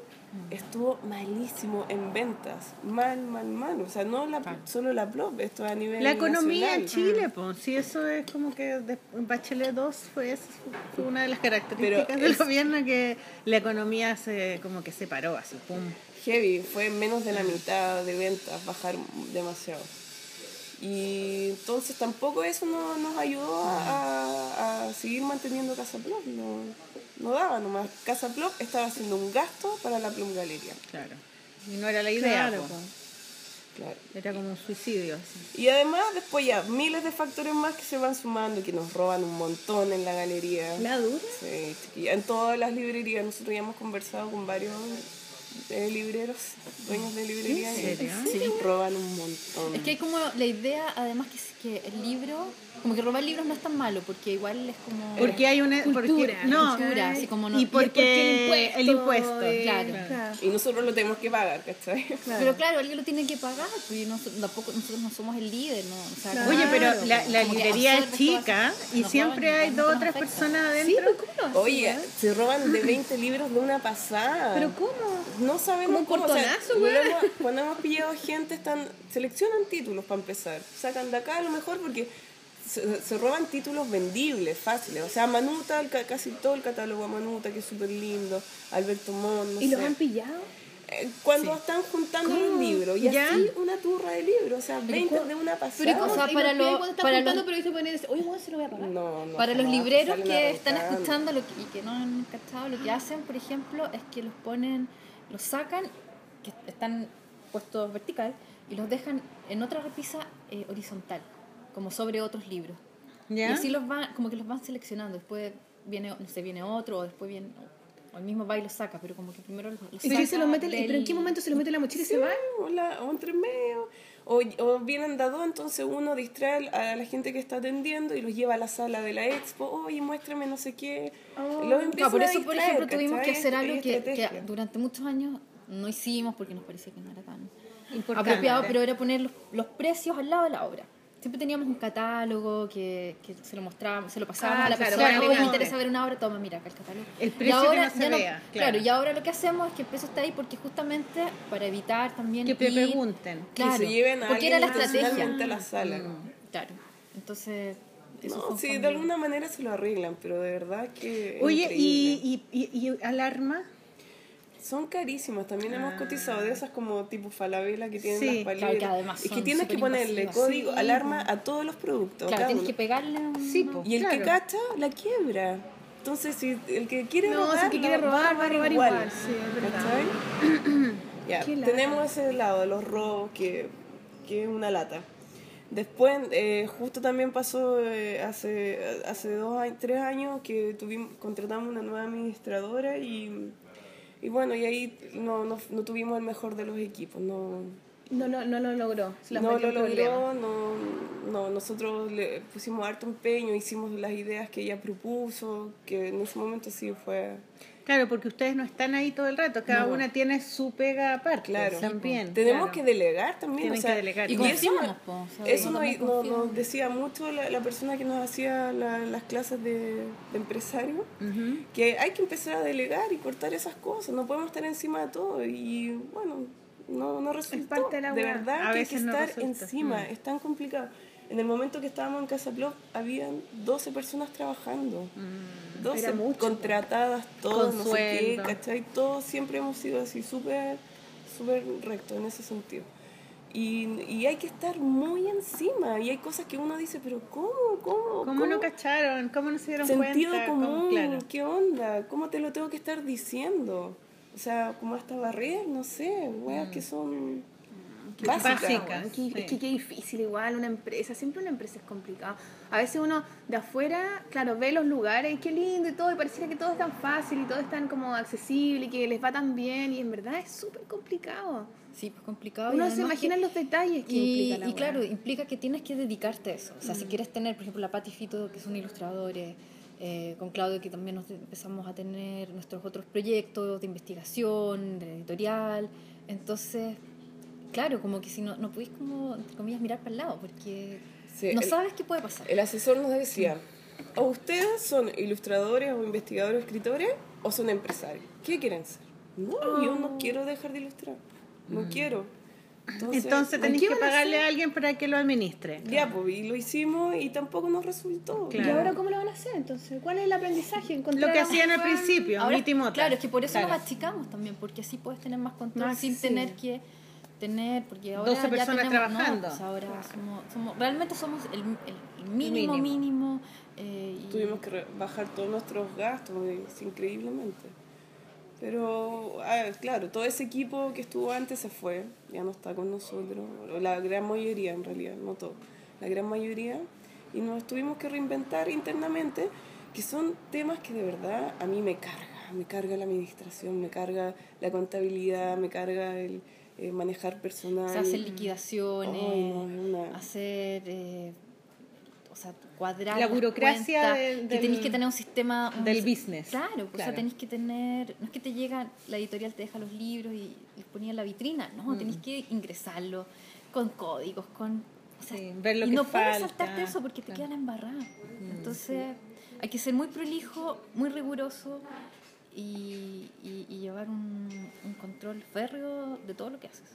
estuvo malísimo en ventas. Mal, mal, mal. O sea, no la, solo la Plop, esto a nivel La economía en. Chile, pues, sí, eso es como que de- Bachelet 2 fue, una de las características Pero del es- gobierno que la economía se como que se paró así, pum. Heavy, fue menos de la mitad de ventas, bajar demasiado. Y entonces tampoco eso no- nos ayudó a, a- a seguir manteniendo Casa Plop. No, no daba nomás. Casa Plop estaba haciendo un gasto para la Plum Galería. Claro. Y no era la idea, Claro, era como un suicidio. así. Y además después ya miles de factores más que se van sumando y que nos roban un montón en la galería. La dura. Sí, chiquilla. en todas las librerías nosotros ya hemos conversado con varios eh, libreros, dueños de librería, ¿En serio? sí, roban un montón. Es que hay como la idea, además, que, es que el libro, como que robar libros no es tan malo, porque igual es como. Porque hay una Cultura, porque, no, cultura, así como no- y y porque el impuesto, eh, Claro. Y nosotros lo tenemos que pagar, ¿cachai? Pero claro, alguien lo tiene que pagar, pues no- tampoco, nosotros no somos el líder, ¿no? O sea, Claro. Oye, pero Claro, la, librería es chica y siempre roban hay dos o tres personas Sí, adentro. pero ¿cómo lo hacen, Oye, eh? se roban de 20 libros de una pasada. ¿Pero cómo? No sabemos Como un cómo, o sea, hemos- cuando hemos pillado gente, están seleccionan títulos para empezar. Sacan de acá a lo mejor porque se, se roban títulos vendibles, fáciles. O sea, Manuta, el casi todo el catálogo de Manuta, que es súper lindo. Alberto Mon, no ¿Y los han pillado? Eh, Cuando están juntando los libros. Y ¿Ya? así una turra de libros. O sea, 20 cómo- de una pasada. Pero ¿y cómo? O sea, ¿Y para los lo- para juntando, lo- pero dice poner, oye, bueno, se lo voy a pagar. No, no, Para los libreros que están escuchando lo que- y que no han cachado, lo que hacen, por ejemplo, es que los ponen, los sacan, que están puestos vertical, y los dejan en otra repisa eh, horizontal, como sobre otros libros. ¿Ya? Y así los van, como que los van seleccionando. Después viene, no sé, viene otro, o después viene, o el mismo va y lo saca, pero como que primero los, los ¿Y se lo saca mete, del- ¿Pero en qué momento se lo mete en la mochila y Sí, se va? o, la- o entre medio. O, o vienen dado, entonces uno distrae a la gente que está atendiendo y los lleva a la sala de la expo. Oye, muéstrame no sé qué. Los empiezan Claro, por a eso, por distraer, ejemplo, tuvimos que hacer algo que, que durante muchos años no hicimos porque nos parecía que no era tan Importante. apropiado, pero era poner los, los precios al lado de la obra. Siempre teníamos un catálogo que, que se lo mostrábamos, se lo pasábamos Ah, a la claro, persona. me interesa ver una obra, toma, mira acá el catálogo. El Y precio que ahora no se ya vea, claro. y ahora lo que hacemos es que el precio está ahí porque justamente para evitar también Que te ir- pregunten. Claro, que se lleven a porque era la estrategia. a la sala. Claro. Entonces, No, sí, de alguna manera se lo arreglan, pero de verdad que. Oye, y, y, y, y alarma? Son carísimas, también hemos cotizado de esas como tipo falabella que tienen Sí, las paletas. claro, que además es que son tienes que ponerle invasivas. código, Sí, alarma a todos los productos. Claro, tienes uno. que pegarle un... Sí, po. Y el que Claro. cacha, la quiebra. Entonces, si el que quiere No, robar, si el que quiere robar, va a robar igual. Sí, es verdad. Ya, tenemos ese lado de los robos que, que es una lata. Después, eh, justo también pasó eh, hace, hace dos años, tres años que tuvimos, contratamos una nueva administradora y, y bueno, y ahí no, no, no tuvimos el mejor de los equipos. No, No, lo- no lo logró. No lo logró, no, no, nosotros le pusimos harto empeño, hicimos las ideas que ella propuso, que en ese momento sí fue... Claro, porque ustedes no están ahí todo el rato, cada No. una tiene su pega aparte Claro. también. Tenemos claro. que delegar también. Tienen o sea, que delegar. Y eso, confiamos, nos, decía mucho la, la persona que nos hacía la- las clases de, de empresario, que hay que empezar a delegar y cortar esas cosas, no podemos estar encima de todo y bueno, no, no resultó. parte de la weá. verdad A que hay que no estar encima, Mm. es tan complicado. En el momento que estábamos en Casa Plop, habían 12 personas trabajando. 12 Mm. Era mucho. contratadas, todos, no sé qué. ¿cachai? Todos siempre hemos sido así, súper súper rectos en ese sentido. Y, y hay que estar muy encima. Y hay cosas que uno dice, pero ¿cómo? ¿Cómo? ¿Cómo no cacharon? ¿Cómo no se dieron Sentido cuenta? común, ¿Cómo- claro. ¿qué onda? ¿Cómo te lo tengo que estar diciendo? O sea, como hasta barrer, no sé, weas que son básicas. básicas. Es que, Sí. que qué difícil igual una empresa, siempre una empresa es complicado. A veces uno de afuera, claro, ve los lugares y qué lindo y todo, y pareciera que todo es tan fácil y todo es tan como accesible y que les va tan bien y en verdad es súper complicado. Sí, pues complicado. Uno se imagina que- los detalles que y, implica la y claro, implica que tienes que dedicarte a eso. O sea, si quieres tener, por ejemplo, la Pati Fito, que son ilustradores, eh, con Claudio, que también nos empezamos a tener nuestros otros proyectos de investigación, de editorial. Entonces, claro, como que si no, no pudiste, como, entre comillas, mirar para el lado, porque Sí, no el- sabes qué puede pasar. El asesor nos decía, o ustedes son ilustradores o investigadores o escritores o son empresarios. ¿Qué quieren ser? No, yo no quiero dejar de ilustrar. No quiero. Entonces, Entonces tenéis ¿qué que van a pagarle a alguien para que lo administre. ya, pues, y lo hicimos y tampoco nos resultó. Claro. ¿Y ahora cómo lo van a hacer entonces? ¿Cuál es el aprendizaje? Encontrar Lo que hacían al principio, Ahora, claro, es que por eso Claro. nos achicamos también, porque así puedes tener más control sin accesible. tener que tener, porque ahora 12 ya personas tenemos, trabajando. no, pues ahora somos, somos- realmente somos el, el- el mínimo, Mínimo. mínimo. eh, y- Tuvimos que bajar todos nuestros gastos, es increíblemente. Pero, ver, claro, todo ese equipo que estuvo antes se fue, ya no está con nosotros, o la gran mayoría en realidad, no todo, la gran mayoría, y nos tuvimos que reinventar internamente, que son temas que de verdad a mí me cargan. me carga la administración, me carga la contabilidad, me carga el eh, manejar personal. O sea, hacer liquidaciones, no, una- hacer. eh, o sea, cuadrar. La burocracia cuentas, del- que tenéis que tener un sistema. un del si- business. Claro, pues, o Claro. sea, tenéis que tener. No es que te llega, la editorial te deja los libros y los ponía en la vitrina, no, Mm. tenéis que ingresarlo con códigos, con. O sea, Sí, ver lo y que no puedes saltarte eso porque te Claro. Mm. queda la embarrada. Entonces, hay que ser muy prolijo, muy riguroso y, y- y llevar un, un control férreo de todo lo que haces.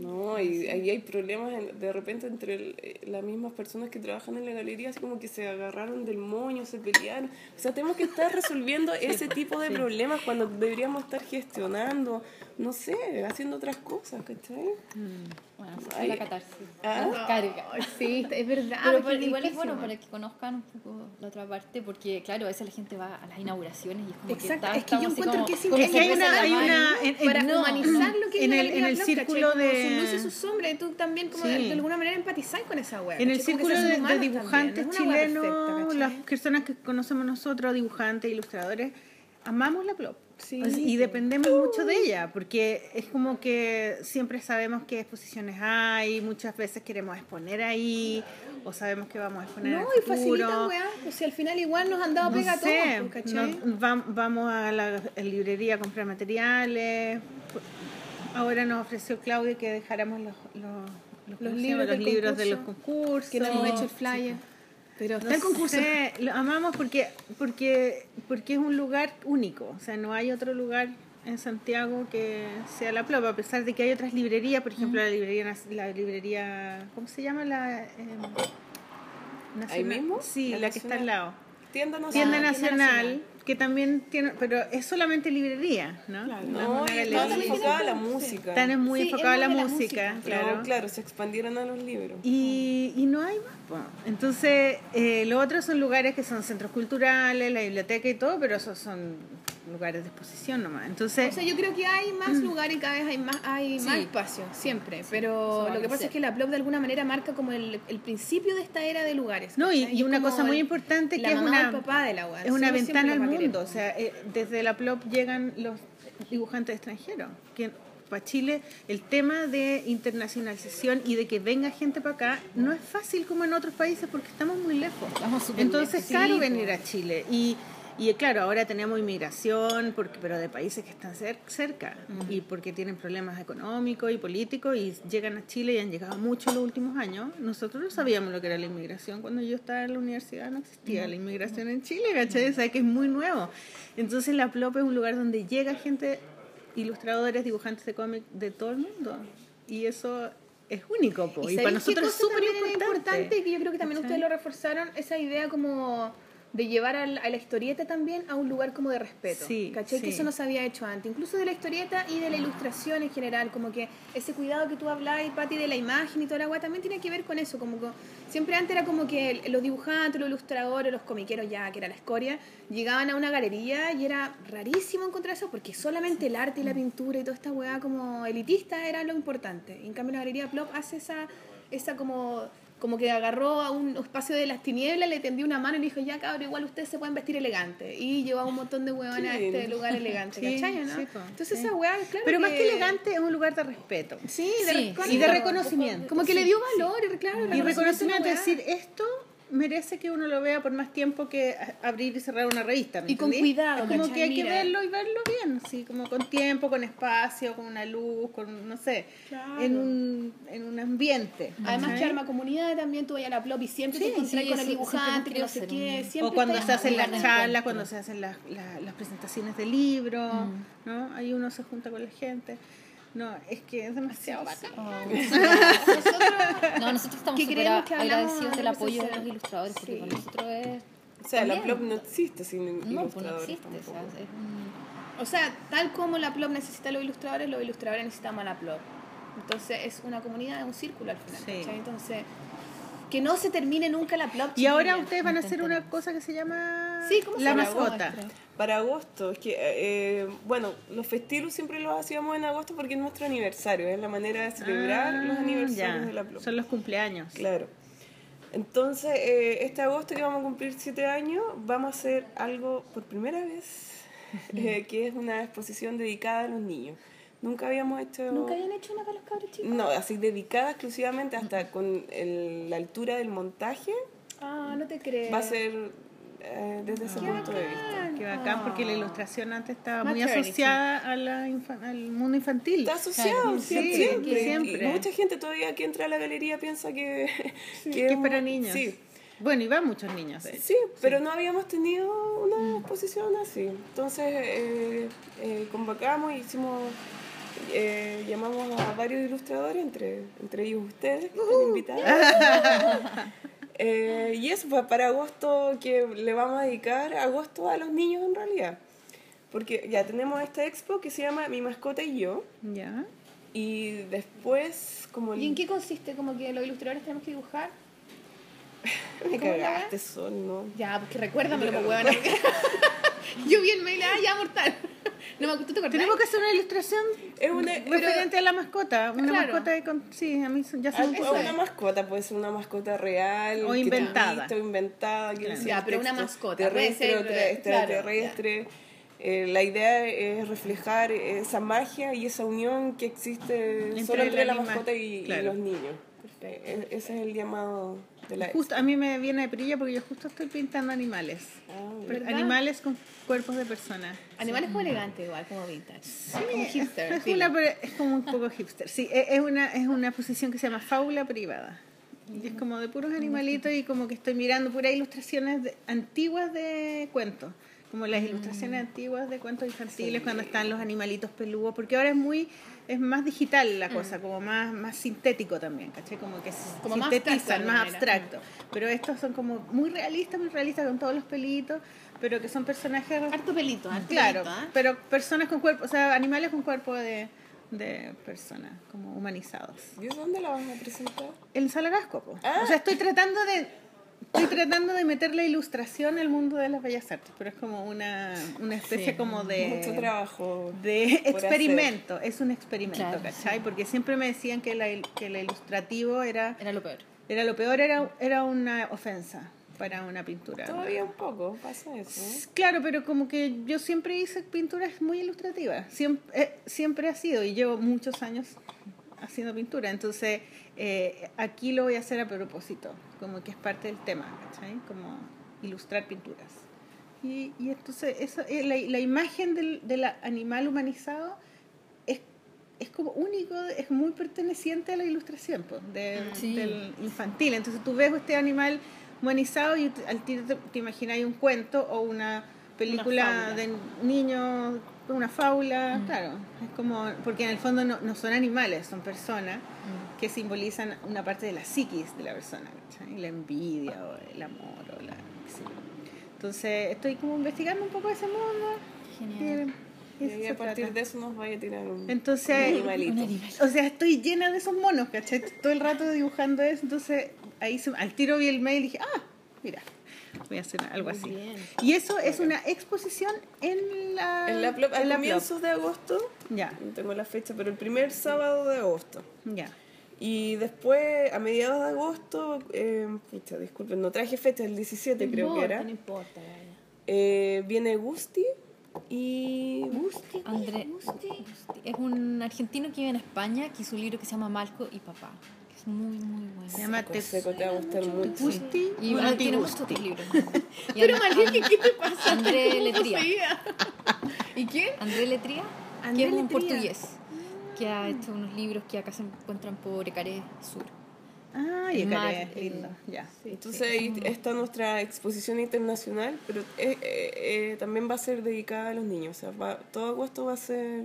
No, y ahí hay problemas de repente entre el- eh, las mismas personas que trabajan en la galería, así como que se agarraron del moño, se pelearon. O sea, tenemos que estar resolviendo ese tipo de problemas cuando deberíamos estar gestionando, no sé, haciendo otras cosas, ¿cachai? Bueno, es la catarsis. Ah. la descarga. Ay, sí, es verdad. Pero porque por- igual es bueno ¿no? para que conozcan un poco la otra parte, porque claro, a veces la gente va a las inauguraciones y es como Exacto, que es que yo encuentro como- que es Es que hay una, hay una en, para no, humanizar lo que es en la el, en el círculo de sus luces, sus sombras, y tú también como Sí. de, de alguna manera empatizás con esa wea. en el círculo de, dibujantes es chilenos, las personas que conocemos nosotros, dibujantes, ilustradores, amamos la plop. Sí. Sea, y dependemos mucho de ella, porque es como que siempre sabemos qué exposiciones hay, muchas veces queremos exponer ahí, o sabemos que vamos a exponer No, en y el facilitan, weá. Pues si al final igual nos han dado No pega sé, todos, pues, ¿cachai? no- va- vamos a la librería a comprar materiales. Ahora nos ofreció Claudia que dejáramos los, los, los, ¿cómo se libros los libros de los concurso, concursos. que no hemos hecho el flyer. Pero está No el concurso. sé, lo amamos porque, porque, porque es un lugar único. O sea, no hay otro lugar en Santiago que sea la Plop, a pesar de que hay otras librerías, por ejemplo, la librería, la librería, ¿cómo se llama? La, eh, ¿Ahí mismo? Sí, ¿La la, que está al lado. Tienda nacional. Tienda Nacional. Que también tiene, pero es solamente librería, ¿no? Claro. No es No, una está enfocada a la música. Están es muy Sí, a la música, música. claro. No, claro, se expandieron a los libros. Y, y no hay más. Entonces, eh, los otros son lugares que son centros culturales, la biblioteca y todo, pero esos son lugares de exposición nomás. Entonces, O sea, yo creo que hay más lugares y cada vez hay más, hay más espacio, siempre. Pero lo que pasa es que la Plop de alguna manera marca como el, el principio de esta era de lugares. no, y, una cosa muy el- importante que es una, papá de la es una ventana al querer. mundo. O sea, eh, desde la PLOP llegan los dibujantes extranjeros. Que para Chile el tema de internacionalización y de que venga gente para acá no es fácil como en otros países porque estamos muy lejos. Estamos Entonces, lejos. caro Sí, venir a Chile. Y, y claro, ahora tenemos inmigración, porque, pero de países que están cer- cerca y porque tienen problemas económicos y políticos y llegan a Chile y han llegado mucho en los últimos años. Nosotros no sabíamos lo que era la inmigración. Cuando yo estaba en la universidad no existía la inmigración en Chile, ¿cachai? O sea, que es muy nuevo. Entonces la PLOP es un lugar donde llega gente, ilustradores, dibujantes de cómic de todo el mundo. Y eso es único, po. Y, ¿sabéis para nosotros es súper importante. importante que yo creo que también ¿Cachai? ustedes lo reforzaron, esa idea como de llevar a la historieta también a un lugar como de respeto. Sí, ¿Cachai? Que eso no se había hecho antes, incluso de la historieta y de la ilustración en general, como que ese cuidado que tú hablabas, Pati, de la imagen y toda la guay también tiene que ver con eso, como que siempre antes era como que los dibujantes, los ilustradores, los comiqueros ya, que era la escoria, llegaban a una galería y era rarísimo encontrar eso porque solamente el arte y la pintura y toda esta weá como elitista era lo importante. En cambio la galería Plop hace esa, esa como como que agarró a un espacio de las tinieblas, le tendió una mano y le dijo, ya cabrón, igual ustedes se pueden vestir elegante. Y llevó a un montón de huevones a este lugar elegante, Sí, ¿cachai, no? sí, Entonces sí. esa weá, claro Pero más que elegante es un lugar de respeto. Sí, de y de reconocimiento. Como que le dio valor, y claro, Y reconocimiento es decir, esto merece que uno lo vea por más tiempo que abrir y cerrar una revista. ¿me Y con cuidado, Es como ¿cachai? que hay que verlo y verlo bien, sí, como con tiempo, con espacio, con una luz, con, no sé, Claro. en, un, en un ambiente. Además ¿cachai? que arma comunidad también, tú vayas a la plop y siempre Sí, te encontrás sí, con el dibujante, que no sé qué, siempre O cuando se hacen las charlas, cuando se hacen las, las, las presentaciones de libros, ¿no? Ahí uno se junta con la gente. No, es que es demasiado bacán. No, nosotros estamos súper agradecidos del apoyo de los ilustradores, porque Sí. para nosotros es... O sea, la plop no existe sin No, pues no ilustradores existe, o sea, tampoco. es un... O sea, tal como la plop necesita a los ilustradores, los ilustradores necesitamos a la plop. Entonces es una comunidad, es un círculo al final. Sí. Entonces, que no se termine nunca la plop. Y ahora ustedes van a hacer una cosa que se llama Sí, ¿cómo se La? Mascota. Para agosto, es que, eh, bueno, los festivos siempre los hacíamos en agosto porque es nuestro aniversario, es la manera de celebrar Ah, los aniversarios ya. de la plop. Son los cumpleaños. Claro. Entonces, eh, este agosto que vamos a cumplir siete años, vamos a hacer algo por primera vez, eh, que es una exposición dedicada a los niños. Nunca habíamos hecho... ¿Nunca habían hecho una para los cabros chicos? No, así dedicada exclusivamente hasta con el- la altura del montaje, Ah, no te creo. va a ser eh, desde ese punto de vista. Qué bacán, porque la ilustración antes estaba muy asociada a la al mundo infantil. Está asociado Claro, siempre, sí, siempre. siempre. Y mucha gente todavía que entra a la galería piensa que, que es para niños. Sí, Bueno, y van muchos niños. de hecho. sí, pero no habíamos tenido una exposición así. Entonces eh, eh, convocamos y hicimos, eh, llamamos a varios ilustradores, entre, entre ellos ustedes, que están invitados. Eh, y eso fue para agosto que le vamos a dedicar agosto a los niños en realidad. Porque ya tenemos esta expo que se llama Mi mascota y yo. Ya. Y después, como el- ¿Y en qué consiste? Como que los ilustradores tenemos que dibujar. Me cagaste, Sol, ¿no? Ya, porque recuérdamelo, pues huevona. Yo vi el mail, ah, ya, mortal. No me acuerdo, ¿tú te? Tenemos que hacer una ilustración Es una, referente a la mascota. Una Claro. mascota de... con- Sí, a mí son- ya Ah, son pues, una mascota, puede ser una mascota real. O inventada. tú viste, O inventada. Claro. Ya, pero una mascota, puede Terrestre, ser, o tra- claro, extraterrestre. Eh, la idea es reflejar esa magia y esa unión que existe Entre solo entre la mascota y, los niños. E- Ese es el llamado de la Justo, a mí me viene de perilla porque yo justo estoy pintando animales. Ah. Animales con cuerpos de personas. Animales como elegantes, igual, como vintage. como hipster. Es, una, pero es como un poco hipster. Sí, e- es una, es una posición que se llama fábula privada. Y es como de puros animalitos y como que estoy mirando puras ilustraciones de- antiguas de cuentos. Como las ilustraciones antiguas de cuentos infantiles cuando están los animalitos peludos. Porque ahora es muy, es más digital la cosa, como más, más sintético también, ¿cachai? Como que Como más abstracto sintetizan, más abstracto. Pero estos son como muy realistas, muy realistas con todos los pelitos, pero que son personajes Harto pelito, harto Claro, pelito, ¿ah? pero personas con cuerpo, o sea, animales con cuerpo de, de personas, como humanizados. ¿Y eso dónde la vas a presentar? El Salagasco, po. Ah. O sea, estoy tratando de estoy tratando de meter la ilustración al mundo de las bellas artes, pero es como una, una especie como de Mucho trabajo. de experimento, es un experimento, Claro, ¿cachai? Porque siempre me decían que la, que el ilustrativo era Era lo peor. era lo peor era era una ofensa para una pintura. Todavía un poco pasa eso. ¿eh? Claro, pero como que yo siempre hice pinturas muy ilustrativas. Siempre, eh, siempre ha sido y llevo muchos años haciendo pintura. Entonces, eh, aquí lo voy a hacer a propósito, como que es parte del tema, ¿cachai? Como ilustrar pinturas. Y, y entonces, eso, eh, la, la imagen del, del animal humanizado es, es como único, es muy perteneciente a la ilustración pues, de- Sí. del infantil. Entonces, tú ves este animal humanizado y al tiro te, te imaginas un cuento o una película fábula. de niños, una fábula, claro. Es como, porque en el fondo no, no son animales, son personas que simbolizan una parte de la psiquis de la persona, ¿cachai? la envidia o el amor o la... yo. Entonces estoy como investigando un poco ese mundo. Genial. y- y a partir trata. de eso nos vaya a tirar un, Entonces, un animalito. Un animal. o sea, estoy llena de esos monos, ¿cachai? Todo el rato dibujando eso. Entonces, ahí se- al tiro vi el mail y dije, ah, mira, voy a hacer algo así. bien. Y eso es una exposición en la... En la Plop, a en la comienzos de agosto. Ya, no tengo la fecha, pero el primer sábado de agosto. ya. Y después, a mediados de agosto, eh, pucha, disculpen, no traje fecha, el 17 creo que era. No importa, vaya. Eh, viene Gusti y... André Gusti es un argentino que vive en España, que hizo un libro que se llama Malco y Papá, que es muy, muy bueno. Se llama Seco, seco, te va a gustar mucho. Gusti Y bueno, no te tiene gusti? muchos otros libros. Y Pero María, ¿qué te pasa? André ¿Cómo Letría. ¿Y quién? André Letría, André que es un portugués, que ha hecho unos libros que acá se encuentran por Ecaré Sur. Ah, y el- lindo, ya. Entonces ahí está nuestra exposición internacional, pero eh, eh, eh, también va a ser dedicada a los niños. O sea, va- todo agosto va a ser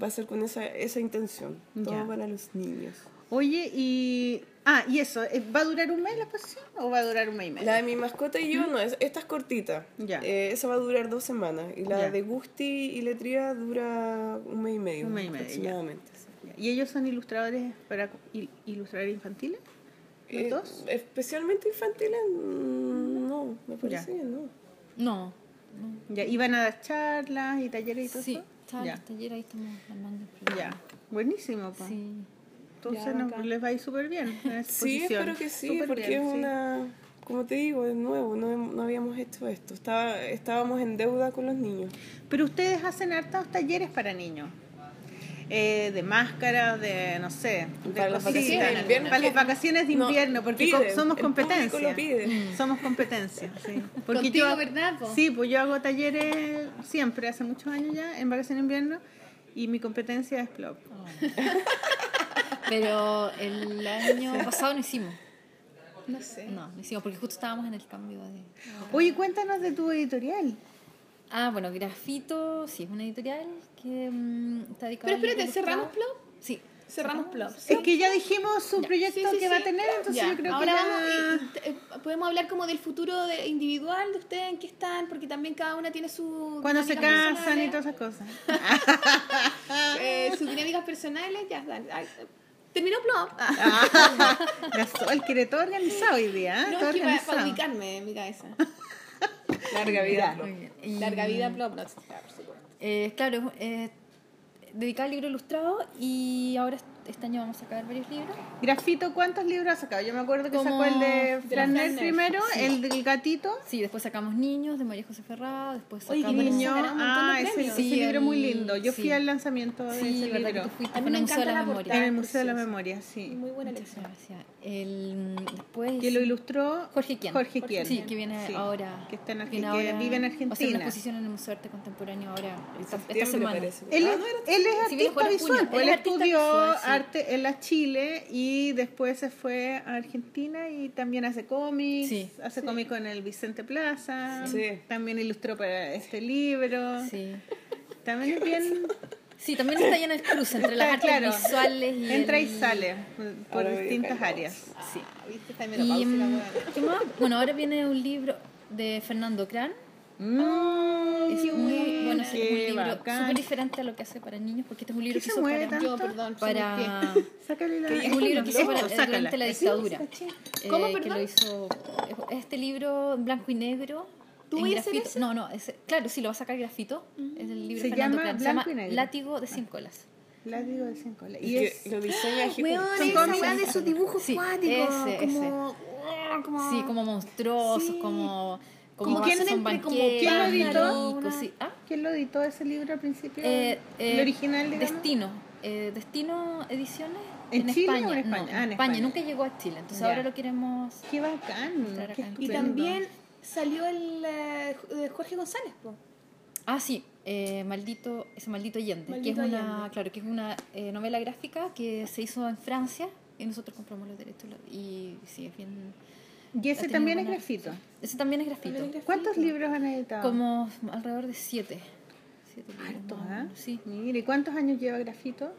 va a ser con esa, esa intención. Todo Ya. para los niños. Oye, y... Ah, y eso, ¿eh, ¿va a durar un mes la exposición o va a durar un mes y medio? La de mi mascota y yo, no, es, esta es cortita. Ya. Eh, esa va a durar dos semanas. Y la Ya. de Gusti y Letría dura un mes y medio. Un mes y medio, ya. aproximadamente. ¿Y ellos son ilustradores para il- ilustradores infantiles? ¿Los Eh, dos? Especialmente infantiles, mm, no, me parece Ya. que no. No, Ya, ¿iban a dar charlas y talleres y todo sí, eso? está Ya. el taller ahí estamos armando. el programa. Ya, buenísimo. pa. Sí. Entonces Ya, no, les va a ir súper bien en Sí, espero que sí, porque bien, es sí. una, como te digo, es nuevo, no, no habíamos hecho esto, Estaba, estábamos en deuda con los niños. Pero ustedes hacen hartos talleres para niños. Eh, de máscaras, de no sé, de Para las vacaciones de invierno. Para las vacaciones de No, invierno, porque somos competencia. lo pide. Somos competencia, sí. Porque Contigo, yo, ¿verdad, po? Sí, pues yo hago talleres siempre, hace muchos años ya, en vacaciones de invierno, y mi competencia es plop. Pero el año pasado no hicimos. No sé. No, no hicimos porque justo estábamos en el cambio de... Oye, cuéntanos de tu editorial. Ah, bueno, Grafito, sí, es una editorial que mm, está dedicada Pero espérate, ¿cerramos. Plop? Sí. Cerramos Plop. Es que ya dijimos su proyecto Sí, sí, que va a tener, entonces Ya, yo creo Ahora que ya... vamos, eh, podemos hablar como del futuro de- individual de ustedes, en qué están, porque también cada una tiene su... Cuando se casan y personales, todas esas cosas. personales, ya. Ay, Terminó Plop. La Sol quiere todo organizado hoy día, ¿eh? no, todo es que para, organizado. ubicarme en mi cabeza. Larga vida. Y, Larga vida Plop, no, supuesto. eh, claro, eh, dedicada al libro ilustrado y ahora este año vamos a sacar varios libros. Grafito, ¿cuántos libros has sacado? Yo me acuerdo que Como sacó el de Fran primero, sí. el del gatito. Sí, después sacamos Niños de María José Ferrada, después Oye, sacamos... qué Niño, sacaron un montón de ah, ese, libro el- muy lindo. Yo fui sí. al lanzamiento de Sí, ese libro. tú fuiste A mí con me el Museo de encanta la la Memoria. portada. En el Museo de la. Memoria, sí. Muy buena gracias. El, después... Que lo ilustró Jorge Quien. Jorge Quien. Sí, que viene Sí, ahora. Que, está en Arge- viene que vive en Va a ser una Argentina. exposición en el Museo de Arte Contemporáneo ahora, esta, semana. parece. Él es, artista visual, Él estudió. Arte en la Chile y después se fue a Argentina y también hace cómics, Sí. hace cómics con el Vicente Plaza, Sí. también ilustró para este libro, Sí. también es bien... Sí, también está ahí en el cruce entre las artes Claro, visuales y Entra y el- sale por Ahora distintas áreas. Sí. Ah, ¿Viste? Está en Y, la hueá. ¿qué más? Bueno, ahora viene un libro de Fernando Cran. Mm, Es muy bueno, es un libro súper diferente a lo que hace para niños, porque este es un libro ¿Qué que se hizo para, tanto? Yo, perdón, se para. Sácale la... es un libro que hizo para, sácala. durante la dictadura. ¿Cómo, Eh, que perdón? lo hizo es este libro en blanco y negro. ¿Tú en grafito. ese? No, no, ese- claro, sí, lo va a sacar grafito. Es el libro Se de Fernando llama. Se Blanco llama y Negro. Látigo de cien colas. Látigo de cinco. Y Y que es... lo diseña Son de esos dibujos Sí, cuáticos, ese, como, oh, como... Sí, como monstruosos, Sí. como Como que son entre como ¿Quién lo editó? ¿Ah? ¿Quién lo editó ese libro al principio? Eh, eh, ¿El original, digamos? Destino. Eh, Destino Ediciones. ¿En Chile o España. en España? No, Ah, en España. España. Nunca llegó a Chile. Entonces ahora lo queremos. Qué bacán. Qué Y también salió el eh, de Jorge González, po. Ah, sí. Eh, maldito, ese maldito Allende, Maldito que es una, Allende. claro, que es una eh, novela gráfica que se hizo en Francia y nosotros compramos los derechos y sí es bien. Y ese también es grafito. Ese también es grafito. También es ¿Cuántos libros han editado? Como alrededor de siete. Siete Harto, ¿ah? menos. Sí, Mire, ¿y cuántos años lleva grafito?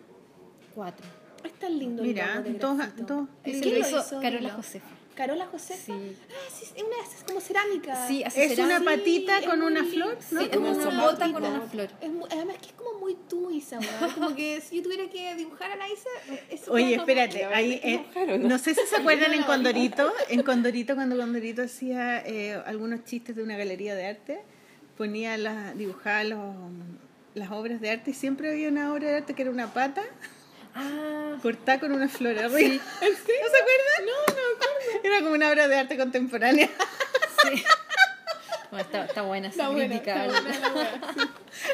cuatro. Es tan lindo el Mira, logo de dos, grafito. dos Ese ¿Quién lo lo hizo hizo? Carola. Josefa. ¿Carola Josefa? Sí. Ah, sí, es una es como cerámica. Sí, hace Es una patita es con muy una flor, ¿no? Sí, es como una una bota botita. con una flor. Es muy- además que es como muy tú weá. Como que si yo tuviera que dibujar a la Isa, eso Oye, espérate, ahí, eh, dibujaron, ¿no? no sé si se acuerdan en. Condorito, en Condorito cuando Condorito hacía eh, algunos chistes de una galería de arte, ponía las, dibujaba los, las obras de arte y siempre había una obra de arte que era una pata Ah, cortada con una flor arriba. ¿No se acuerdan? No, no me acuerdo. Era como una obra de arte contemporánea. sí. Bueno, está, está buena esa Está buena, crítica. está buena la sí.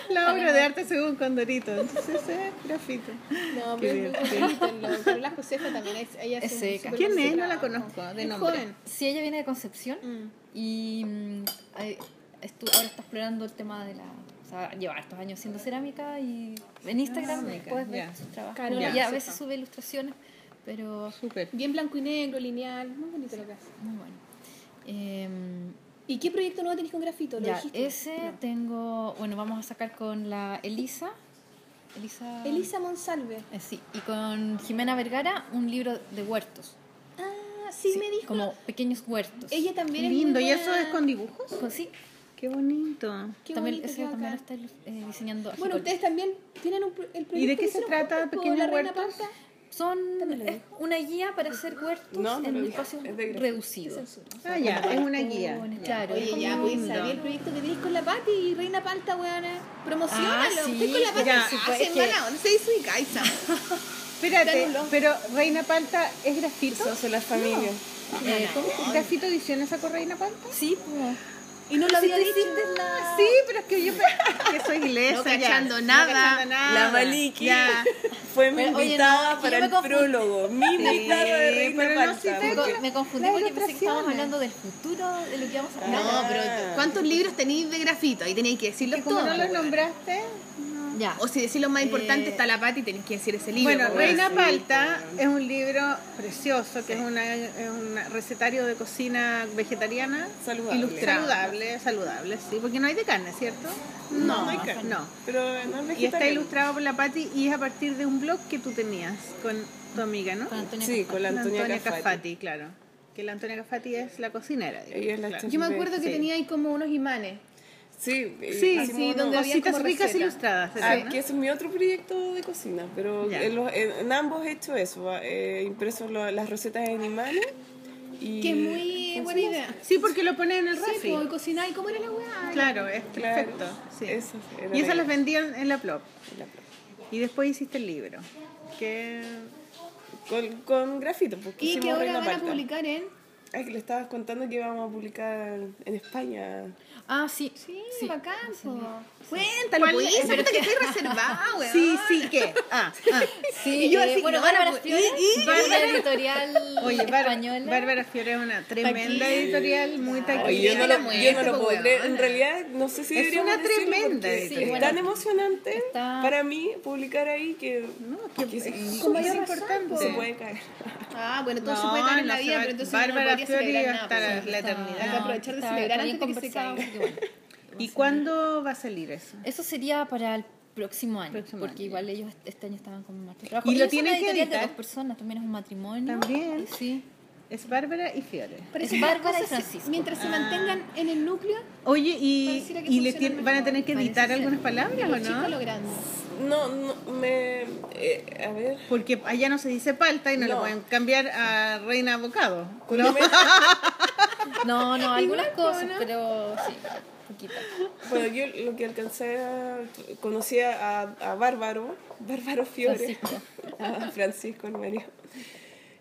La obra de arte según Condorito. Entonces ese es grafito. No, pero es. Carola Josefa también es, ella Es seca. ¿Quién es? No la conozco de nombre. joven. Sí, ella viene de Concepción Mm. y mm, ahora está explorando el tema de la... O sea, lleva estos años haciendo cerámica y en Instagram Cerámica, puedes ver ya. sus trabajos. Carola Y a veces sube ilustraciones, pero Súper. Bien blanco y negro, lineal, muy bonito lo que hace. muy bueno. Em, ¿Y qué proyecto nuevo tenés con grafito? ¿Lo ya, dijiste? ese No. tengo... Bueno, vamos a sacar con la Elisa. Elisa... Elisa Monsalve. Eh, sí, y con Jimena Vergara un libro de huertos. Ah, sí, me dijo. Como pequeños huertos. Ella también es Lindo. muy ¿Y eso es con dibujos? Con- sí, Qué bonito. Qué también, bonito, ese también lo está eh, diseñando Bueno, ustedes también tienen un, el proyecto. ¿Y de qué que se trata, Pequeños Huertos? Panta? Son es una guía para hacer huertos No, no en espacios reducidos. Ah, ya, es una guía. claro. Oye, ya, pues lindo. sabía el proyecto que tenés con la Pati y Reina Palta, weona. Promocionalo. Ah, sí, Estoy con la Pati. que- mala onda, y caiza. Espérate, pero Reina Palta es grafito. Eso hace la familia. Eh, ¿cómo? ¿Grafito ediciones sacó Reina Palta? Sí, pues. Y no lo había dicho. Sí, pero es que yo que soy ilesa No ya. cachando No nada. nada. La Maliki Ya. fue mi Pero, oye, invitada no, para el confundí. prólogo. Mi invitada de Reina pero no, sí Me, confundí porque pensé que estábamos ilustraciones. hablando del futuro de lo que vamos a hablar. No, pero ¿cuántos libros tenéis de grafito? Ahí tenéis que como todos. no los weona. nombraste. Ya. O si decís lo más importante Eh, está la pata y tenéis que decir ese libro. Bueno, Reina. Palta es un libro precioso, que es, una, es un recetario de cocina vegetariana. Saludable. Ilustrado. Saludable, saludable, sí, porque no hay de carne, ¿cierto? No, no hay carne. No. Pero no es Y está ilustrado por la Patti y es a partir de un blog que tú tenías con tu amiga, ¿no? Con Antonia Sí, Cafati. con la Antonia, Cafati. Cafati, claro. Que la Antonia Cafati es la cocinera. digamos, Ella es la claro. chef. Yo me acuerdo que Sí. tenía ahí como unos imanes. Sí, eh, Sí, sí, donde había Cositas como ricas receta. ilustradas. Ah, ¿no? que ese es mi otro proyecto de cocina, pero en, los- en- en ambos he hecho eso, he impreso lo- las recetas en imanes y Que es muy buena idea. Sí, porque lo pones en el Sí, refri. pues cocináis, ¿cómo era la weá? Claro, es Claro, perfecto. Sí. eso y esas las vendían en la Plop. La- Y después hiciste el libro. Que Con, con grafito, porque Y que ahora van a publicar en... Ay, que le estabas contando que íbamos a publicar en España. Ah, sí. Sí, Sí. bacán, po. Cuéntalo, ¿Cuál pues. es? Puta que estoy reservada, weón. Sí, sí, ¿qué? Ah, ah. Sí, Y yo eh, así, bueno, no, Bárbara pues, Fiore, y- y- una editorial Oye, española. Bárbara Fiore es una tremenda editorial, muy taquillera. Oye, yo no lo, yo no lo puedo creer. En realidad, no sé si Es una tremenda editorial. Es bueno, tan emocionante está- para mí publicar ahí que No, que es súper razón, importante. po. se puede caer. Ah, bueno, todo se No, puede caer en la se vida, pero entonces Bárbara no Fiore celebrar iba a nada. estar pues. la eternidad. Hay que aprovechar de celebrar antes de que se caiga. ¿Y cuándo va a salir eso? Eso sería para el próximo año, Próximo porque año. igual ellos este año estaban con más trabajo. ¿Y lo Ellos son tienen que editar? de dos personas, también es un matrimonio. También. Sí. Es Bárbara y Fiore. Es Bárbara y cosas, Francisco. Mientras se mantengan en el núcleo, Oye, ¿y, y van a tener que editar Parece algunas ser. palabras lo o no? lo grande. No, no, me. eh, a ver. Porque allá no se dice palta y no, le No. pueden cambiar a reina abocado. ¿no? No, no, algunas cosas, pero sí, poquitas. Bueno, yo lo que alcancé a. Conocía a, a Bárbaro, Bárbaro Fiore, Francisco. a Francisco, el marido.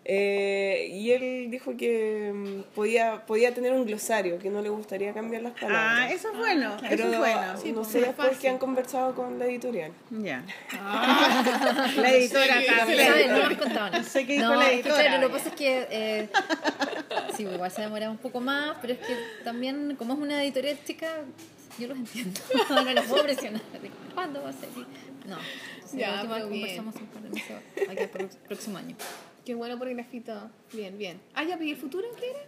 Eh, y él dijo que mm, podía, podía tener un glosario, que no le gustaría cambiar las palabras. Ah, eso es bueno. Eso Pero es bueno. no pues, sé después fácil. que han conversado con la editorial. Ya. la editora Sí, también. sabe, no nos contaban. No sé qué dijo No, la es que editora. claro, lo que pasa es que eh, sí, igual se demora un poco más, pero es que también, como es una editorial chica, yo los entiendo. No los puedo presionar. ¿Cuándo va a ser? No. Sí, Ya, la última conversamos un par de meses, el próximo año. Qué bueno por el grafito. Bien, bien. Ah, ya pedí el futuro, ¿qué era?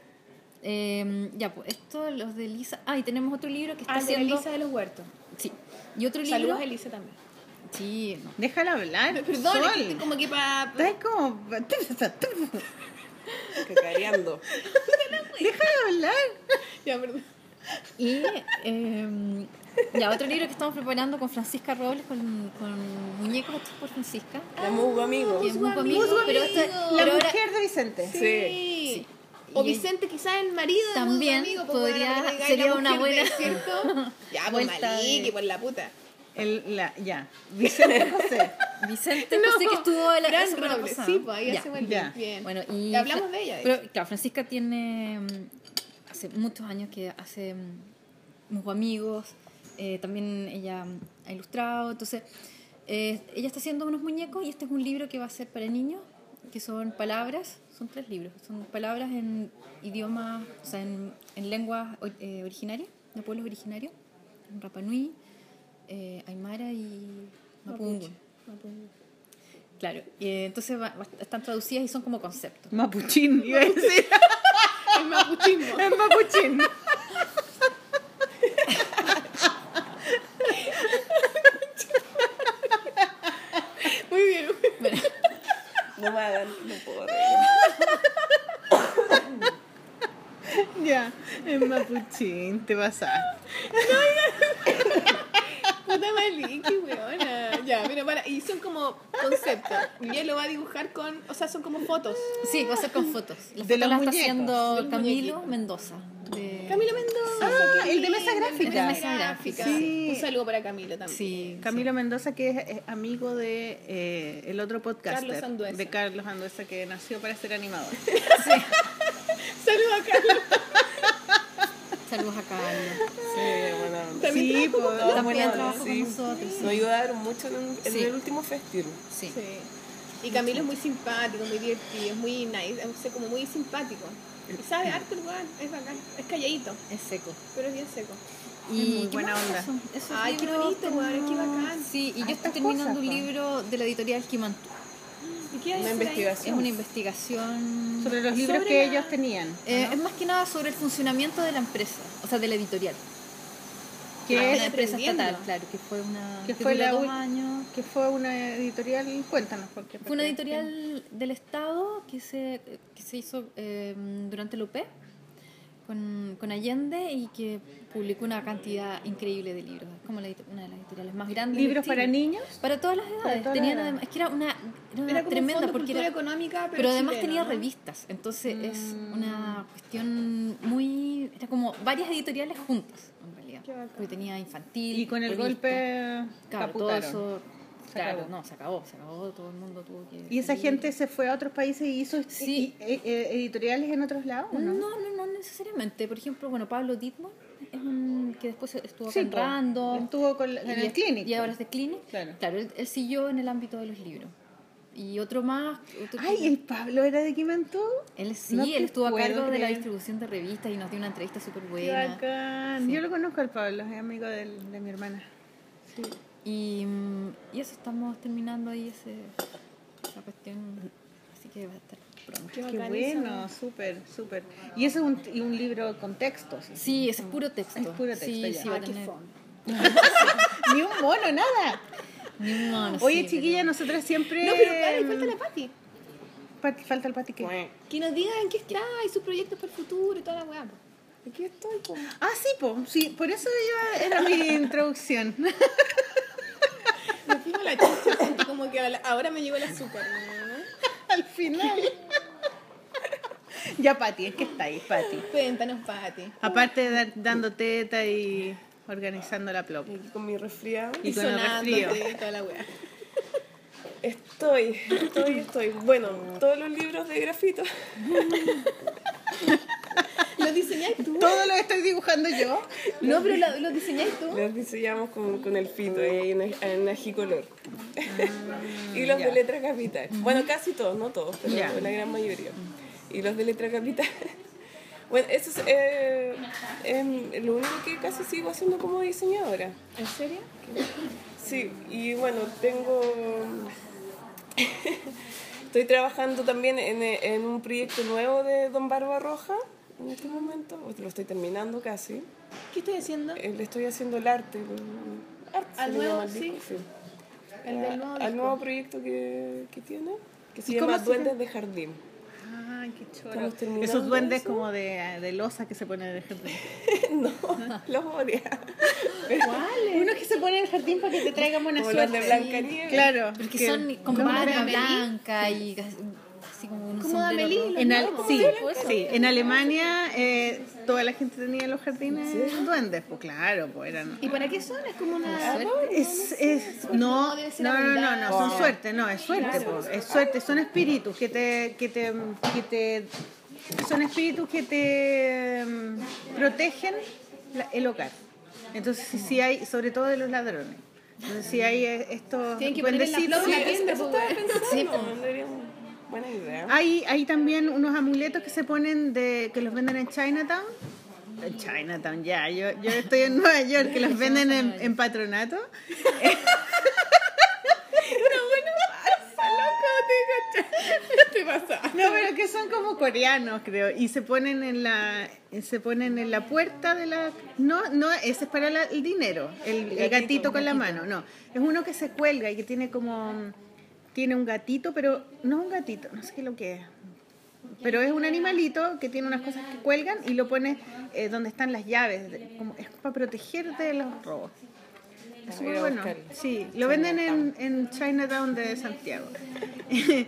Eh, ya, pues esto, los de Elisa. Ah, y tenemos otro libro que está Ah, el de haciendo. Elisa de los Huertos. Sí. Y otro libro. Saludos a Elisa también. Sí, no. Déjala hablar. Perdón, es Sol. que como que para... Estás como. Cacareando. Déjala hablar. Ya, perdón. Y eh, ya, otro libro que estamos preparando con Francisca Robles, con, con muñecos hechos por Francisca. La Mugo Amigo. que es Musgo amigo. pero, esta- La La pero ahora mujer de Vicente. Sí. Sí. O Vicente, quizás el marido de También Musgo amigo, pues, podría- bueno, sería la una buena ¿cierto? Ya, pues Maliki, por la puta. El, la, ya. Vicente José. Vicente José que estuvo la, la Gran semana Robles, pasada. sí, pues ahí Ya. hacemos el ya. bien. Bueno, y hablamos de ella, de Pero claro, Francisca tiene mm, hace muchos años que hace mm, unos amigos, eh, también ella ha ilustrado, entonces eh, ella está haciendo unos muñecos y este es un libro que va a ser para niños, que son palabras, son tres libros, son palabras en idioma, o sea, en, en lenguas eh, originarias, de pueblos originarios, en Rapanui, eh, Aymara y. Claro, y entonces va- están traducidas y son como conceptos. Mapuchín, iba a decir. El mapuchismo. Es mapuchín. No me hagan, no puedo reír. Ya. Es mapuchín, te pasaste. Puta Maliki, weona. Ya, mira, para. Y son como conceptos. Y él lo va a dibujar con. O sea, son como fotos. Sí, va a ser con fotos. Las De fotos los las está haciendo Camilo muñequito. Mendoza, de Camilo Mendoza. Ah, el de Mesa Gráfica. el de Mesa Mesa Gráfica. Sí. Un saludo para Camilo también. Sí. Camilo Mendoza, que es amigo de eh, el otro Anduesa. de Carlos Anduesa, que nació para ser animador. Saludos a Carlos. Saludos a Carlos. Sí, bueno. También sí, trabajo pues, con- También bueno, trabajo sí. con nosotros. sí. Nos ayudaron mucho en, en Sí. el último festival. Sí. Sí. Y Camilo es muy simpático, muy divertido, es muy nice, es como muy simpático. Y sabe harto el lugar, es bacán, es calladito, Es seco. pero es bien seco. Y muy ¿qué buena onda. Eso- Ay, qué bonito, weón, qué bacán. Sí, y yo estoy terminando cosas, un libro de la editorial Kimantú. ¿Y qué hay Una ahí? Es investigación. una investigación. Sobre los libros Sobre que la- ellos tenían. Eh, Es más que nada sobre el funcionamiento de la empresa, o sea, de la editorial. Que es- una empresa estatal, claro, que fue una. Que fue la dos años. que fue una editorial, cuéntanos. Porque, Fue una editorial del Estado que se, que se hizo eh, durante el OP con, con Allende y que publicó una cantidad increíble de libros. Es como la una de las editoriales más grandes. de ¿Libros para niños? Para todas las edades. todas Tenían las además- es que era una, era una Era como tremenda fondo porque era, económica, pero, pero además chileno, tenía ¿no? revistas. Entonces es Mm. una cuestión muy. Era como varias editoriales juntas, Porque tenía infantil. Y con el golpe Claro, todo eso. Se Claro, acabó. no, se acabó, se acabó, todo el mundo tuvo que. ¿Y esa salir. gente se fue a otros países y hizo Sí. y- eh, editoriales en otros lados? ¿o No, no? no, no, necesariamente. Por ejemplo, bueno, Pablo Dittman es un que después estuvo Sí. Random. Estuvo con en y el Clinic, Y ahora es de Clinic. Claro. él, él siguió en el ámbito de los libros. Y otro más. otro Ay, que- el Pablo era de Quimantú. Él sí, no él estuvo a cargo de la creer. distribución de revistas y nos dio una entrevista súper Qué buena. bacán. Sí. Yo lo conozco al Pablo, es amigo del- de mi hermana. Sí. Y, mm, y eso estamos terminando ahí ese, esa cuestión. Así que va a estar pronto. Qué Qué bueno, súper, súper. Y eso es un, y un libro con textos. Sí, ese es puro texto. Es puro texto, Sí, ya. sí, va a Ah, qué tener. Ni un mono, nada. Oye, sí, chiquilla, pero- nosotras siempre. No, pero para, falta la Pati. Pat- falta el pati que. Que nos diga en qué está y sus proyectos para el futuro y toda la weá. Aquí estoy, po. Ah, sí, po. sí, por eso yo era mi introducción. Me fijo la chucha, sentí como que ahora me llegó el azúcar. ¿no? Al final. ya, Pati, es que está ahí, Pati. Cuéntanos, Pati. Aparte de dar- dando teta y organizando la plop. Y aquí con mi resfriado. Y con el resfrío. y toda la weá. Estoy, estoy, estoy. Bueno, todos los libros de grafito. ¿Lo diseñáis tú? Todo lo estoy dibujando yo. No, pero lo, lo diseñáis tú. Los diseñamos con, con el fito ahí en, en ajicolor. y los ya. de letra capital. Bueno, casi todos, no todos, pero Ya. la gran mayoría. Y los de letra capital. Bueno, eso es eh, em, lo único que casi sigo haciendo como diseñadora. ¿En serio? Sí, y bueno, tengo... Estoy trabajando también en, en un proyecto nuevo de Don Barba Roja en este momento. Lo estoy terminando casi. ¿Qué estoy haciendo? Eh, Le estoy haciendo el arte. el arte ¿Al nuevo, el sí? El del nuevo Al disco. nuevo proyecto que, que tiene, que se ¿Y cómo llama se Duendes de Jardín. Ay, qué choro. Esos duendes eso. como de, de losa que se ponen en el jardín. no, los odia. Unos que se ponen en el jardín para que te traigan buena Como los suerte. de Blancanieves. Claro. Porque que- son con ¿Cómo barba de Amelie? blanca y así como un Como sombrero Amelie, En al- sí, sí, en Alemania eh, toda la gente tenía en los jardines duendes, pues claro, pues eran... ¿Y para qué son? Es como una... Es, es, no, No, no, no, no, son suerte, no, es suerte, pues, es suerte, son espíritus que te, que te, que te, son espíritus que te mm, protegen la- el hogar. Entonces, si, si hay, sobre todo de los ladrones, entonces si hay eh, estos Tienen que poner en la duendecitos, flor buena idea. Hay, hay también unos amuletos que se ponen de que los venden en Chinatown. En Chinatown, ya. Yo, yo estoy en Nueva York, que los venden en, en patronato. No, pero que son como coreanos, creo. Y se ponen en la se ponen en la puerta de la no, no, ese es para la- el dinero, el, el gatito, con la mano, no. Es uno que se cuelga y que tiene como tiene un gatito, pero no un gatito, no sé qué lo que es. Pero es un animalito que tiene unas cosas que cuelgan y lo pones eh, donde están las llaves. como, es para protegerte de los robos. Es a bueno. Sí, lo venden en, en Chinatown de Santiago.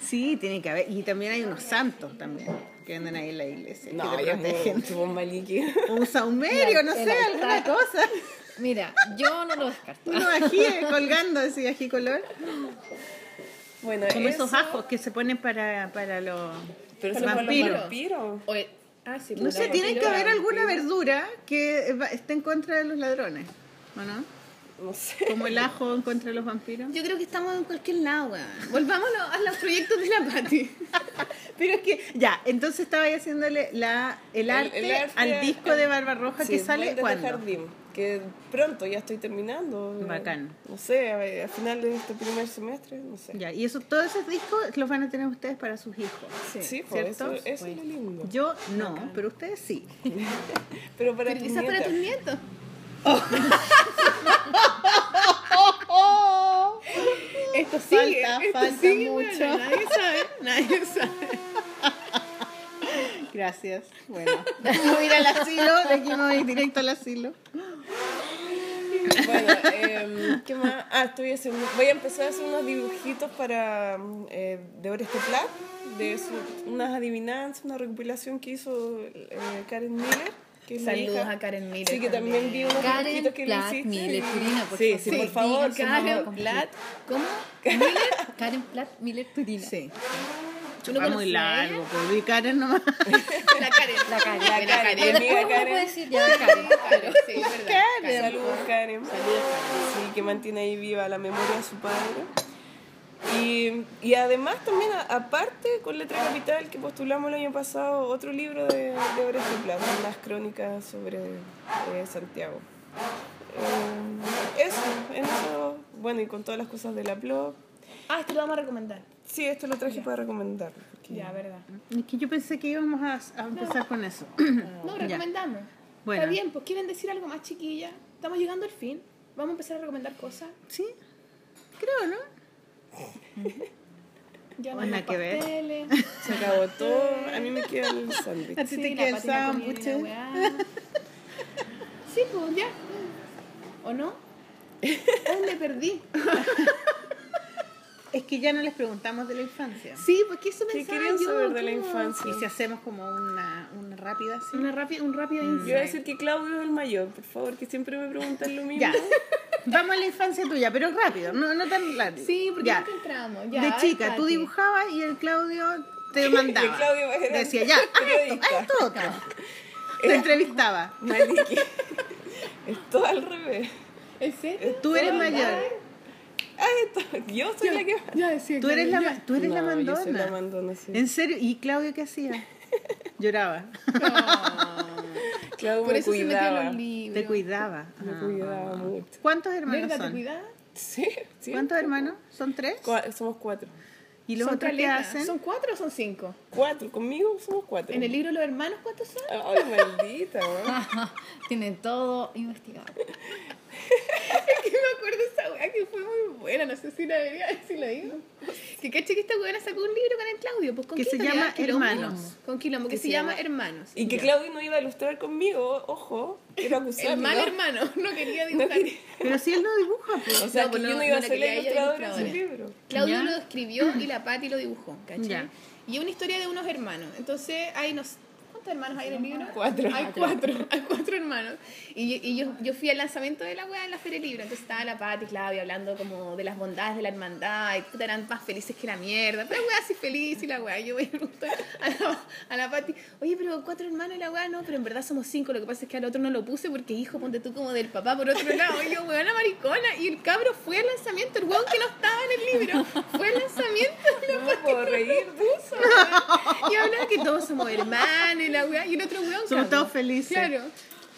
sí, tiene que haber. Y también hay unos santos también. que venden ahí en la iglesia. No, que te protegen. Maliki. Un saumerio, no sé, alguna cosa. Mira, yo no lo descarto. Uno ají eh, colgando, así, ají color. Bueno, Como eso, esos ajos que se ponen para, para los Pero Para son los vampiros. vampiros. vampiros. Ah, sí, No sé, tiene que vampiros haber alguna vampiros. verdura que va- esté en contra de los ladrones, ¿o no? No sé. Como el ajo en contra de los vampiros. Yo creo que estamos en cualquier lado, weón. Volvámonos a los proyectos de la Pati. Pero es que, ya, entonces estaba ahí haciéndole la, el, arte, el arte- al disco de Barbarroja Sí, que sale cuando. Jardín, que pronto ya estoy terminando. Bacán. No sé, a, a final de este primer semestre, no sé. Ya, y eso, todos esos discos los van a tener ustedes para sus hijos. Sí, pues, ¿cierto? eso, eso es lo lindo. Yo no, pero ustedes sí. Pero para tus quizás para tus nietos. Esto sigue, Falta, esto falta sigue, mucho. bueno, nadie sabe, nadie sabe. Gracias. Bueno, voy a ir al asilo, de aquí me voy directo al asilo. Bueno, em, ¿qué más? Ah, estoy haciendo, voy a empezar a hacer unos dibujitos para eh, de Oreste Plat, de su- unas adivinanzas, una recopilación que hizo eh, Karen Miller. Que es mi Saludos hija. a Karen Miller Sí, que también vi unos Karen dibujitos que le Platt hiciste. Miller, Turina, por sí, favor. sí, por Sí, favor. sí, nombre Karen. Platt, ¿cómo? Karen Platt Miller Turina. Sí. ¿Tú no Va muy largo, pues vi Karen nomás. La Karen. La Karen. La Karen. Karen. Pero amiga después uno Karen. puede decir ya Karen. Claro, sí, es verdad. Karen. Saludos, Karen. Sí, que mantiene ahí viva la memoria de su padre. Y, y además también, a- aparte, con Letra Capital, que postulamos el año pasado, otro libro de, de Oreste Plat, unas crónicas sobre eh, Santiago. Eh, eso, en eso, bueno, y con todas las cosas de la blog. Ah, esto lo vamos a recomendar. Sí, esto lo traje para recomendar. porque- Ya, verdad. Es que yo pensé que íbamos a, a empezar con eso. No, recomendamos. Bueno. Está bien, pues quieren decir algo más chiquilla. Estamos llegando al fin. Vamos a empezar a recomendar cosas. Sí, creo, ¿no? Ya no que ver. Se acabó todo, a mí me queda el A sándwich. ti Sí, te queda el sándwich. Sí, pues ya. ¿O no? Oh, me perdí. Es que ya no les preguntamos de la infancia. Sí, pues que eso ¿Qué pensaba querían yo, saber de la infancia? Y si hacemos como una, una rápida. Una rápida, un rápido Yo voy a decir que Claudio es el mayor, por favor, que siempre me preguntan lo mismo. Ya. Vamos a la infancia tuya, pero rápido, no, no tan largo. Sí, porque ya. nunca entramos. Ya, de chica, tú dibujabas y el Claudio te mandaba. El Claudio Decía, ya, haz esto, haz esto otro. Te entrevistaba. Maliki. es todo al revés. ¿En serio? Tú eres ¿De mayor. Ah, esto, yo soy la que... Decía. Tú eres la, tú eres la mandona. yo soy la mandona, sí. ¿En serio? ¿Y Claudio qué hacía? Lloraba. Claudio Por me eso se cuidaba. los libros. Te cuidaba. Me Ah. cuidaba mucho. ¿Cuántos hermanos ¿Verdad? ¿Te son? cuidaba? Sí. ¿Cuántos hermanos? ¿Son tres? Somos cuatro. ¿Y los Son otros qué hacen? ¿Son cuatro o son cinco? Cuatro, conmigo somos cuatro. En el libro Los Hermanos, ¿cuántos son? Ay, maldita, ¿no? Tienen todo investigado. Que me acuerdo esa weá que fue muy buena, no sé si la debería si la digo. Que caché que esta weá sacó un libro con el Claudio, pues con Que se llama Quilombo. Hermanos. Con Quilombo, que se, llama Hermanos. Y que Claudio no iba a ilustrar conmigo, ojo, quiero acusarlo. El mal hermano, no quería No dibujar. quería- Pero si él no dibuja, pues. O sea, No, que pues yo no- no iba no a ser la ilustradora de libro. Claudio Ya. lo escribió y la Patti lo dibujó, ¿cachai? Ya. Y es una historia de unos hermanos. Entonces hay nos ¿Cuántos hermanos hay en el libro? Cuatro. Hay cuatro, hay cuatro hermanos. Y, y yo, yo fui al lanzamiento de la weá en la Feria Libro. Entonces estaba la Pati Claudia hablando como de las bondades de la hermandad. Y puta, eran más felices que la mierda. Pero la weá así feliz y la weá. Yo voy a preguntar a la, a la Pati, oye, pero cuatro hermanos y la weá no, pero en verdad somos cinco. Lo que pasa es que al otro no lo puse porque hijo, ponte tú como del papá por otro lado. Y yo, weona maricona. Y el cabro fue al lanzamiento, el weón que no estaba en el libro. Fue al lanzamiento la No me puedo reír eso. y hablaba que todos somos hermanos la weá. Y el otro weón. Somos todos felices. Claro.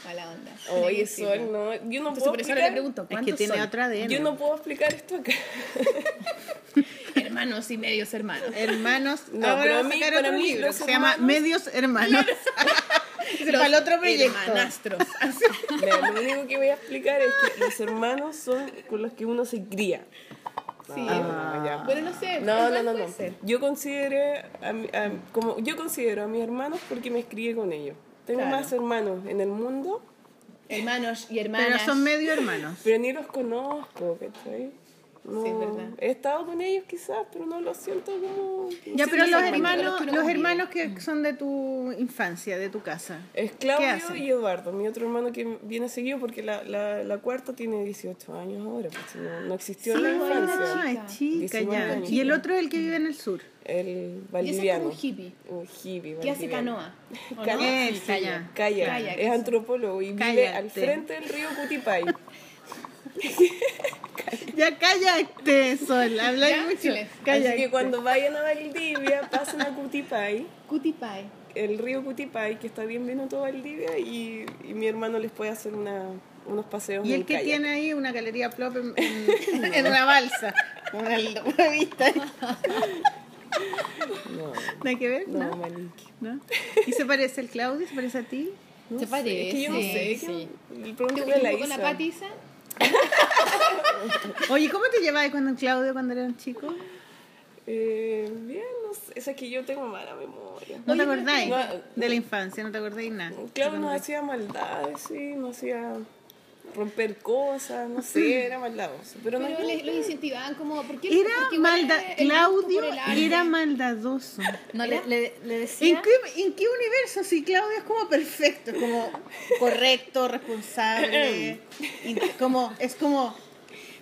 Mala onda. Oye, Sí, Sol, no. Yo no Entonces puedo por eso explicar. le pregunto, Es ¿cuántos que tiene son? otra ADN. Yo no puedo explicar esto acá. Hermanos y medios hermanos. Hermanos, No, ahora pero a mí- sacar para otro mí libro que se llama Medios Hermanos. Es para el otro proyecto. Hermanastros. Así. Mira, lo único que voy a explicar es que los hermanos son con los que uno se cría. Sí. Ah, ya. Bueno, no sé. No, no, no. Yo consideré a mi- a- como yo considero a mis hermanos porque me crié con ellos. Tengo Claro. más hermanos en el mundo, Hermanos y hermanas. Pero son medio hermanos. pero ni los conozco, ¿cachai? No, Sí, es verdad. He estado con ellos quizás, pero no lo siento como... Ya, Sí, pero los hermanos, los hermanos que son de tu infancia, de tu casa. Es ¿Qué Claudio y Eduardo, mi otro hermano que viene seguido porque la, la, la cuarta tiene 18 años ahora, pues no, no existió en la infancia. Ah, es chica 19 ya. años. Y el otro es el que vive en el sur. El Y ese es valdiviano. como un hippie. Un hippie Que hace valdiviano. canoa. ¿o Canoa. no? Él, Sí, calla. Es antropólogo y vive al frente del río Cutipay. Ya cállate, Sol, habla Ya, mucho. Así que cuando vayan a Valdivia, pasen a Cutipay, Cutie pie. el río Cutipay, que está bien minuto a Valdivia, y, y mi hermano les puede hacer una, unos paseos Y el que kayak. tiene ahí una galería plop en, en- en una balsa, una, una vista. No, ¿Nada que ver? no, ¿No? ¿No? ¿Y se parece el Claudio? ¿Se parece a ti? No Se sé, parece, Es que yo no sé. sí. que- ¿Te Pregúntale a la gustó con la Isa. patiza? Oye, ¿cómo te llevabas con Claudio cuando eran chicos? Eh, bien, no sé. Es que yo tengo mala memoria. ¿No te acordáis no- de la infancia? ¿No te acordáis nada? Claro, nos hacía maldades, sí, nos hacía romper cosas, no sé, era maldadoso. Pero, no Pero le- los incentivaban como... ¿por qué? Era Porque malda Claudio era maldadoso. No, le, le, le ¿En decía... qué, ¿En qué universo? Si Claudio es como perfecto, es como correcto, responsable, como, es como...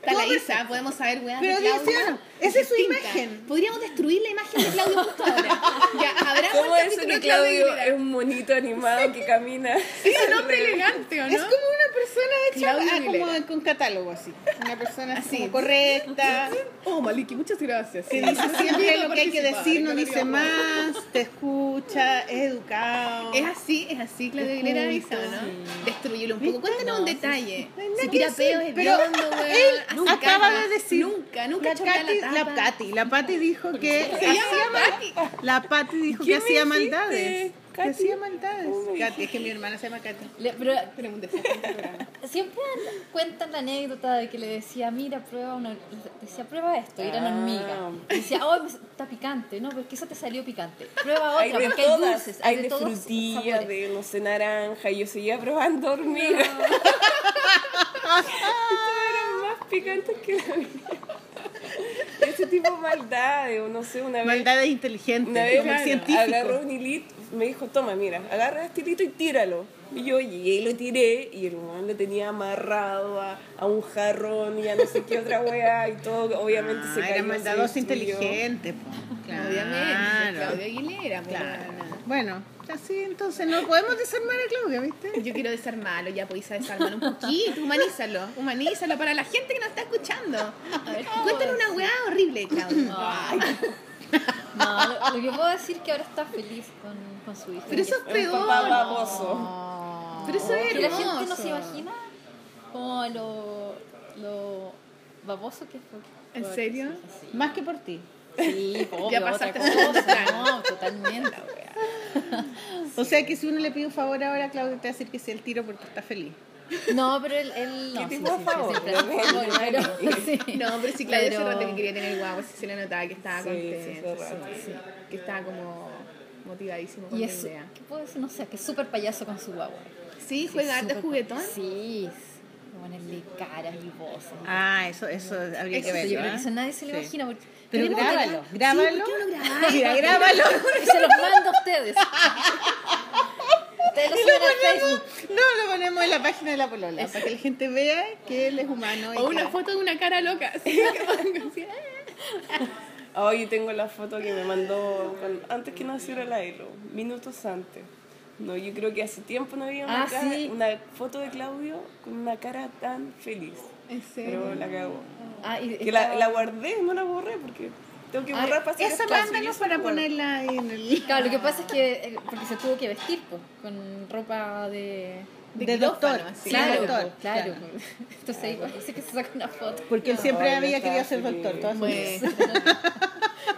Está la Isa, podemos saber, weá, Pero de Claudio. Esa es su imagen. Podríamos destruir la imagen de Claudio justo ahora. Ya, habrá ¿Cómo capítulo que de Claudio es un monito animado que camina? Es un hombre elegante, ¿o no? Es como una persona hecha ah, como con catálogo así. Una persona así, Así. como correcta, Oh, Maliki, muchas gracias. que dice siempre lo que hay que decir, no dice más, te escucha, es educado. Es así, es así, Claudio Aguilera ¿no? Destruyelo un poco. Cuéntanos un sí, detalle. Que tira peos, es pero acaba de decir Nunca, nunca la la. Katy, la Pati dijo que hacía mal- la Pati dijo que ¿Qué me hacía maldades, que hacía maldades. ¿Cómo me Katy, es que mi hermana se llama Katy. le- pero este siempre cuentan la anécdota de que le decía, mira, prueba una... Decía, prueba esto, y eran Ah. hormigas. Y decía, oh, pues, está picante. No, porque eso te salió picante. Prueba otra, Hay de porque hay todas, dulces, hay hay de frutilla, de, no sé, naranja, y yo seguía probando hormigas. Estas eran más picantes que la vida. Ese tipo de maldades, o no sé, una vez... Maldades inteligentes, Una vez como claro, científico. agarró un hilito, me dijo, toma, mira, agarra este hilito y tíralo. Y yo llegué y lo tiré y el humano lo tenía amarrado a, a un jarrón y a no sé qué otra weá y todo, obviamente se Ah, cayó. era maldadoso se inteligente. po. Claro. Obviamente, Claudio Aguilera, pues, Claro. weona. Así entonces no podemos desarmar a Claudia, ¿viste? Yo quiero desarmarlo, ya podéis desarmarlo un poquito, humanízalo, humanízalo para la gente que nos está escuchando. A ver, ¿qué Cuéntanos puedo una weá horrible, Claudio. Ay. No, lo, que puedo decir es que ahora está feliz con, con su hijo. Pero eso es peor. papá baboso. Pero eso es Que la hermoso. gente no se imagina como lo, lo baboso que fue. ¿En serio? sí. Más que por ti. Sí, obvio, Ya otra pasaste cosa, plano. No, totalmente. O sea que si uno le pide un favor ahora, Claudia te va a decir que sí el tiro porque está feliz. No, pero él, él no, ¿Qué tipo sí, favor? sí, favor, pero, sí. No, pero sí, Claudio Pero- hace rato que quería tener guagua, sí se le notaba que estaba Sí, contento, sí, hace rato. sí, sí, que estaba como motivadísimo con Y la es, idea. ¿qué puedo decir? No sé, que es súper payaso con su guagua. Sí, juega súper- juguetón. Sí, ponerle caras y voces. Ah, eso, eso habría Eso que verlo. yo creo ¿eh? que eso nadie se lo Sí. imagina. Porque Pero tenemos grábalo, que- grábalo. Sí. Mira, grábalo. Y se los mando a ustedes. Ustedes lo Y ponemos, no, lo ponemos en la página de la polola, para que la gente vea que él es humano. y O una foto de una cara loca. así, ah. Hoy tengo la foto que me mandó cuando- antes que naciera la Elo, minutos antes. No, yo creo que hace tiempo no había una, Ah, cara- sí. una foto de Claudio con una cara tan feliz. ¿En serio? Pero la cagó. Ah, y Que la, la guardé, no la borré porque tengo que borrar para hacer Esa mándanos eso para guardo. ponerla en el... Claro, lo que pasa es que eh, porque se tuvo que vestir pues, con ropa de... De doctor, así. claro. Claro, doctor, po, claro. claro. po. Entonces ahí parece que se saca una foto. Porque él siempre había querido ser doctor. feliz. toda su vida.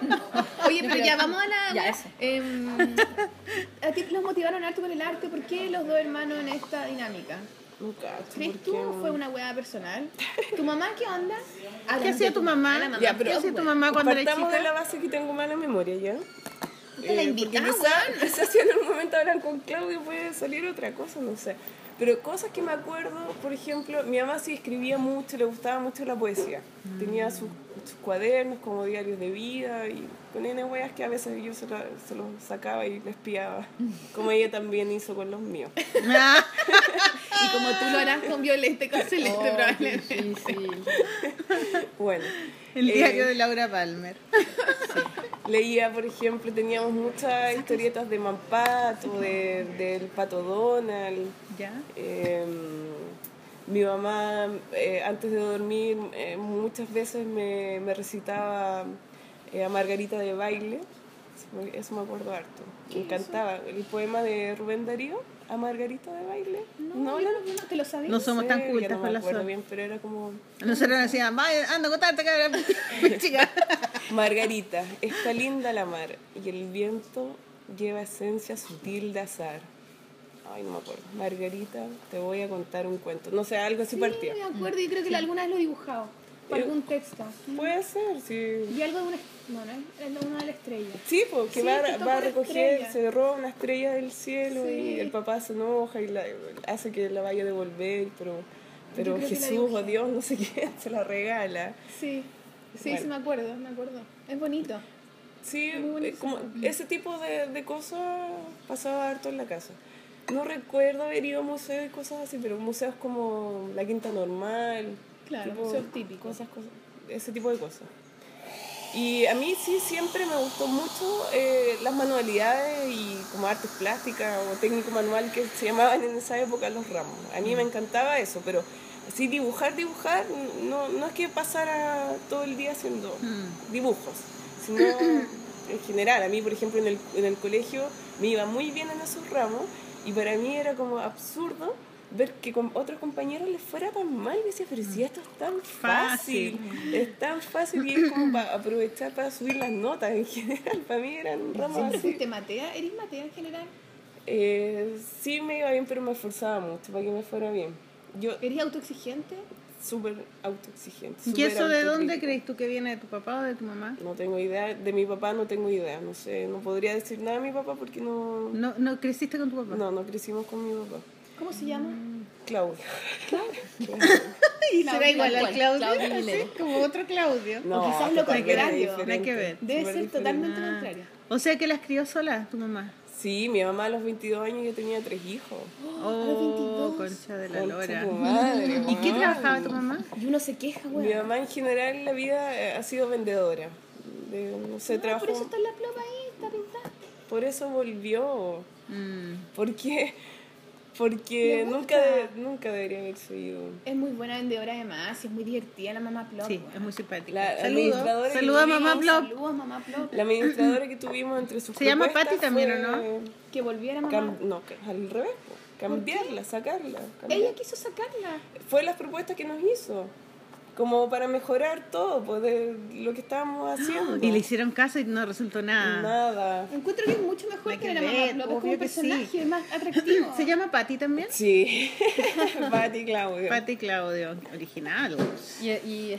Bueno. Oye, pero ya vamos a la. Ya, eso. Em, a ti los motivaron harto con el arte. ¿Por qué los dos hermanos en esta dinámica? No cacho, ¿Crees ¿por tú o fue una hueá personal? ¿Tu mamá qué onda? ¿Qué hacía tu mamá? La Ya, pero- ¿Qué hacía tu mamá cuando era Partamos de chica? la base que tengo mala memoria ya. Te la Eh, invitaba, porque quizá- quizá si en algún momento hablan con Claudio puede salir otra cosa, no sé. Pero cosas que me acuerdo, por ejemplo, mi mamá sí escribía mucho, le gustaba mucho la poesía. Tenía sus, sus cuadernos como diarios de vida y con N weas que a veces yo se, la- se los sacaba y les piaba, como ella también hizo con los míos. Y como tú lo harás con Violeta y con Celeste, Oh, probablemente. difícil. Bueno, El eh, diario de Laura Palmer. Leía, por ejemplo, teníamos muchas historietas de Mampato, de, del Pato Donald. ¿Ya? Eh, mi mamá, eh, antes de dormir, eh, muchas veces me, me recitaba eh, a Margarita de baile. Eso me- acuerdo harto. Me encantaba. El poema de Rubén Darío, a Margarita de baile. No, no, yo no te lo sabía. No somos tan cultas no me la bien, pero era como Nosotros decíamos, vaya, anda, contarte, cabrón. Chica. Margarita, está linda la mar y el viento lleva esencia sutil de azar. Ay, no me acuerdo. Margarita, te voy a contar un cuento. No sé, algo así. Sí, me acuerdo y creo que alguna vez lo he dibujado. Para Eh, algún texto. Puede ser, sí. Y algo de una... No, no, es de una de la estrella. Sí, porque Sí, va, va a recoger, estrella. se roba una estrella del cielo Sí. y el papá se enoja y la, hace que la vaya a devolver, pero, pero Jesús o Dios, no sé quién, se la regala. Sí, sí, Bueno. sí me acuerdo, me acuerdo. Es bonito. Sí, bonito. eh, como ese tipo de, de cosas pasaba harto en la casa. No recuerdo haber ido a museos y cosas así, pero museos como la Quinta Normal. Claro, museos típicos. Cosas, cosas, ese tipo de cosas. Y a mí sí siempre me gustó mucho eh, las manualidades y como artes plásticas o técnico manual que se llamaban en esa época los ramos. A mí me encantaba eso, pero así dibujar, dibujar, no, no es que pasara todo el día haciendo dibujos, sino en general. A mí, por ejemplo, en el, en el colegio me iba muy bien en esos ramos y para mí era como absurdo ver que con otros compañeros les fuera tan mal y decía, pero si esto es tan fácil, es tan fácil y es como para aprovechar para subir las notas en general. Para mí eran ramos ¿Siempre así. fuiste matea? ¿Eres matea en general? Eh, sí me iba bien, pero me esforzaba mucho para que me fuera bien. Yo ¿Eres autoexigente? Súper autoexigente. ¿Y eso de dónde crees tú que viene de tu papá o de tu mamá? No tengo idea, de mi papá no tengo idea, no sé, no podría decir nada de mi papá porque no, No, no creciste con tu papá. no, no crecimos con mi papá. ¿Cómo se llama? Claudio. ¿Y será igual al Claudio? Como otro Claudio. No, O quizás lo contrario. Nada que ver. Debe ser diferente. totalmente Ah. contrario. O sea que las crió sola tu mamá. Sí, mi mamá a los 22 años yo tenía tres hijos. Oh, concha de la Concha lora. tu madre, ¿Y qué trabajaba tu mamá? Y uno se queja, Mi güey. mamá en general en la vida eh, ha sido vendedora. De, no sé, No, trabajó. por eso está la pluma ahí, está pintada. por eso volvió. Mm. ¿Por qué? Porque nunca, de- nunca debería haberse ido. Es muy buena vendedora además, y es muy divertida la mamá Plop. Sí, es muy simpática. La Saludos. a mamá Plop. Saludos, mamá Plop. La administradora que tuvimos entre sus Se llama Patti también, ¿o no? Que volviera mamá. cam- no, al revés, cambiarla, sacarla. cambiar. Ella quiso sacarla. Fue las propuestas que nos hizo, como para mejorar todo, pues, de lo que estábamos haciendo. Y le hicieron caso y no resultó nada. Nada. Encuentro que es mucho mejor que, que la ver, mamá Plop. Es como que sí. personaje más atractivo. ¿Se llama Patti también? Sí, Pati Claudio. Patti Claudio, original. Y, y,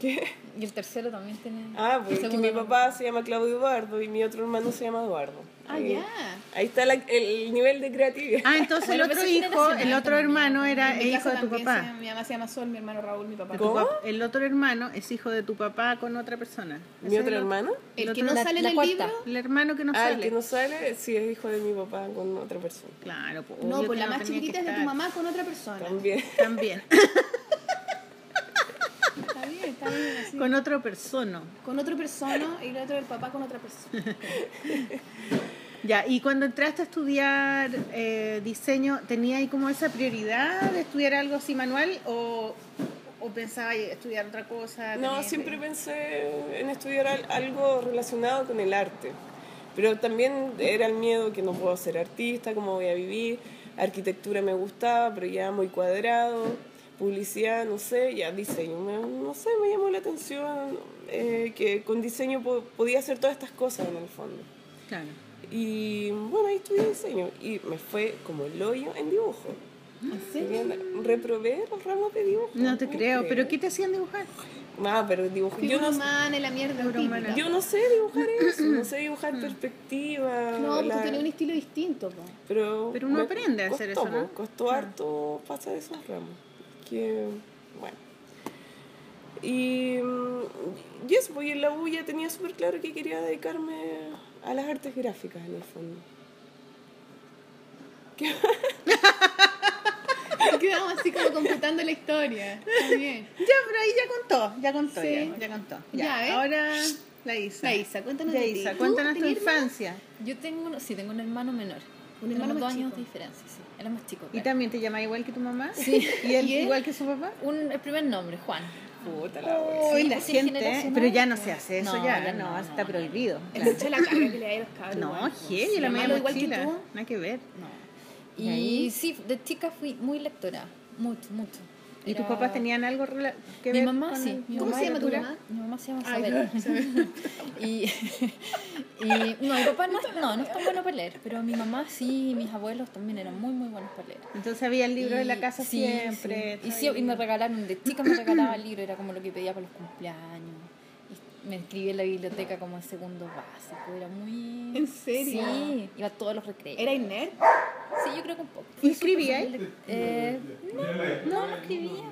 ¿Qué? Y el tercero también tenía. Ah, el porque segundo mi papá se llama Claudio Eduardo y mi otro hermano se llama Eduardo. Ah, ya. Ahí está la- el nivel de creatividad. Ah, entonces Bueno, el otro hijo, el otro también. hermano era el hijo de tu papá. se- mi mamá se llama Sol, mi hermano Raúl, mi papá. ¿Cómo? El otro hermano es hijo de tu papá con otra persona. ¿Mi ¿Ese es otro el hermano? El el que otro- no la- sale la en el cuarta. libro. El hermano que no ah, el sale. que no sale, sí, es hijo de mi papá con otra persona. Claro, pues, No, pues la más chiquitita es de tu mamá con otra persona. También. También, Con otro persona. Con otra persona y el otro del papá con otra persona. Ya, y cuando entraste a estudiar eh, diseño, ¿tenía ahí como esa prioridad de estudiar algo así manual o, o pensaba estudiar otra cosa? No, siempre pensé en estudiar al- algo relacionado con el arte. Pero también era el miedo que no puedo ser artista, cómo voy a vivir. Arquitectura me gustaba, pero ya muy cuadrado. Publicidad, no sé, ya diseño. me- no sé, me llamó la atención eh, que con diseño po- podía hacer todas estas cosas en el fondo. Claro. Y bueno, ahí estudié diseño y me fue como el hoyo en dibujo. ¿En serio? Reprobé los ramos de dibujo. No te ¿puedo creo, pero ¿qué te hacían dibujar? Ah, pero dibujar. Yo no, la mierda yo no sé dibujar eso, no sé dibujar perspectiva. No, porque la- tenía un estilo distinto, po. Pero, Pero uno aprende a hacer costó, eso, ¿no? Costó harto pasar esos ramos. Que, bueno. Y, mm, y eso, pues en la U ya tenía súper claro que quería dedicarme a las artes gráficas en el fondo. Quedamos así como completando la historia. Ya, pero ahí ya contó, ya contó, Sí. ya, ya contó. Ya, Ya, ¿eh? ahora la Isa. La Isa, cuéntanos Ya, de. Isa, ¿Tú cuéntanos tu hermano? infancia. Yo tengo, sí, tengo un hermano menor. Un hermano dos años de diferencia, sí. Es más chico. ¿Y claro. también te llama igual que tu mamá? Sí. ¿Y él ¿Y él? igual que su papá? Un, el primer nombre, Juan. Puta la Sí, la pues, sí, gente, pero ya no se hace eso No, ya, ya no, no, está no. prohibido. Es mucha la carga que le da a los cabros. No, igual. heavy, Sí, la media igual que tú. nada que ver. No. ¿Y Y, ahí? sí, de chica fui muy lectora. Mucho, mucho. ¿Y tus papás tenían algo que Mi ver mamá, con sí. el- Mi ¿Cómo mamá se llama tu mamá? Mi mamá se llama Isabel. y, y no, mi papá no, no, no es tan bueno para leer, pero mi mamá sí, y mis abuelos también eran muy, muy buenos para leer. Entonces había el libro en la Y- casa sí, siempre. sí. Y, sí, y me regalaron, de chica me regalaban libros, era como lo que pedía para los cumpleaños. Me inscribí en la biblioteca como en segundo básico, era muy... ¿En serio? Sí, iba a todos los recreos. ¿Era nerd? Sí, yo creo que un poco. ¿Y escribía Fui súper eh, no, no, no escribía,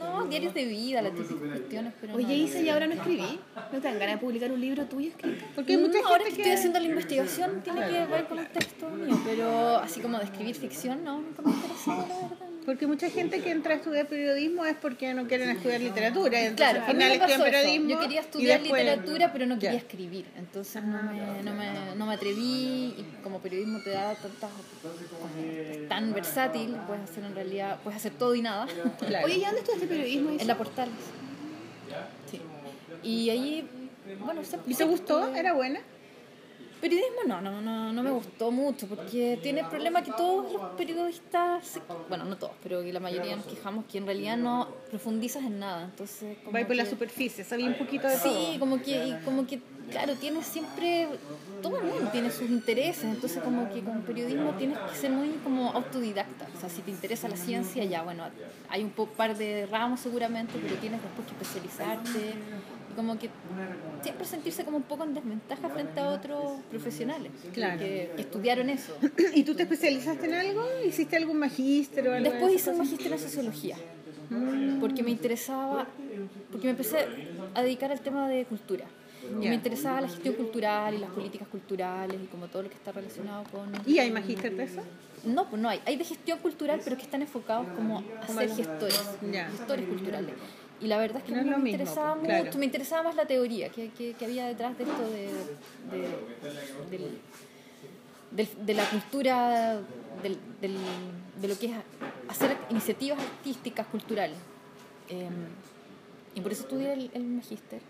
no, no, diarios de vida, las típicas cuestiones, pero Oye, no, Isa, ¿y ahora no escribí? ¿No te dan ganas de publicar un libro tuyo escrito? Porque hay mucha No, ahora que gente estoy haciendo la investigación tiene que ver con un texto mío, pero así como de escribir ficción, no, nunca me interesó, la verdad. Porque mucha gente que entra a estudiar periodismo es porque no quieren estudiar literatura. Entonces, Claro, al final me pasó estudian periodismo. Yo quería estudiar después- literatura, pero no quería escribir. Entonces no me, no, me, no me atreví y como periodismo te da tantas... Es tan versátil, puedes hacer en realidad, puedes hacer todo y nada. Claro. Oye, ¿y dónde estudiaste periodismo? En la Portales. Sí. Y ahí, bueno, ¿Y te gustó? ¿Era buena? Periodismo no, no, no, no me gustó mucho porque tiene el problema que todos los periodistas, bueno, no todos, pero que la mayoría nos quejamos que en realidad no profundizas en nada. Entonces, como Va por la superficie, sabía un poquito de todo. Sí, como que, y como que, claro, tienes siempre, todo el mundo tiene sus intereses, entonces como que con periodismo tienes que ser muy como autodidacta, o sea, si te interesa la ciencia, ya, bueno, hay un par de ramos seguramente, pero tienes después que especializarte, como que siempre sentirse como un poco en desventaja frente a otros profesionales Claro. que, que estudiaron eso. ¿Y tú te especializaste en algo? ¿Hiciste algún magíster o algo? Después de hice un magíster en sociología, porque me interesaba, porque me empecé a dedicar al tema de cultura. Y Ya. me interesaba la gestión cultural y las políticas culturales y como todo lo que está relacionado con... ¿Y hay magíster de eso? No, pues no hay. Hay de gestión cultural, pero que están enfocados como a ser gestores, Ya. gestores culturales. Y la verdad es que No es me mismo, interesaba pues, mucho, claro. me interesaba más la teoría que, que, que había detrás de esto de, de, del- de la cultura, del, del- de lo que es hacer iniciativas artísticas, culturales. Eh, y por eso estudié el, el magíster.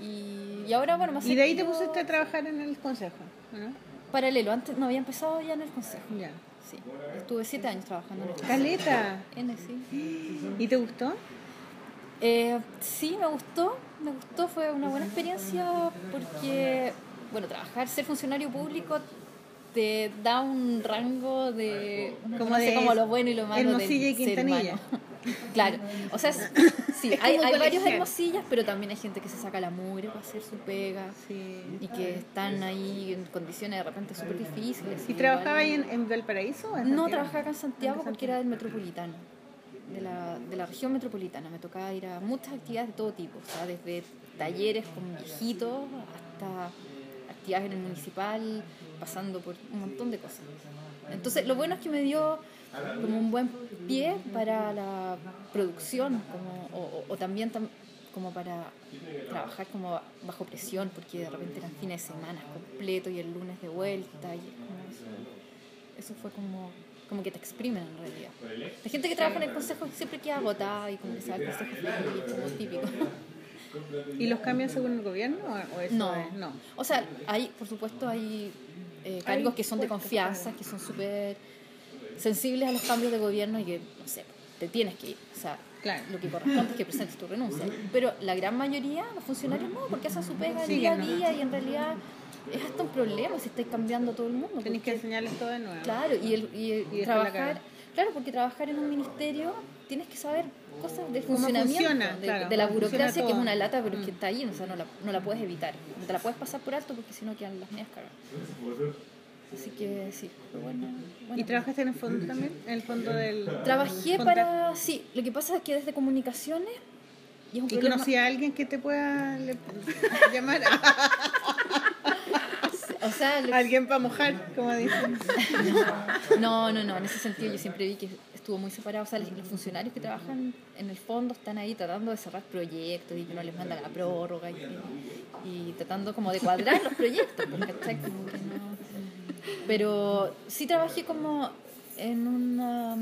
Y, y ahora, bueno, más Y de ahí te pusiste a trabajar en el consejo, ¿no? Paralelo, antes no había empezado ya en el consejo. Ya. Sí, estuve siete años trabajando en el consejo. Caleta. N, sí. ¿Y te gustó? Eh, sí, me gustó, me gustó, fue una buena experiencia porque, bueno, trabajar, ser funcionario público te da un rango de, Como de como lo bueno y lo malo Hermosilla del y Quintanilla. ser humano. claro, o sea, sí, hay, hay varios hermosillas, pero también hay gente que se saca la mugre para hacer su pega Sí. y que están ahí en condiciones de repente súper difíciles. ¿Y trabajaba ahí en, en Valparaíso? o en no, trabajaba acá en Santiago porque era del metropolitano, de la, de la región metropolitana. Me tocaba ir a muchas actividades de todo tipo, o sea, desde talleres con viejitos hasta actividades en el municipal, pasando por un montón de cosas. Entonces, lo bueno es que me dio como un buen pie para la producción, como, o, también tam- como para trabajar como bajo presión, porque de repente eran fines de semana completos y el lunes de vuelta, y eso, eso fue como, como que te exprimen en realidad. La gente que trabaja en el consejo siempre queda agotada y como que se va al consejo como típico. ¿Y los cambian según el gobierno o, eso No. es? No. O sea, hay, por supuesto, hay eh, cargos que son de confianza, que son súper sensibles a los cambios de gobierno y que, no sé, te tienes que ir. O sea, Claro. lo que corresponde es que presentes tu renuncia. Pero la gran mayoría, los funcionarios no, porque hacen su pega Sí, día a no. día y en realidad es hasta un problema si estáis cambiando a todo el mundo. Tenéis que enseñarles todo de nuevo. Clala, y, el, y, el trabajar, claro, porque trabajar en un ministerio tienes que saber cosas del funcionamiento, funciona, de, claro, de la burocracia, que es una lata, pero es que está ahí, o sea, no la, no la puedes evitar. No te la puedes pasar por alto porque si no quedan las medias cagadas. Así que sí, fue ¿Y trabajaste en el fondo también? En el fondo del... Trabajé para. Sí, lo que pasa es que desde comunicaciones. Y es un ¿Y problema- conocí a alguien que te pueda le- llamar? O sea, lo- alguien para mojar, como dicen. no, no, no. En ese sentido, yo siempre vi que estuvo muy separado. O sea, los los funcionarios que trabajan en el fondo están ahí tratando de cerrar proyectos y que no les mandan la prórroga y, y tratando como de cuadrar los proyectos. porque, ¿cachai? Como que no- Pero sí trabajé como en una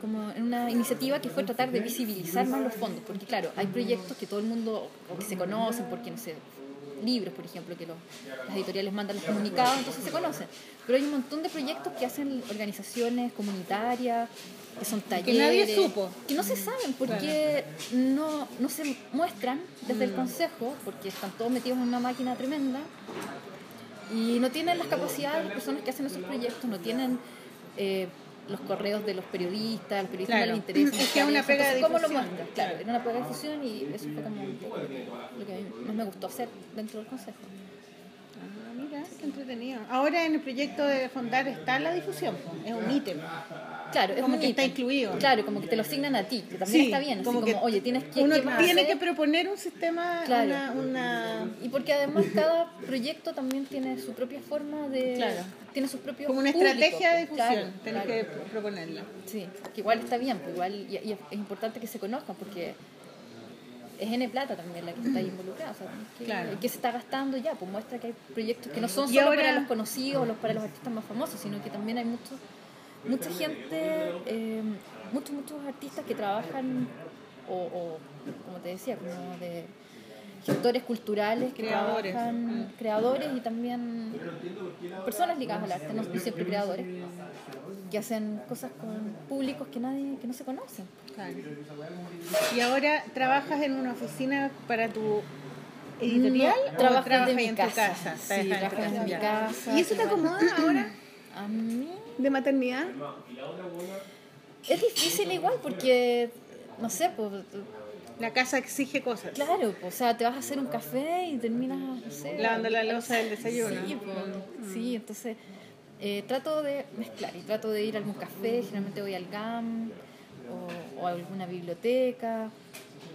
como en una iniciativa que fue tratar de visibilizar más los fondos, porque claro, hay proyectos que todo el mundo o que se conocen, porque no sé, libros, por ejemplo, que los, las editoriales mandan los comunicados, entonces se conocen. Pero hay un montón de proyectos que hacen organizaciones comunitarias, que son talleres. nadie supo. Que no se saben porque no, no se muestran desde Mm. el consejo, porque están todos metidos en una máquina tremenda y no tienen las capacidades las personas que hacen esos proyectos, no tienen eh, los correos de los periodistas, los periodistas Claro. no les interesa. Es que es una pega de ¿Cómo lo difusión. muestras? Claro, era una pega de difusión y eso fue como lo que, lo a mí más me gustó hacer dentro del consejo. Ah, mira, qué entretenido. Ahora en el proyecto de Fondar está la difusión, es un ítem. Claro, es Como que está incluido. Claro, como que te lo asignan a ti, que también Sí, está bien. Así como como, que oye, tienes que. Uno ¿qué más tiene que proponer un sistema, Claro. una, una- Y porque además cada proyecto también tiene su propia forma de... Claro. Tiene sus propios como una públicos, estrategia de pues, difusión. claro, Tenés que proponerla. Sí, que igual está bien, pues igual y, y es importante que se conozcan porque es N plata también la que está ahí involucrada, o sea, que, Claro. que se está gastando ya, pues muestra que hay proyectos que no son solo ahora- para los conocidos o los, para los artistas más famosos, sino que también hay mucho, mucha gente, eh, muchos, muchos artistas que trabajan o, o, como te decía, como de gestores culturales que Creadores. trabajan, creadores y también personas ligadas al arte, no siempre creadores, que hacen cosas con públicos que nadie, que no se conocen. Claro. Y ahora trabajas en una oficina para tu editorial No, trabajas mi en tu casa. Sí, Trabajas en mi casa. ¿Y eso te acomoda ahora A mí de maternidad? es difícil igual porque, no sé, pues, La casa exige cosas. claro, pues, o sea, te vas a hacer un café y terminas, no sé. Lavando la loza del desayuno. Sí, pues, sí, entonces eh, trato de mezclar y trato de ir a algún café, generalmente voy al GAM o, o a alguna biblioteca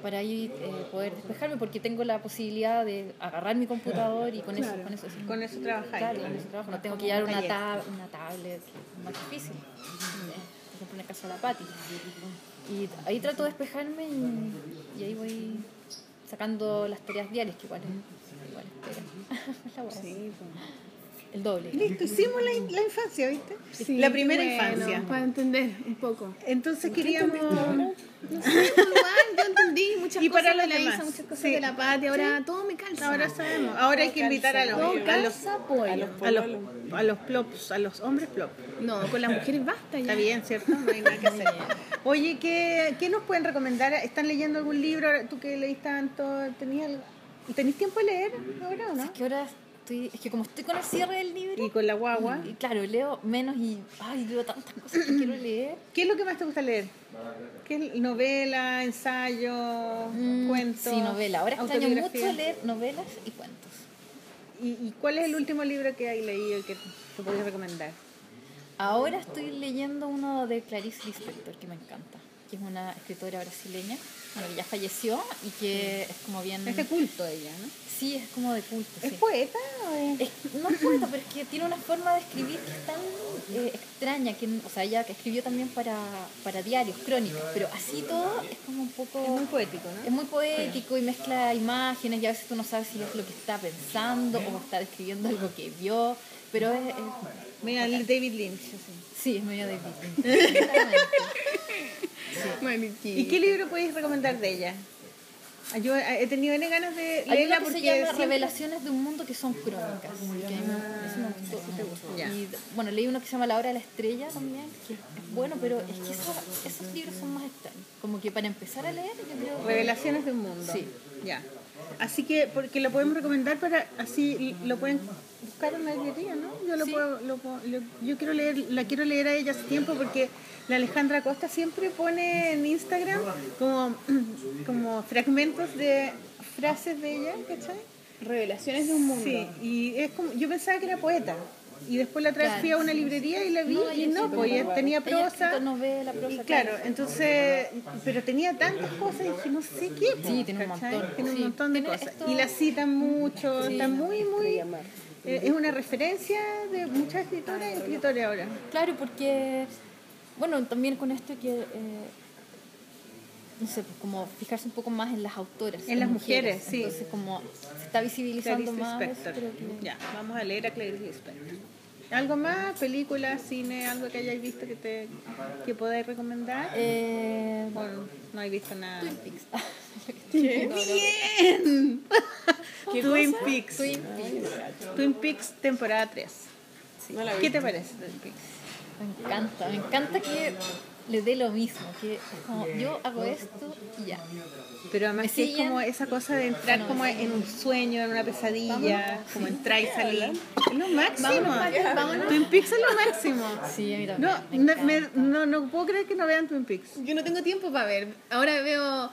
para ahí eh, poder despejarme porque tengo la posibilidad de agarrar mi computador y con eso con eso sí. Con eso trabajáis. Claro, con eso trabajo. No tengo que llevar una, tab una tablet, es más difícil. Por ejemplo, en el caso de la Pati. Y ahí trato de despejarme y, y ahí voy sacando las tareas diarias, que igual es, igual es pega. La hueá. El doble. Listo, hicimos la, la infancia, ¿viste? Sí, la primera bueno, infancia. Para entender un poco. Entonces queríamos... No sé, pues yo entendí muchas Y cosas para los de la demás. Isa, muchas cosas Sí. de la Pati, ahora todo me calza. Ahora sabemos. Ahora hay que invitar a los, a los, pollo. a los, a los plops, a los hombres plop. No, con las mujeres basta ya. Está bien, ¿cierto? No hay nada que hacer. Oye, ¿qué, ¿qué nos pueden recomendar? ¿Están leyendo algún libro? Tú que leís tanto, ¿tenías algo? ¿Tenés tiempo de leer ahora o no? Es que ahora estoy, es que como estoy con el cierre del libro, Y con la guagua. y claro, leo menos y ay, leo tantas cosas que quiero leer. ¿Qué es lo que más te gusta leer? ¿Qué novela, ensayo, Mm, cuento? Sí, novela. Ahora extraño mucho leer novelas y cuentos. ¿Y, y cuál es el último libro que hay leído y que te podrías recomendar? Ahora estoy leyendo uno de Clarice Lispector que me encanta, que es una escritora brasileña, bueno, que ya falleció y que es como bien... Es de culto ella, ¿no? Sí, es como de culto. ¿Es sí. poeta o es...? Es- no es poeta, pero es que tiene una forma de escribir que es tan eh, extraña, que, o sea, ella que escribió también para, para diarios, crónicas, pero así todo es como un poco... Es muy poético, ¿no? Es muy poético y mezcla imágenes y a veces tú no sabes si es lo que está pensando o está describiendo algo que vio, pero es... es- Mira, el David Lynch. así. sí, es medio de Exactamente. ¿Y qué libro podéis recomendar de ella? Ah, Yo he tenido ganas de Hay leerla porque se llama siempre- Revelaciones de un mundo que son crónicas. que me- gustó. Y bueno, leí uno que se llama La hora de la estrella también, que es bueno, pero es que esos, esos libros son más extraños. Como que para empezar a leer, yo creo Revelaciones de un mundo. Sí. Ya. Así que, porque lo podemos recomendar para, así lo pueden buscar en la librería, ¿no? Yo lo puedo, lo puedo- lo- yo quiero leer, la quiero leer a ella hace tiempo porque la Alejandra Costa siempre pone en Instagram como, como fragmentos de frases de ella, ¿cachai? Revelaciones de un mundo. Sí, y es como, yo pensaba que era poeta. Y después la Claro. fui a una librería y la vi y no, sí, pues ella tenía prosa. novela, prosa, Y claro, entonces, pero tenía tantas cosas y dije, no sé qué. Sí, tiene un montón. Tiene un Sí. montón de cosas. esto- Y la citan mucho, Sí. está muy, muy... eh, es una referencia de muchas escritoras y escritores ahora. Claro, porque, bueno, también con esto que, eh, no sé, pues como fijarse un poco más en las autoras. En las mujeres, sí. Entonces, como se está visibilizando Clarice más. Lispector. creo que- Ya, vamos a leer a Clarice Lispector. ¿Algo más? ¿Película, cine, algo que hayáis visto que te que podáis recomendar? Eh, ¿O no hay visto nada? Twin Peaks. ¡Bien! Twin Peaks. Twin Peaks. Twin Peaks, temporada 3. No la vi. ¿Qué te parece Twin Peaks? Me encanta, me encanta que le dé lo mismo, que como yo hago esto y ya. Pero además que es como esa cosa de entrar No, como en un sueño, en una pesadilla, como entrar y salir. Es lo máximo. Vámonos. Twin Peaks es lo máximo. Sí, a mí también. No, me no, me- no, no puedo creer que no vean Twin Peaks. Yo no tengo tiempo para ver. Ahora veo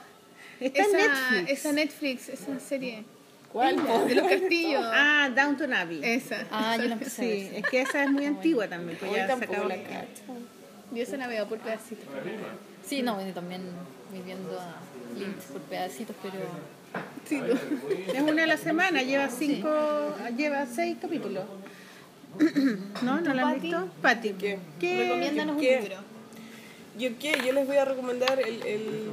esa, Netflix. esa Netflix, esa serie. ¿Cuál? De los castillos. Ah, Downton Abbey. Esa. Ah, yo la empecé a ver. Sí, es que esa es muy antigua también, pues ya se acabó. la cacho. Yo la veo por pedacitos. Sí, no, bueno, también voy viendo a Lynch por pedacitos, pero Sí, Es una a la semana, lleva cinco, lleva seis capítulos. ¿No? ¿No la han visto? Pati, ¿Qué? recomiéndanos un ¿Qué? libro. ¿Yo qué? Yo les voy a recomendar el, el,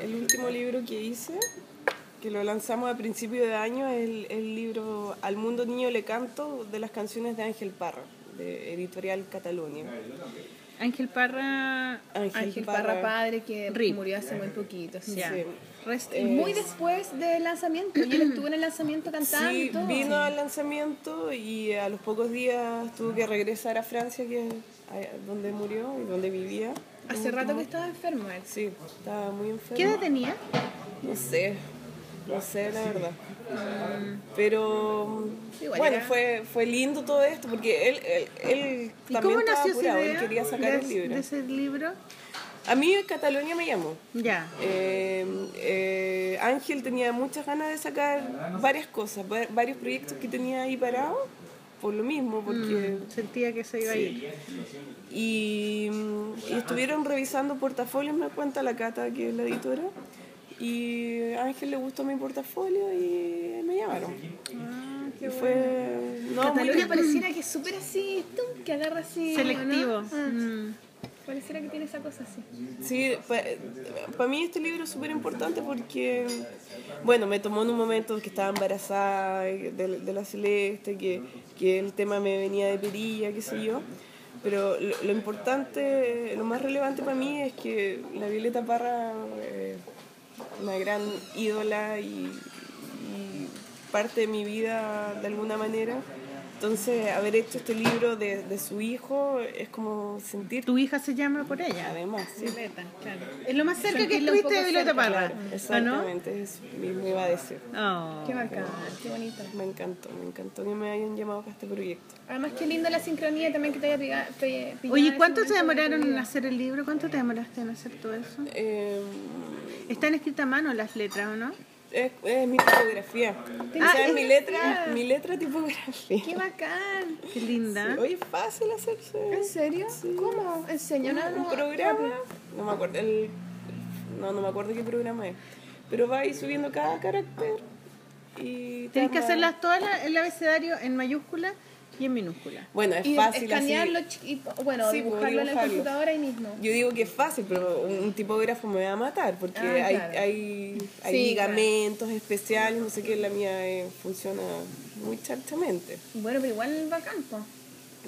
el último libro que hice, que lo lanzamos a principio de año, el, el libro Al mundo niño le canto de las canciones de Ángel Parra, de Editorial Catalonia. Ángel Parra. Ángel, Ángel Parra Padre que Rip. murió hace muy poquito. sí. Muy después del lanzamiento. Yo él estuvo en el lanzamiento cantando y Sí, vino al lanzamiento y a los pocos días tuvo que regresar a Francia, que es donde murió y donde vivía. Hace rato que estaba enfermo él. Sí, estaba muy enfermo. ¿Qué edad tenía? No sé, no sé la verdad. Pero Igual bueno, era- fue, fue lindo todo esto porque él, él, él ¿Y también cómo estaba nació apurado, él quería sacar el libro. de ese libro? A mí Cataluña me llamó. Ya. Eh, eh, Ángel tenía muchas ganas de sacar varias cosas, va- varios proyectos que tenía ahí parados, por lo mismo, porque... Sentía que se iba a ir. Y, mm, y estuvieron revisando portafolios, me cuenta la Cata, que es la editora, y a Ángel le gustó mi portafolio y me llamaron. y fue... No, muy Cataluña lindo. pareciera que es súper así, tum, que agarra así. Selectivo. ¿no? Ah, Mm. Pareciera que tiene esa cosa así. Sí, para mí este libro es súper importante porque, bueno, me tomó en un momento que estaba embarazada de, de la Celeste, que, que el tema me venía de perilla, qué sé yo. Pero lo, lo importante, lo más relevante para mí es que la Violeta Parra, eh, una gran ídola y, parte de mi vida de alguna manera. Entonces, haber hecho este libro de, de su hijo es como sentir Tu hija se llama por ella. además, sí. Violeta, claro. Es lo más cerca que estuviste de Violeta Parra. claro. ¿O no? Exactamente, eso mismo iba a decir. Oh. Qué bacán, qué bonito. Me encantó, me encantó que me hayan llamado para este proyecto. Además, qué linda la sincronía también que te haya pillado Oye, ¿cuánto te demoraron en hacer el libro? ¿Cuánto te demoraste en hacer todo eso? Eh, Están escritas a mano las letras, ¿o no? Es, es mi tipografía. Ah, o sea, es mi letra, mi letra tipografía. Qué bacán. Qué linda. Sí, Oye, es fácil hacerse. ¿En serio? ¿Cómo? Enseña un programa, no me acuerdo, el, no, no me acuerdo qué programa es, pero va ahí subiendo cada carácter y Tienes que hacerlas todas la- el abecedario en mayúscula y en minúscula. Bueno, es Y fácil escanearlo así. y, bueno, Sí, puedo dibujarlo en la dibujarlo. computadora ahí mismo. Yo digo que es fácil, pero un un tipógrafo me va a matar porque Ah, hay, claro. hay, hay Sí, ligamentos especiales, no sé qué, la mía eh, funciona muy charchamente. Bueno, pero igual bacán, po.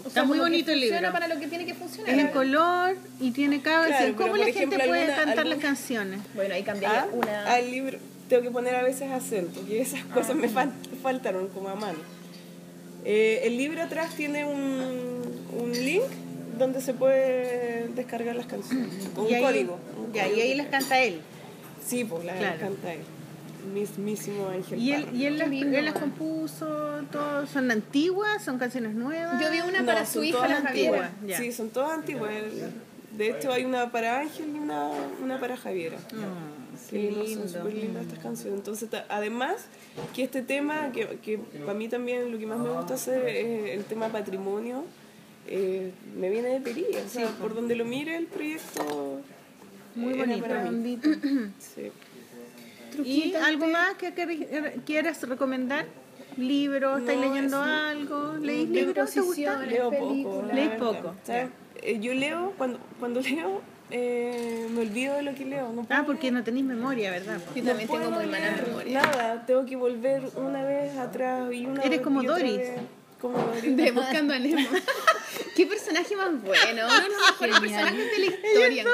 O Está muy como que bonito el funciona libro. para lo que tiene que funcionar. Es en color y tiene cada Claro, vez. ¿Cómo la por gente ejemplo, puede alguna- cantar las alguna- canciones? Bueno, ahí cambiaría Ah, una... Al libro tengo que poner a veces acentos y esas cosas me fal- faltaron como a mano. Eh, el libro atrás tiene un, un link donde se puede descargar las canciones, con y un ahí, código. un Ya, y ahí las canta él. Sí, pues la Claro. canta él. mismísimo Ángel ¿Y él, Parra. y él, las, él las compuso? Todos, ¿Son antiguas? ¿Son canciones nuevas? Yo vi una No, para su hija, todas la Javiera. antiguas. Ya. Sí, son todas antiguas. De hecho, hay una para Ángel y una, una para Javiera. Mm, Sí, qué no, lindo. son súper lindas estas canciones. Entonces, además, que este tema, que, que para mí también lo que más me gusta hacer es el tema patrimonio, eh, me viene de perilla. O sea, por donde lo mire el proyecto. Muy bonito. para mí. Sí. ¿Y algo más que quieras recomendar? ¿Libros? ¿Estáis No, leyendo eso- algo? ¿Leís libros? ¿Te gusta? Leo poco. películas. la Leí verdad. poco, O sea, eh, yo leo, cuando, cuando leo, eh, me olvido de lo que leo. No puedo Ah, porque leer. no tenéis memoria, ¿verdad? Yo No también tengo muy mala memoria. Nada, tengo que volver una vez atrás y una Eres como Doris. vez. Como Doris. De Buscando a Nemo. Qué personaje más bueno. Uno de los mejores personajes de la historia. yo.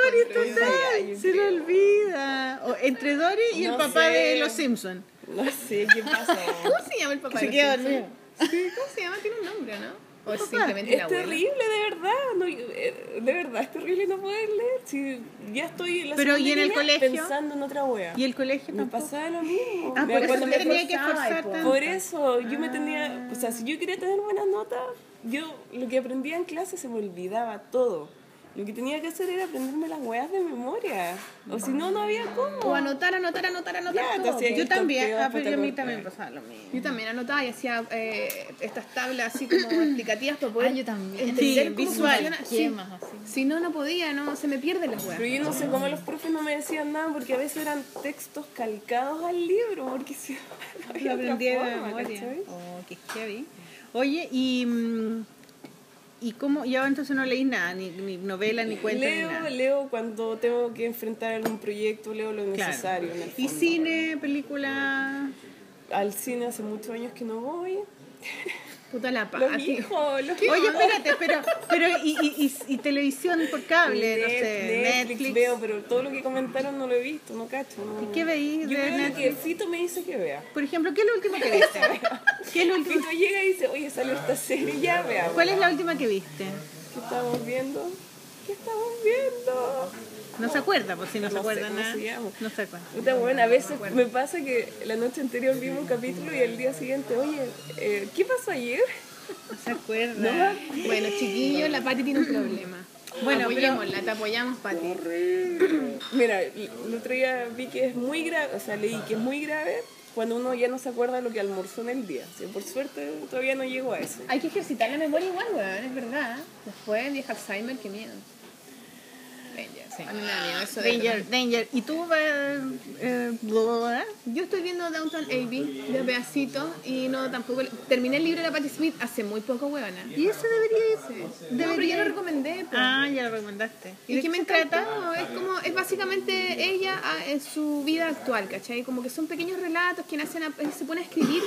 Ay, Se le olvida. O entre Dory y el No papá sé. de los Simpsons. No sé qué pasa. ¿Cómo se llama el papá? Se de queda los. Simpsons? Sí, ¿Cómo se llama? Tiene un nombre, ¿no? O es simplemente Es la abuela. terrible, de verdad. No, eh, de verdad, es terrible no poder leer. Si ya estoy en la Pero, ¿y en el segunda línea colegio? pensando en otra wea. ¿Y el colegio Me pasaba lo mismo. Ah, Me por eso me tenía que tanto. Por eso, yo me tenía, o sea, si yo quería tener buenas notas, yo lo que aprendía en clase se me olvidaba todo. Lo que tenía que hacer era aprenderme las weas de memoria. O si no, no había cómo. O anotar, anotar, anotar, anotar. Ya, todo, Yo también, ah, pero a mí también pasaba lo mismo. Yo también anotaba y hacía eh, estas tablas así como explicativas para poder Ah, yo también. entender Sí, visual. Sí. Así. Si no, no podía, no, se me pierden las weas. Pero yo no sé cómo los profes no me decían nada porque a veces eran textos calcados al libro, porque si no, no Lo había aprendí de otra forma, memoria. ¿cachai? Oh, qué heavy. Oye, y. mm, ¿Y cómo? Y ahora entonces no leís nada, ni, ni novela, ni cuentos, ni Leo, nada. leo cuando tengo que enfrentar algún proyecto, leo lo Claro. necesario. en el ¿Y cine, película? Al cine hace muchos años que no voy. Puta la Los pati. hijos, los Oye, espérate, pero, pero y, y, y, y televisión por cable, no sé, Netflix, Netflix. veo, pero todo lo que comentaron no lo he visto, no cacho. No. ¿Y qué veís Yo de Netflix? Fito me dice que vea. Por ejemplo, ¿qué es lo último que viste? ¿Qué es lo último? Fito llega y dice, oye, sale esta serie, ya veamos. ¿Cuál es la última que viste? ¿Qué estamos viendo? ¿Qué estamos viendo? No se acuerda, pues si no, se No acuerda cómo nada. No se acuerda. Puta, bueno, a veces me pasa que la noche anterior vimos un capítulo y el día siguiente, oye, eh, ¿qué pasó ayer? No se acuerda. Bueno, chiquillos, la Pati tiene un problema. Bueno, apoyémosla, te apoyamos, Pati. Mira, el otro día vi que es muy grave, o sea, leí que es muy grave cuando uno ya no se acuerda lo que almorzó en el día. Sí, por suerte todavía no llego a eso. Hay que ejercitar la memoria igual, weón, es verdad. Después, vieja Alzheimer, qué miedo. Danger. A mí me da miedo eso de Danger. ¿Y tú vas eh, bla? Yo estoy viendo Downtown Abbey de pedacito y no tampoco terminé el libro de la Patti Smith hace muy poco, weona. Y eso debería irse. No, pero yo lo recomendé. po. Ah, ya lo recomendaste. Y de que me encantó, es como, es básicamente ella ah, en su vida actual, ¿cachai? Como que son pequeños relatos que nacen, a- se pone a escribir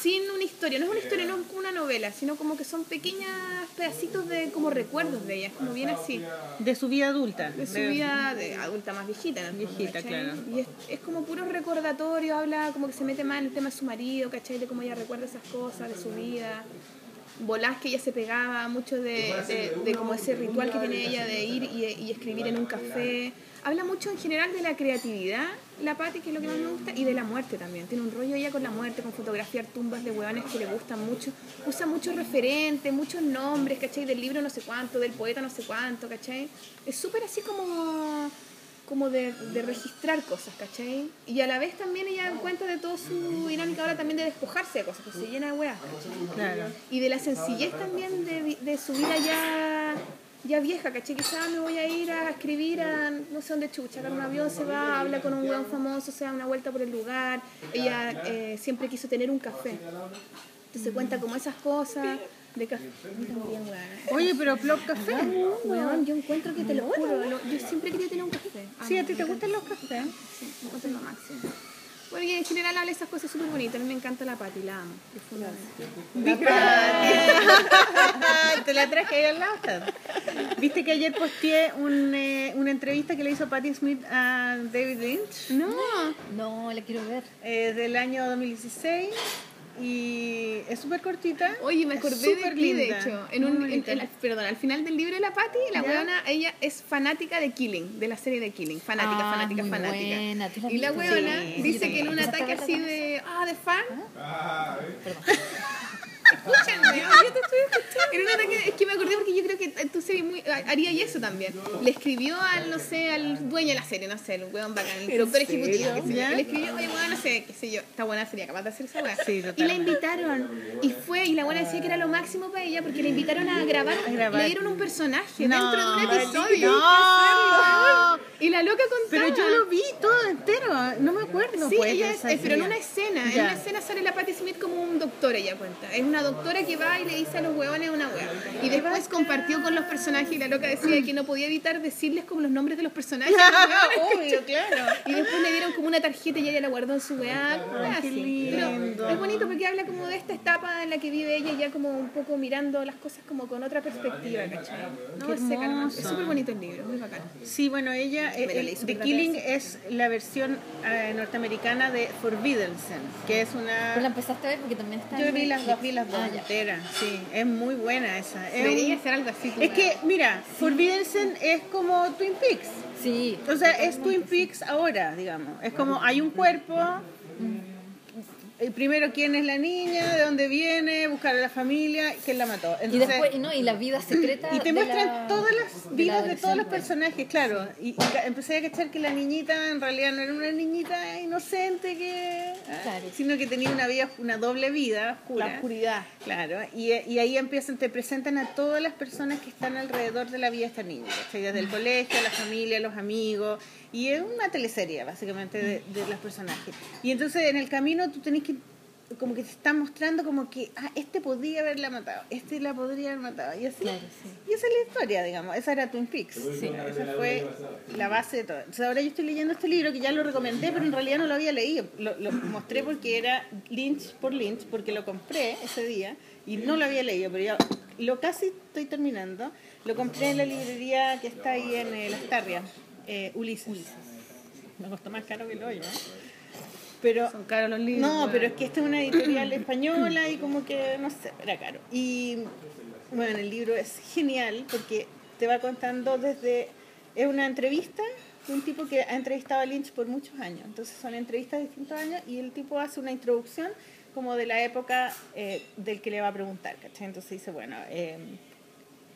sin una historia, no es una historia, no es como una novela, sino como que son pequeños pedacitos de como recuerdos de ella, es como bien así, De su vida adulta. de su vida de adulta más viejita, fondo, Viejita, ¿cachai? claro. Y es, es como puro recordatorio, habla como que se mete más en el tema de su marido, ¿cachai? De cómo ella recuerda esas cosas, de su vida volás que ella se pegaba, mucho de, de, de como ese ritual que tiene ella de ir y, y escribir en un café. Habla mucho en general de la creatividad, la Patti, que es lo que más me gusta, y de la muerte también. Tiene un rollo ella con la muerte, con fotografiar tumbas de hueones que le gustan mucho. Usa muchos referentes, muchos nombres, ¿cachai? Del libro no sé cuánto, del poeta no sé cuánto, ¿cachai? Es súper así como como de, de registrar cosas, ¿cachai? Y a la vez también ella cuenta de toda su dinámica ahora también de despojarse de cosas, que se llena de hueas, ¿cachai? Claro. Y de la sencillez también de, de su vida ya, ya vieja, ¿cachai? Quizás me voy a ir a escribir a no sé dónde chucha, agarra un avión, se va, habla con un weón famoso, se da una vuelta por el lugar. Ella eh, siempre quiso tener un café. Entonces cuenta como esas cosas de café. Oye, pero Plop Café. Weón, yo encuentro que te lo juro, yo siempre quería tener un café. Sí, ¿a ti te gustan los cafés? Sí, me encuentro lo máximo. Bueno, y en general habla esas cosas súper bonitas. A mí me encanta la Pati, la amo. profundamente. Te la traje ahí al lado. ¿Viste que ayer posteé un, eh, una entrevista que le hizo Patti Smith a David Lynch? No, No, la quiero ver. eh, del año 2016 y es súper cortita. Oye, me acordé de súper ti, de hecho. En un, en- en perdón, al final del libro de la Patty, la weona, ella es fanática de Killing, de la serie de Killing. Fanática, Ah, fanática, muy fanática. buena, ¿tú la Y la weona Sí, dice que en un ataque ¿Empezaste a así de. Ah, de fan. Perdón. Escúchenme, yo te estoy escuchando. En un ataque, es que me acordé porque yo creo que tú serías muy, haría eso también. Le escribió al, no sé, al dueño de la serie, no sé, el weón bacán, el productor serio? ejecutivo. Y le escribió, oye, weón, no sé, qué sé yo, esta buena sería capaz de hacer esa weá. Sí, y la invitaron. Y fue, y la buena decía que era lo máximo para ella porque la invitaron a grabar. A grabar. Le dieron un personaje No, dentro de un episodio. no. Y la loca contaba. Pero yo lo vi todo entero, no me acuerdo. Sí, ella es, pero en serie. una escena, en Ya. una escena sale la Patti Smith como un doctor, ella cuenta. Es una doctora que va y le dice a los huevones una hueá. Y después compartió con los personajes y la loca decía que no podía evitar decirles como los nombres de los personajes. los hueones. Obvio, claro. Y después le dieron como una tarjeta y ella la guardó en su qué. Pero lindo. es bonito porque habla como de esta etapa en la que vive ella ya como un poco mirando las cosas como con otra perspectiva, ¿cachai? No, Qué es seca súper bonito el libro, muy bacán. Sí, bueno, ella, eh, leí The Killing es la versión eh, norteamericana de Forbidden Sen, que es ¿Tú la una... empezaste a ver? Porque también está Yo vi las dos, vi las dos Ah, ya. enteras, sí, es muy buena esa. Es, Debería un- ser algo así. es que, mira, Forbidden Sen es como Twin Peaks. Sí. O sea, es Twin Peaks ahora, digamos. Es como hay un cuerpo. El primero, quién es la niña, de dónde viene, buscar a la familia, quién la mató. Y después, y no, y la vida secreta. y te muestran la- todas las de la vidas de todos los personajes, claro. Y, y empecé a cachar que la niñita en realidad no era una niñita inocente que. Claro. sino que tenía una vida, una doble vida oscura. La oscuridad. Claro, y, y ahí empiezan, te presentan a todas las personas que están alrededor de la vida de esta niña, ¿cachai? Desde el colegio, la familia, los amigos, y es una teleserie básicamente de, de los personajes. Y entonces en el camino tú tenés que, como que te están mostrando como que, ah, este podría haberla matado, este la podría haber matado, y así. Claro, sí. Y esa es la historia, digamos, esa era Twin Peaks. Esa fue la base de todo. Entonces ahora yo estoy leyendo este libro que ya lo recomendé, pero en realidad no lo había leído. Lo, lo mostré porque era Lynch por Lynch, porque lo compré ese día y no lo había leído, pero ya lo casi estoy terminando. Lo compré en la librería que está ahí en eh, Las Tarrias, eh, Ulises. Me costó más caro que el hoyo, ¿no? Pero Son caros los libros. no, pero es que esta es una editorial española y como que, no sé, era caro. Y bueno, el libro es genial porque te va contando desde... Es una entrevista de un tipo que ha entrevistado a Lynch por muchos años. Entonces son entrevistas de distintos años y el tipo hace una introducción como de la época eh, del que le va a preguntar, ¿cachai? Entonces dice, bueno... eh,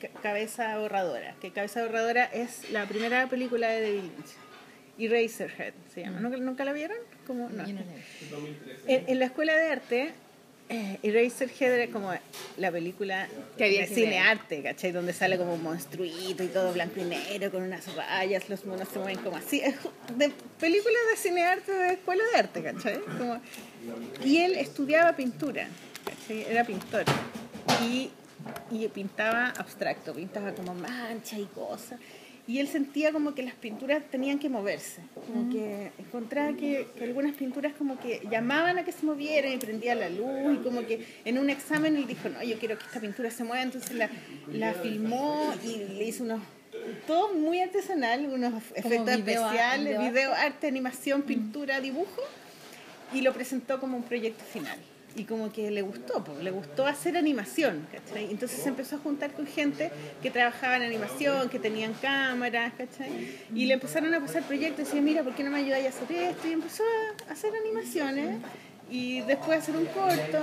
Ca- Cabeza Ahorradora, que Cabeza Ahorradora es la primera película de David Lynch. Eraserhead se llama. ¿Nunca, ¿Nunca la vieron? Como, no. En, en la escuela de arte, eh, Eraserhead era como la película Que había de cine arte, ¿cachai? Donde sale como un monstruito y todo blanco y negro con unas rayas, los monos se mueven como así. De películas de cine arte de escuela de arte, ¿cachai? Como- y él estudiaba pintura, ¿cachai? Era pintor. Y, y pintaba abstracto, pintaba como mancha y cosas. Y él sentía como que las pinturas tenían que moverse, como que encontraba que, que algunas pinturas como que llamaban a que se movieran y prendía la luz y como que en un examen él dijo, no, yo quiero que esta pintura se mueva, entonces la, la filmó y le hizo unos, todo muy artesanal, unos efectos video- especiales, video video, arte, animación, pintura, dibujo y lo presentó como un proyecto final. Y como que le gustó, po, le gustó hacer animación, ¿cachai? Entonces se empezó a juntar con gente que trabajaba en animación, que tenían cámaras, ¿cachai? Y le empezaron a pasar proyectos y decía, mira, ¿por qué no me ayudáis a hacer esto? Y empezó a hacer animaciones y después a hacer un corto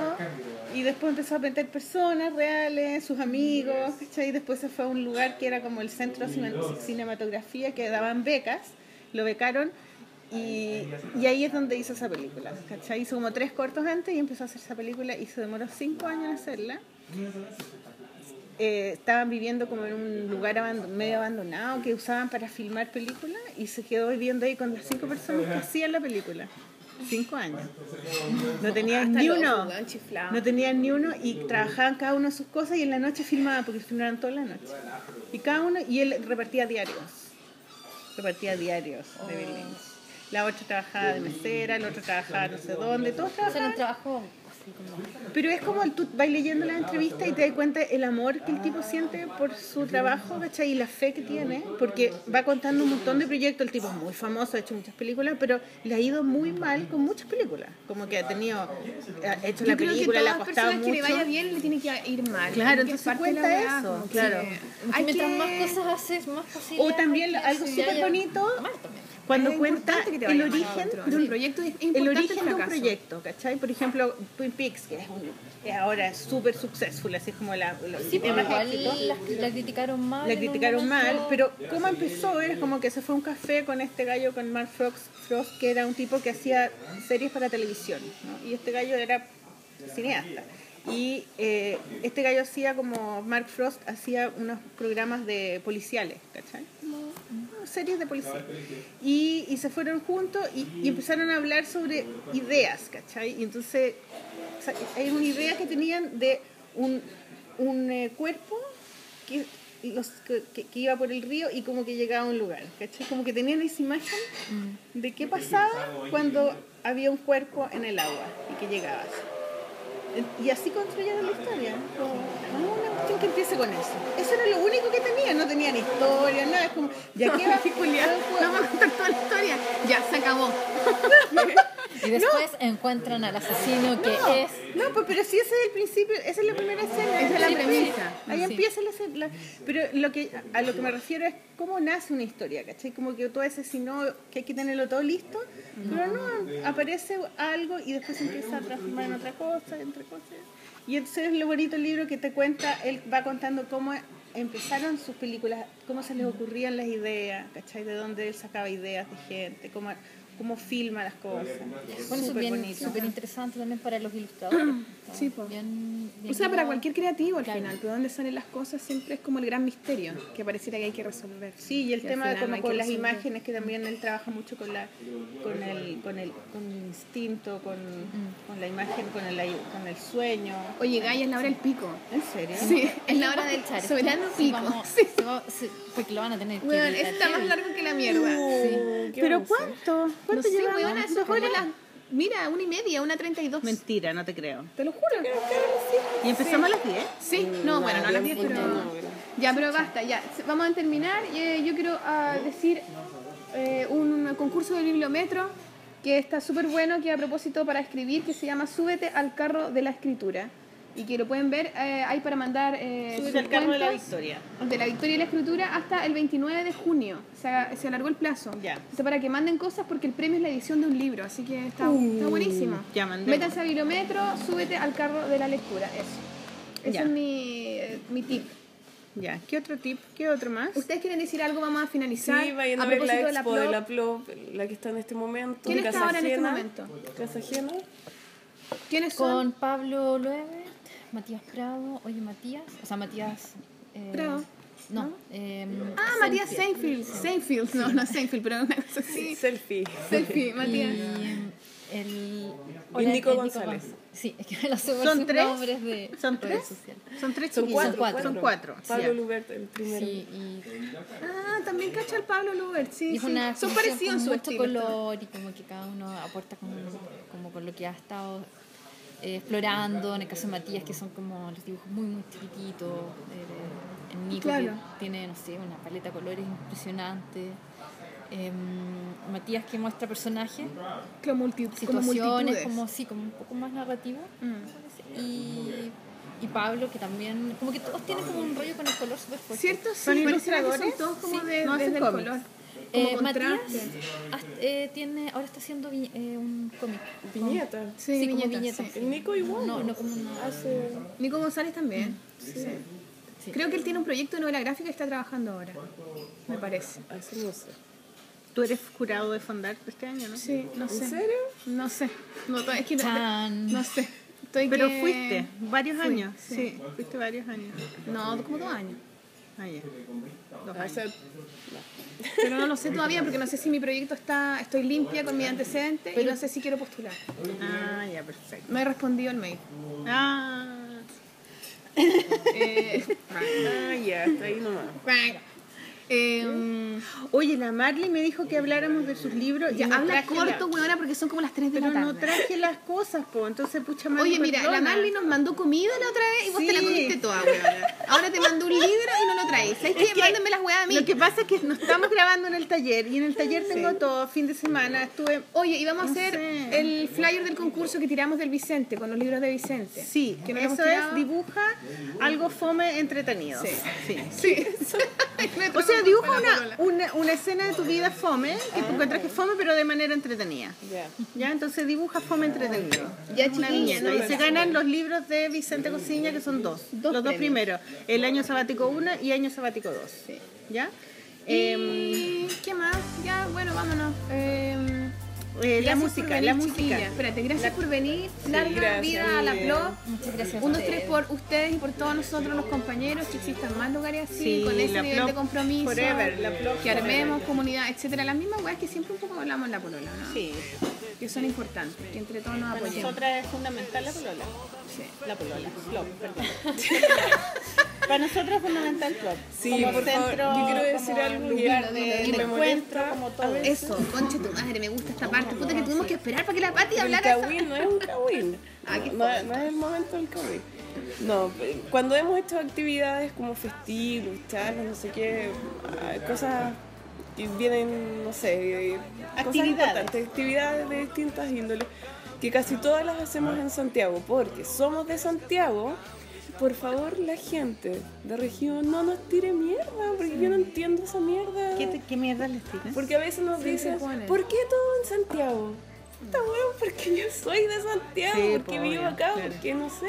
y después empezó a meter personas reales, sus amigos, ¿cachai? Y después se fue a un lugar que era como el centro de cine- cinematografía que daban becas, lo becaron y, y ahí es donde hizo esa película. ¿cachai? Hizo como tres cortos antes y empezó a hacer esa película y se demoró cinco años en hacerla. Eh, estaban viviendo como en un lugar abando- medio abandonado que usaban para filmar películas y se quedó viviendo ahí con las cinco personas que hacían la película. Cinco años. No tenían ni uno. No tenían ni uno y trabajaban cada uno sus cosas y en la noche filmaban porque filmaban toda la noche. Y cada uno, y él repartía diarios. Repartía diarios de Berlín. La otra trabajaba de mesera, el otro trabajaba no sé dónde, todos O trabajaban. trabajo. Pero es como el- tú vas leyendo las entrevistas y te das cuenta el amor que el tipo siente por su trabajo, ¿cachai? Y la fe que tiene, porque va contando un montón de proyectos. El tipo es muy famoso, ha hecho muchas películas, pero le ha ido muy mal con muchas películas. Como que ha tenido, ha hecho la creo que película, le ha costado personas que le mucho. vaya bien le tiene que ir mal. Claro, entonces cuenta eso, como que claro. Hay Mientras que... más cosas haces, más O posibilidades también algo súper bonito mal también. Cuando Es cuenta importante que te el origen otro. Un proyecto es el origen de un proyecto, ¿cachai? Por ejemplo, Twin Peaks, que es, un- es ahora súper successful, así es como la, los Sí, éxitos. la, la criticaron mal. La criticaron mal, momento. pero cómo empezó era como que se fue a un café con este gallo, con Mark Frost, Frost, que era un tipo que hacía series para televisión, ¿no? y este gallo era cineasta. Y eh, este gallo hacía como Mark Frost hacía unos programas de policiales, ¿cachai? Series de policía. Y, se fueron juntos y, empezaron a hablar sobre ideas, ¿cachai? Y entonces hay una idea que tenían de un, un eh, cuerpo que, los, que iba por el río y como que llegaba a un lugar, ¿cachai? Como que tenían esa imagen de qué pasaba cuando había un cuerpo en el agua y que llegaba así. Y así construyeron la historia. Como, "Ah, una cuestión que empiece con eso. Eso era lo único que tenían, no tenían historia, nada. Es como, ya que va vamos a contar toda la historia. Ya, se acabó. Y después encuentran al asesino que No, es. no, pues, pero si ese es el principio, esa es la primera escena. Esa es la premisa. Ahí Sí. empieza la, escena, la- Pero lo que, a lo que me refiero es cómo nace una historia, ¿cachai? Como que todo ese sino que hay que tenerlo todo listo, pero no, aparece algo y después se empieza a transformar en otra cosa, en Y entonces es lo bonito el libro que te cuenta, él va contando cómo empezaron sus películas, cómo se les ocurrían las ideas, ¿cachai? De dónde él sacaba ideas de gente, cómo, cómo filma las cosas. Bueno, eso es súper bien, bonito. súper interesante también para los ilustradores. Sí, po. Bien- bien O sea, para cualquier creativo al Claro. final, pero dónde salen las cosas siempre es como el gran misterio que pareciera que hay que resolver. Sí, y el tema no como con las resolver. imágenes, que también él trabaja mucho con la con el, con el, con el instinto, con, con la imagen, con el, con el sueño. Oye, Gaia, es la hora del pico. ¿En serio? Sí, es la ¿Vamos hora del esto? soberano Sí, pico. vamos- Sí. porque lo van a tener que está más largo que la mierda. ¿Qué ¿Pero hacer? Cuánto? No ¿Cuánto sé, weona. Mira, una y media, una treinta y dos. Mentira, no te creo. Te lo juro. ¿Y empezamos a las 10? Sí, no, bueno, no a las 10, pero... Ya, pero basta, ya. Vamos a terminar. Eh, Yo quiero ah, decir eh, un concurso del bibliometro que está súper bueno, que a propósito para escribir, que se llama Súbete al carro de la escritura. Y que lo pueden ver eh, ahí para mandar eh, Súbete sus al carro de la victoria. de la victoria y la escritura hasta el 29 de junio. Se, ha- se alargó el plazo. Ya. Para que manden cosas porque el premio es la edición de un libro, así que está, está buenísimo. Uh, ya, mandemos. Métanse a bibliometro, súbete al carro de la lectura, eso. Ese es mi, eh, mi tip. Ya, ¿qué otro tip? ¿Qué otro más? ¿Ustedes quieren decir algo? Vamos a finalizar. Sí, vayan a, ver la de expo de la Plop, la que está en este momento. ¿Quién está Casa ahora en este momento? Casa. ¿Quiénes son? Con Pablo Lueve, Matías Prado, oye Matías, o sea Matías... eh, Prado, No. eh, Ah, Matías Seinfeld. Seinfeld, no, no Seinfeld, pero una cosa así. Selfie. Selfie, Matías. Y el... El González. Sí, es que me lo sé por ¿Son sus tres? nombres de ¿Son redes tres? sociales. Son tres Son cuatro. Son cuatro. Pablo. Lubert, el primero. Sí, y, Ah, también cacha al Pablo Lubert, sí, sí. una Son parecidos en con su mucho estilo. color y como que cada uno aporta como, como con lo que ha estado eh, explorando. En el caso de Matías, que son como los dibujos muy, muy chiquititos. eh, en Nico, Claro. que tiene, no sé, una paleta de colores impresionante. Em, Matías, que muestra personajes, Como, multi, como situaciones, multitudes. como, sí, como un poco más narrativo. Mm. Y, y Pablo, que también, como que todos tienen como un rollo con el color súper fuerte. ¿Cierto? ¿Son Sí, que ilustradores? Son todos como Sí, de, no hacen desde el color. Como Eh, Matías eh, tiene, ahora está haciendo vi- eh, un cómic. Viñeta. Sí, Sí, como viñetas, viñetas. sí. Nico igual. No, no como una... Hace... Nico González también. Sí. Sí. Creo que él tiene un proyecto de novela gráfica y está trabajando ahora. Me parece. Hace no sé. Tú eres jurado de Fondar este año, ¿no? Sí, no sé. ¿En serio? No sé. No, es que no, Chan. no sé. Estoy Pero que- fuiste varios Fui, años. sí. Sí. fuiste varios años. No, como dos años. Ah, ya. Dos años. Hace... Pero no lo sé todavía porque no sé si mi proyecto está. Estoy limpia con mi antecedente y no sé si quiero postular. Ah, ya, perfecto. No he respondido el mail. Ah, Eh, Ah, ya, está ahí nomás. Eh, Oye, la Marley me dijo que habláramos de sus libros. ya, no habla corto, weona, porque son como las 3 de Pero la no tarde. traje las cosas, po. Entonces, pucha, Marley, Oye, mira, la. Marley nos mandó comida la otra vez y vos te la Sí. comiste toda, weona. Ahora te mandó un libro y no lo traes. ¿Sabes qué? Que Mándenme las weas a mí. Lo que pasa es que nos estamos grabando en el taller y en el taller tengo todo, fin de semana estuve... Oye, y vamos a No hacer sé. el flyer del concurso que tiramos del Vicente, con los libros de Vicente. Sí, que no eso es, dibuja algo fome entretenido. Sí. sí. Sí. O sea, dibuja una, una, una escena de tu vida fome, que tú encuentras que fome, pero de manera entretenida. Ya. Entonces dibuja fome entretenido. Ya, una viñeta. Y se ganan los libros de Vicente Cosiña, que son dos. Los dos primeros. El año sabático 1 y año sabático 2. Sí. ¿Ya? Em, ¿Y qué más? Ya, bueno, vámonos. Eh, eh, la música, la música. chiquilla. Espérate, gracias por venir. Larga gracias, vida a la blog. Muchas gracias. Un, dos, tres por ustedes y por todos nosotros los compañeros, que existan más lugares así, Sí, con ese nivel de compromiso. forever, la que armemos forever. comunidad, etcétera. Las mismas weas que siempre un poco hablamos en la polola, ¿no? Sí. Que son importantes, que entre todos nos Para apoyemos. nosotras es fundamental la polola. Sí. La polola, flop, perdón. Para nosotros es fundamental flop. Sí, como por favor, centro, yo quiero decir algo y- lugar de, de me encuentro, molesta como todo. Eso, concha tu madre, me gusta esta parte. Puta que tuvimos que esperar para que la Pati El hablara. esa- kawin no es un kawin. Ah, no, no es el momento del kawin. No, eh, cuando hemos hecho actividades como festivos, charlas, no sé qué, ah, cosas que vienen, no sé, cosas Actividades. actividades de distintas índoles, que casi todas las hacemos en Santiago, porque somos de Santiago. Por favor, la gente de región no nos tire mierda, porque yo no entiendo esa mierda. ¿Qué, te- qué mierda les tiras? Porque a veces nos Sí, dicen. ¿por qué todo en Santiago? Puta weón, porque yo soy de Santiago, Sí, porque po, vivo acá, claro. porque no sé.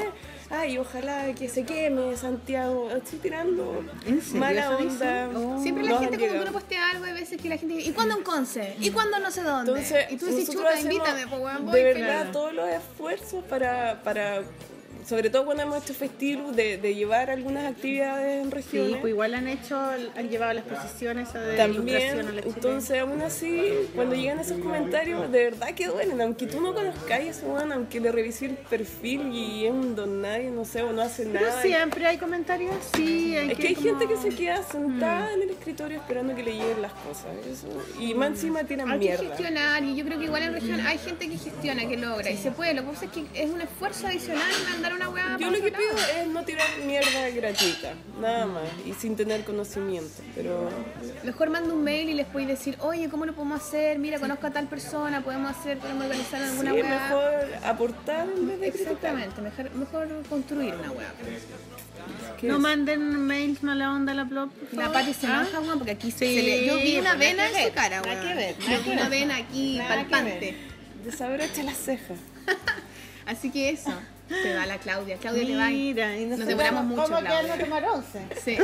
Ay, ojalá que se queme Santiago. Estoy tirando ¿En serio mala onda. Oh. Siempre la Nos gente han como que llegado. uno postea algo, hay veces que la gente dice, ¿y cuándo en Conce? ¿Y cuándo no sé dónde? Entonces, y tú dices, chuta, invítame, pues weón, voy de feliz". verdad todos los esfuerzos para, para, sobre todo cuando hemos hecho festivos, de, de llevar algunas actividades en Sí, regiones. pues igual han hecho, han llevado las posiciones de También, a la entonces aún así, cuando llegan esos comentarios, de verdad que duelen, aunque tú no conozcas a ese weón, aunque le revises el perfil y es un don nadie, no sé, o no hace Pero nada. siempre hay comentarios, sí. Hay Es que hay como- gente que se queda sentada en el escritorio esperando que le lleguen las cosas. eso. Y más encima tiran Hay que mierda. gestionar y yo creo que igual en región hay gente que gestiona, que logra y se puede. Lo que pasa es que es un esfuerzo adicional mandar una weá. Yo lo que pido es no tirar mierda gratuita, nada más, y sin tener conocimiento. Pero Mejor manda un mail y les podéis decir, oye, ¿cómo lo podemos hacer? Mira, conozco a tal persona, podemos hacer, podemos organizar sí, alguna weá. mejor aportar en vez de criticar. Exactamente, mejor, mejor construir una. ¿Qué No es? manden mails mala onda a la blog. por La. Pati se ¿Ah? enoja, weón, porque aquí se Sí, le... Yo vi una vena en que su ver, cara, weón. que ver, Yo vi una vena aquí palpante. Desabrocha las cejas. Así que eso, se va la Claudia. Claudia te va. Mira, y Nos demoramos mucho, ¿Cómo Claudia. tomar once? Sí.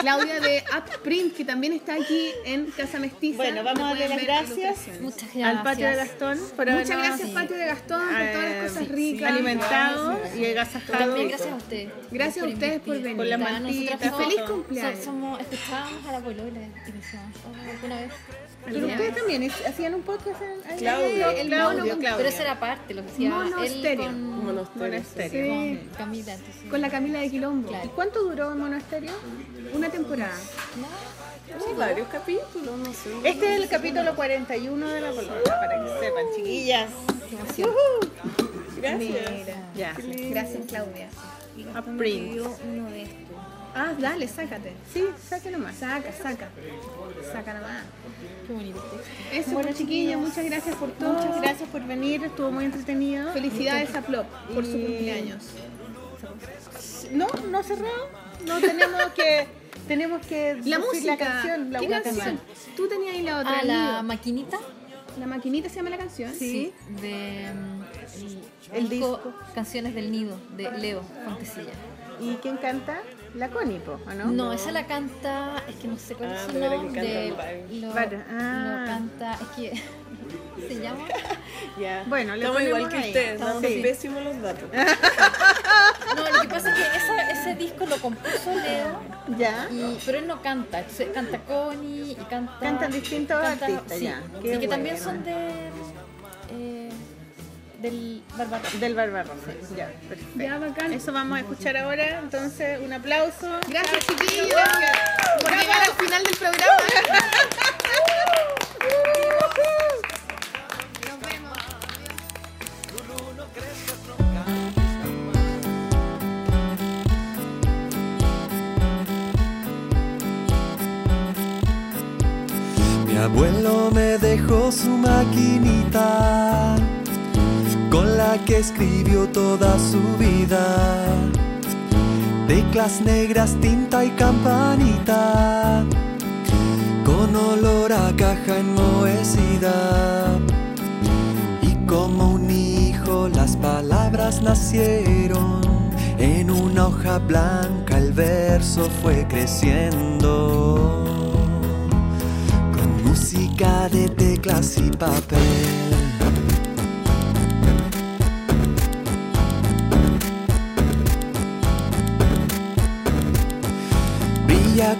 Claudia de Upprint, que también está aquí en Casa Mestiza. Bueno, vamos a darle las gracias. Muchas gracias. Al patio de Gastón por Muchas gracias, Patio de Gastón, por todas las cosas ricas. alimentado y agasajado. También gracias a ustedes. Gracias a ustedes por venir. Con la Nosotras mantita, somos- Feliz cumpleaños. so- Somos, escuchábamos a la polola y decíamos, oh, alguna vez. Pero ustedes también hacían un podcast en? Claudio, el Claudio, mono con- Claudio. Pero eso era parte, lo que él estéreo. con, Monasterio. Monasterio. Sí. con Camila. Entonces, Con la Camila de Quilombo. Claro. ¿Y cuánto duró el monasterio? Una temporada. Sí, varios capítulos, no sé. Este es el capítulo 41 de la polola, para que sepan, chiquillas. qué. Gracias. Mira. Ya. Gracias, Claudia. Upprint. uno de estos. Ah, dale, sácate. Sí, saque nomás. Saca, saca. Saca nomás. Qué bonito texto. Eso, Bueno, pues, chiquillos, muchas gracias por todo. Muchas gracias por venir, estuvo muy entretenido. Felicidades a Plop por su cumpleaños. No, no cerrado. No tenemos que tenemos que La música. la canción, la ¿Qué canción? Tú tenías ahí la otra. Ah, la maquinita. La maquinita se llama la canción. Sí. De mm, el, El disco disco. Canciones del Nido de Leo Fontecilla. ¿Y quién canta? La Connie, po, ¿o no? No, esa la canta, es que no sé cuál Ah, es su nombre. canta Lo, ah. lo canta, es que se llama. Ya. Bueno, le Estamos igual que ahí. ustedes, dando Sí. pésimos los datos. No, lo que pasa es que esa- ese disco lo compuso Leo, Ya. y, pero él no canta, entonces canta Connie y canta. Cantan distintos artistas, sí, ya. Que también bueno. son de. eh, del Barbarroja. Del Barbarroja. Ya, perfecto. Ya, bacán. Eso vamos a escuchar ahora. Entonces, un aplauso. Gracias, chiquillos. Por llegar al final del programa. Nos vemos. Mi abuelo me dejó su maquinita con la que escribió toda su vida. Teclas negras, tinta y campanita con olor a caja enmohecida. Y como un hijo las palabras nacieron. En una hoja blanca el verso fue creciendo con música de teclas y papel.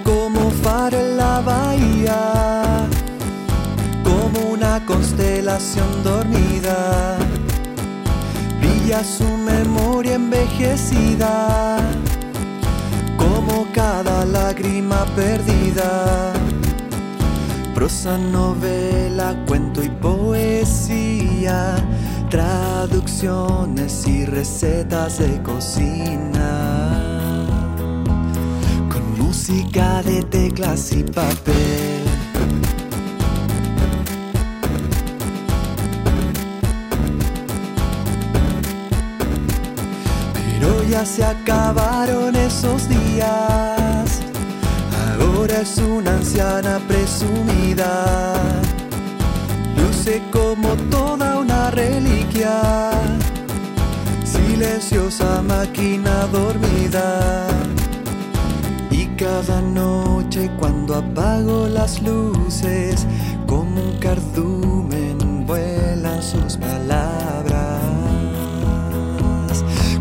Como faro en la bahía, como una constelación dormida. Brilla su memoria envejecida, como cada lágrima perdida prosa, novela, cuento y poesía, traducciones y recetas de cocina, música de teclas y papel. Pero ya se acabaron esos días. Ahora es una anciana presumida. Luce como toda una reliquia. Silenciosa máquina dormida. Cada noche cuando apago las luces, como un cardumen vuelan sus palabras.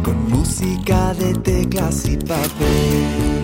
Con música de teclas y papel.